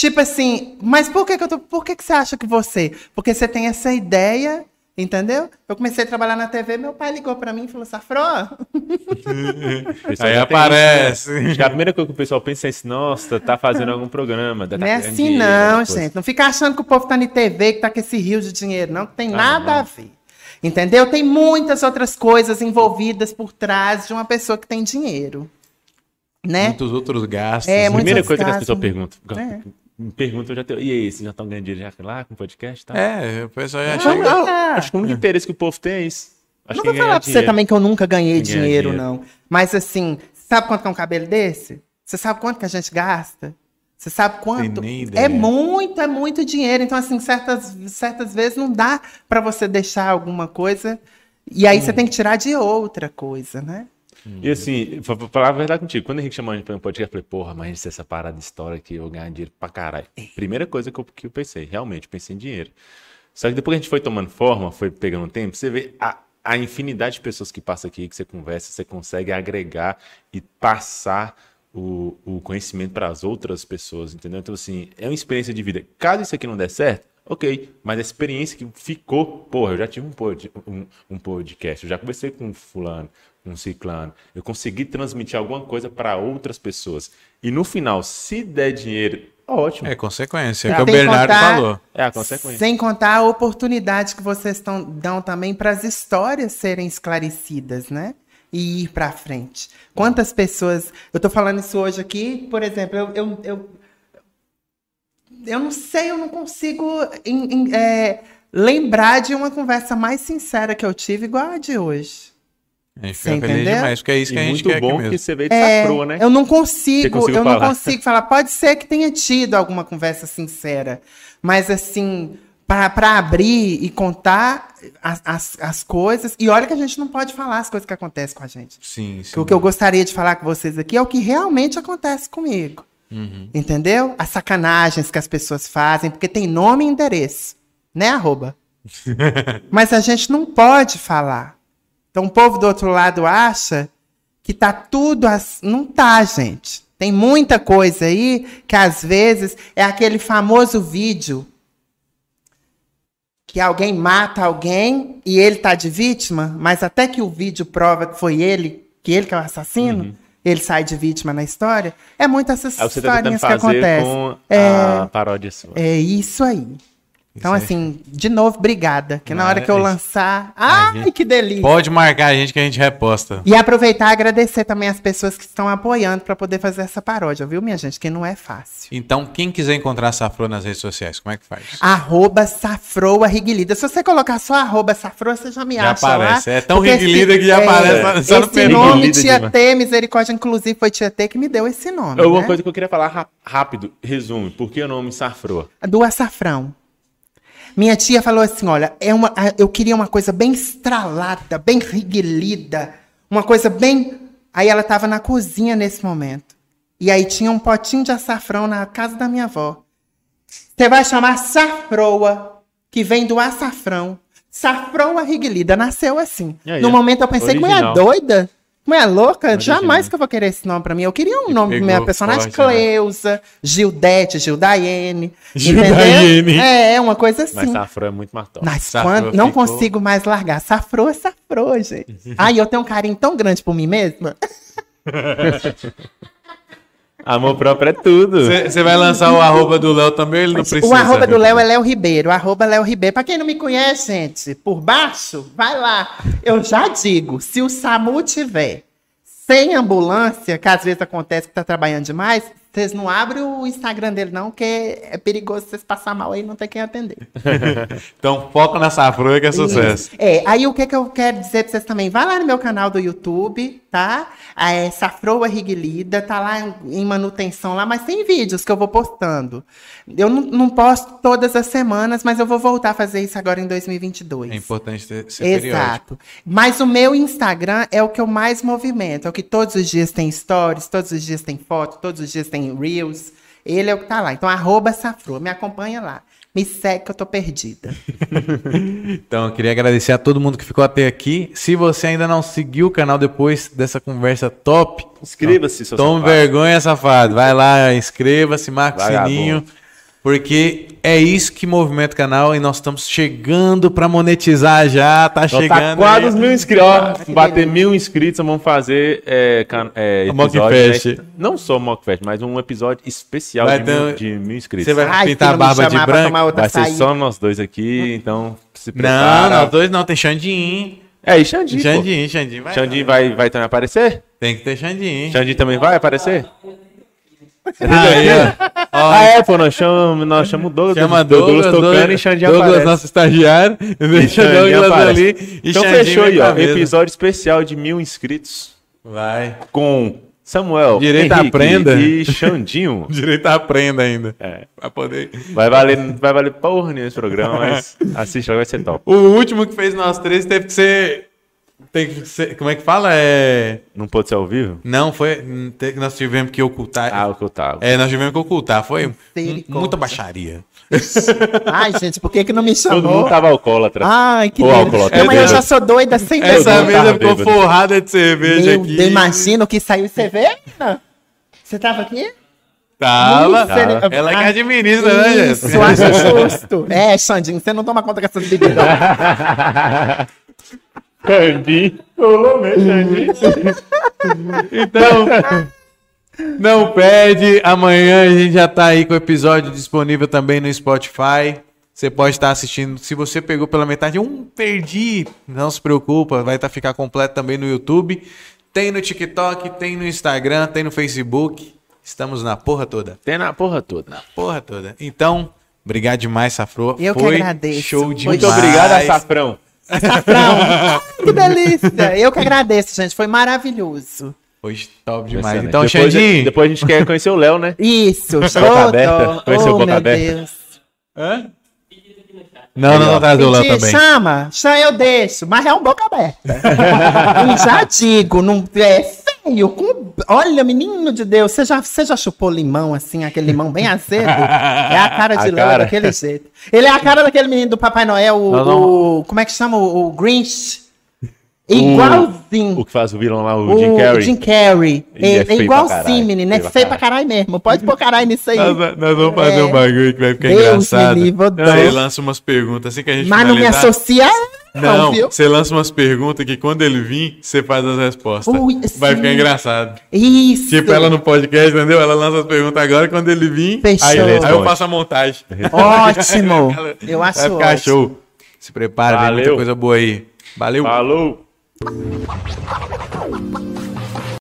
Tipo assim, mas por que, que eu tô. Por que, que você acha que você? Porque você tem essa ideia, entendeu? Eu comecei a trabalhar na TV, meu pai ligou para mim e falou: pessoal Aí aparece. isso, né? A primeira coisa que o pessoal pensa é assim, nossa, tá fazendo algum programa. Tá não é assim dinheiro, não, gente. Não fica achando que o povo tá na TV, que tá com esse rio de dinheiro, não, que tem nada a ver. Entendeu? Tem muitas outras coisas envolvidas por trás de uma pessoa que tem dinheiro. Né? Muitos outros gastos. É, né? muito- Primeira Muitos coisa que as gastos, pessoas perguntam. É. Me perguntam, eu já tenho. E aí, vocês já estão ganhando dinheiro já lá com podcast? Tá? É, o pessoal já Não, chega. não, Acho que o único interesse que o povo tem é isso. Acho não que vou falar pra você também que eu nunca ganhei dinheiro, dinheiro. não. Mas assim, sabe quanto que é um cabelo desse? Você sabe quanto que a gente gasta? Você sabe quanto? É muito, é muito dinheiro. Então, assim, certas, certas vezes não dá pra você deixar alguma coisa. E aí Hum. você tem que tirar de outra coisa, né? E assim, pra, falar a verdade contigo, quando o Henrique chamou a gente pra um podcast, eu falei, porra, mas essa parada de história aqui, eu ganhar dinheiro pra caralho. Primeira coisa que eu, que eu pensei, realmente, eu pensei em dinheiro. Só que depois que a gente foi tomando forma, foi pegando tempo, você vê a, a infinidade de pessoas que passam aqui, que você conversa, você consegue agregar e passar o, o conhecimento para as outras pessoas, entendeu? Então, assim, é uma experiência de vida. Caso isso aqui não der certo, ok, mas a experiência que ficou, porra, eu já tive um, pod, um, um podcast, eu já conversei com fulano, um ciclano, eu consegui transmitir alguma coisa para outras pessoas. E no final, se der dinheiro, ótimo. É consequência. É o que o Bernardo contar- falou. É a consequência. Sem contar a oportunidade que vocês tão, dão também para as histórias serem esclarecidas, né? E ir para frente. Quantas pessoas. Eu tô falando isso hoje aqui, por exemplo, eu. Eu, eu, eu não sei, eu não consigo em- em, é, lembrar de uma conversa mais sincera que eu tive, igual a de hoje. A gente Você fica feliz entendeu? demais, porque é isso E que a gente muito quer aqui bom mesmo. que você veio de É, safroa, né? Eu não consigo, eu não falar. consigo falar. Pode ser que tenha tido alguma conversa sincera, mas assim, para abrir e contar as, as, as coisas. E olha que a gente não pode falar as coisas que acontecem com a gente. Sim, sim. O que eu gostaria de falar com vocês aqui é o que realmente acontece comigo. Uhum. Entendeu? As sacanagens que as pessoas fazem, porque tem nome e endereço, né, arroba? Mas a gente não pode falar. Então o povo do outro lado acha que tá tudo assim. Não tá, gente. Tem muita coisa aí que às vezes é aquele famoso vídeo que alguém mata alguém e ele tá de vítima, mas até que o vídeo prova que foi ele, que ele que é o assassino, ele sai de vítima na história. É muito essas tentando historinhas que acontecem. com É. a paródia sua. É isso aí. Então, Isso assim, de novo, obrigada. Que na hora que eu Mas- lançar. Ai, que delícia! Pode marcar a gente que a gente reposta. E aproveitar e agradecer também as pessoas que estão apoiando para poder fazer essa paródia, viu, minha gente? Que não é fácil. Então, quem quiser encontrar a Safro nas redes sociais, como é que faz? Arroba Safroa Riguilida. Se você colocar só arroba Safroa, você já me Já acha aparece. lá. É tão Riguilida que já aparece lá- só no Esse perfil. nome, Riguilida Tia demais. T, misericórdia, inclusive foi Tia T que me deu esse nome. Uma né? coisa que eu queria falar rápido, resumo, por que o nome Safroa? do açafrão. Minha tia falou assim: olha, é uma, eu queria uma coisa bem estralada, bem riguelida, uma coisa bem. Aí ela estava na cozinha nesse momento. E aí tinha um potinho de açafrão na casa da minha avó. Você vai chamar safroa, que vem do açafrão. Safroa riguelida, nasceu assim. Aí, no momento eu pensei, mulher Original. doida? Mulher louca? Original. Jamais que eu vou querer esse nome pra mim. Eu queria um nome pra minha personagem, forte, né? Cleusa, Gildete, Gildaiene. Gildaiene. entendeu? É, uma coisa Mas assim. Safroa é muito top. Mas Safrou quando, não ficou- consigo mais largar. Safrou, safrou, gente. Ai, eu tenho um carinho tão grande por mim mesma. Amor próprio é tudo. Você vai lançar o arroba do Léo também, ele não precisa. O arroba do Léo é Léo Ribeiro. O arroba Léo Ribeiro. Pra quem não me conhece, gente, por baixo, vai lá. Eu já digo, se o SAMU tiver sem ambulância, que às vezes acontece que tá trabalhando demais, Vocês não abrem o Instagram dele, não, porque é perigoso vocês passar mal aí e não ter quem atender. Então foca na Safroa que é sucesso. Isso. É, aí o que, que eu quero dizer pra vocês também? Vai lá no meu canal do YouTube, tá? É Safroa Riglida, tá lá em, manutenção lá, mas tem vídeos que eu vou postando. Eu não, não posto todas as semanas, mas eu vou voltar a fazer isso agora em 2022. É importante ter, ser periódico. Exato. Mas o meu Instagram é o que eu mais movimento. É o que todos os dias tem stories, todos os dias tem foto, todos os dias tem reels. Ele é o que tá lá. Então, arroba Safroa. Me acompanha lá. Me segue que eu tô perdida. Então, eu queria agradecer a todo mundo que ficou até aqui. Se você ainda não seguiu o canal depois dessa conversa top, Inscreva-se, seu tome safado. vergonha, safado. Vai lá, inscreva-se, marca o sininho. Porque é isso que movimenta o canal e nós estamos chegando pra monetizar já. Tá Então chegando. tá quase os mil inscritos. Ó, bater mil inscritos, vamos fazer é, can- é, episódio, Fest. né? Não só Mock Fest, mas um episódio especial de, ter- mil, de mil inscritos. Você vai Ai, pintar a não barba de chamar pra branco? tomar outra Vai ser saída. só nós dois aqui, então se Não, prepara. nós dois não. Tem Xandinho. É, e Xandinho. Xandinho, Xandinho. Vai, Xandinho vai, vai também aparecer? Tem que ter Xandinho. Xandinho também vai aparecer? Aí, ó. Ó, Ah, é, pô, nós chamamos, nós chamamos o Douglas, Chama Douglas, Douglas, tocando Douglas, e Xandinho Douglas aparece. nosso estagiário. Deixa Xandinho Douglas aparece. ali. Então fechou aí, ó. mesa. Episódio especial de mil inscritos Vai. com Samuel, Direito à Henrique prenda. e Xandinho. Direito à prenda ainda. É. Pra poder. Vai valer, vai valer porra nenhuma esse programa, mas assiste lá, vai ser top. O último que fez nós três teve que ser. Tem que ser. Como é que fala? É. Não pode ser ao vivo? Não, foi. Nós tivemos que ocultar. Ah, o que eu tava. É, nós tivemos que ocultar. Foi muita baixaria. Ai, gente, por que, que não me Todo mundo chamou? tava alcoólatra. Ai, que delícia. alcoólatra, Não, eu já sou doida sem Essa mesa tava ficou bêbado. forrada de cerveja Meu aqui. Deus, imagina o que saiu. Menina? Você tava aqui? Tava. Misericórdia. Ela que administra, né, Isso, acho justo. É, Xandinho, você não toma conta dessas bebidas. Xandinho. Rolou mesmo, Xandinho. Então, não perde. Amanhã a gente já tá aí com o episódio disponível também no Spotify. Você pode estar assistindo. Se você pegou pela metade, um perdi. Não se preocupa, vai estar ficar completo também no YouTube. Tem no TikTok, tem no Instagram, tem no Facebook. Estamos na porra toda. Tem na porra toda. Porra toda. Então, obrigado demais, Safro. Eu que Foi agradeço. Show demais. Muito obrigado, Açafrão. Que delícia. Eu que agradeço, gente. Foi maravilhoso. Foi top demais. Então, depois, Xandinho. depois a gente quer conhecer o Léo, né? Isso. Boca aberta. Conheceu oh, Boca meu aberta? Deus. Hã? Não, não, não, tá do Léo também. chama, chama eu deixo, mas é um boca aberta. Já digo, não é com- olha, menino de Deus, você já, você já chupou limão assim, aquele limão bem azedo? É a cara de A Léo cara. daquele jeito. Ele é a cara daquele menino do Papai Noel, o, Não, não. o- como é que chama? O, o Grinch. Igualzinho. O que faz o vilão lá, o, O Jim Carrey. Jim Carrey. Ele É, é igualzinho, menino. É Feio pra feio pra caralho mesmo. Pode pôr caralho nisso aí. Nós, nós vamos fazer É. um bagulho que vai ficar Deus engraçado. me livre, eu Você dou. lança umas perguntas assim que a gente Mas não me associa não, você lança umas perguntas que quando ele vir, você faz as respostas. Ui, vai ficar engraçado. Isso. Tipo, ela no podcast, entendeu? Ela lança as perguntas agora quando ele vir. Fechou. Aí, aí eu faço a montagem. Ótimo. Eu acho Vai ficar ótimo. show. Se prepara, vem muita Valeu. coisa boa aí. Valeu. Falou.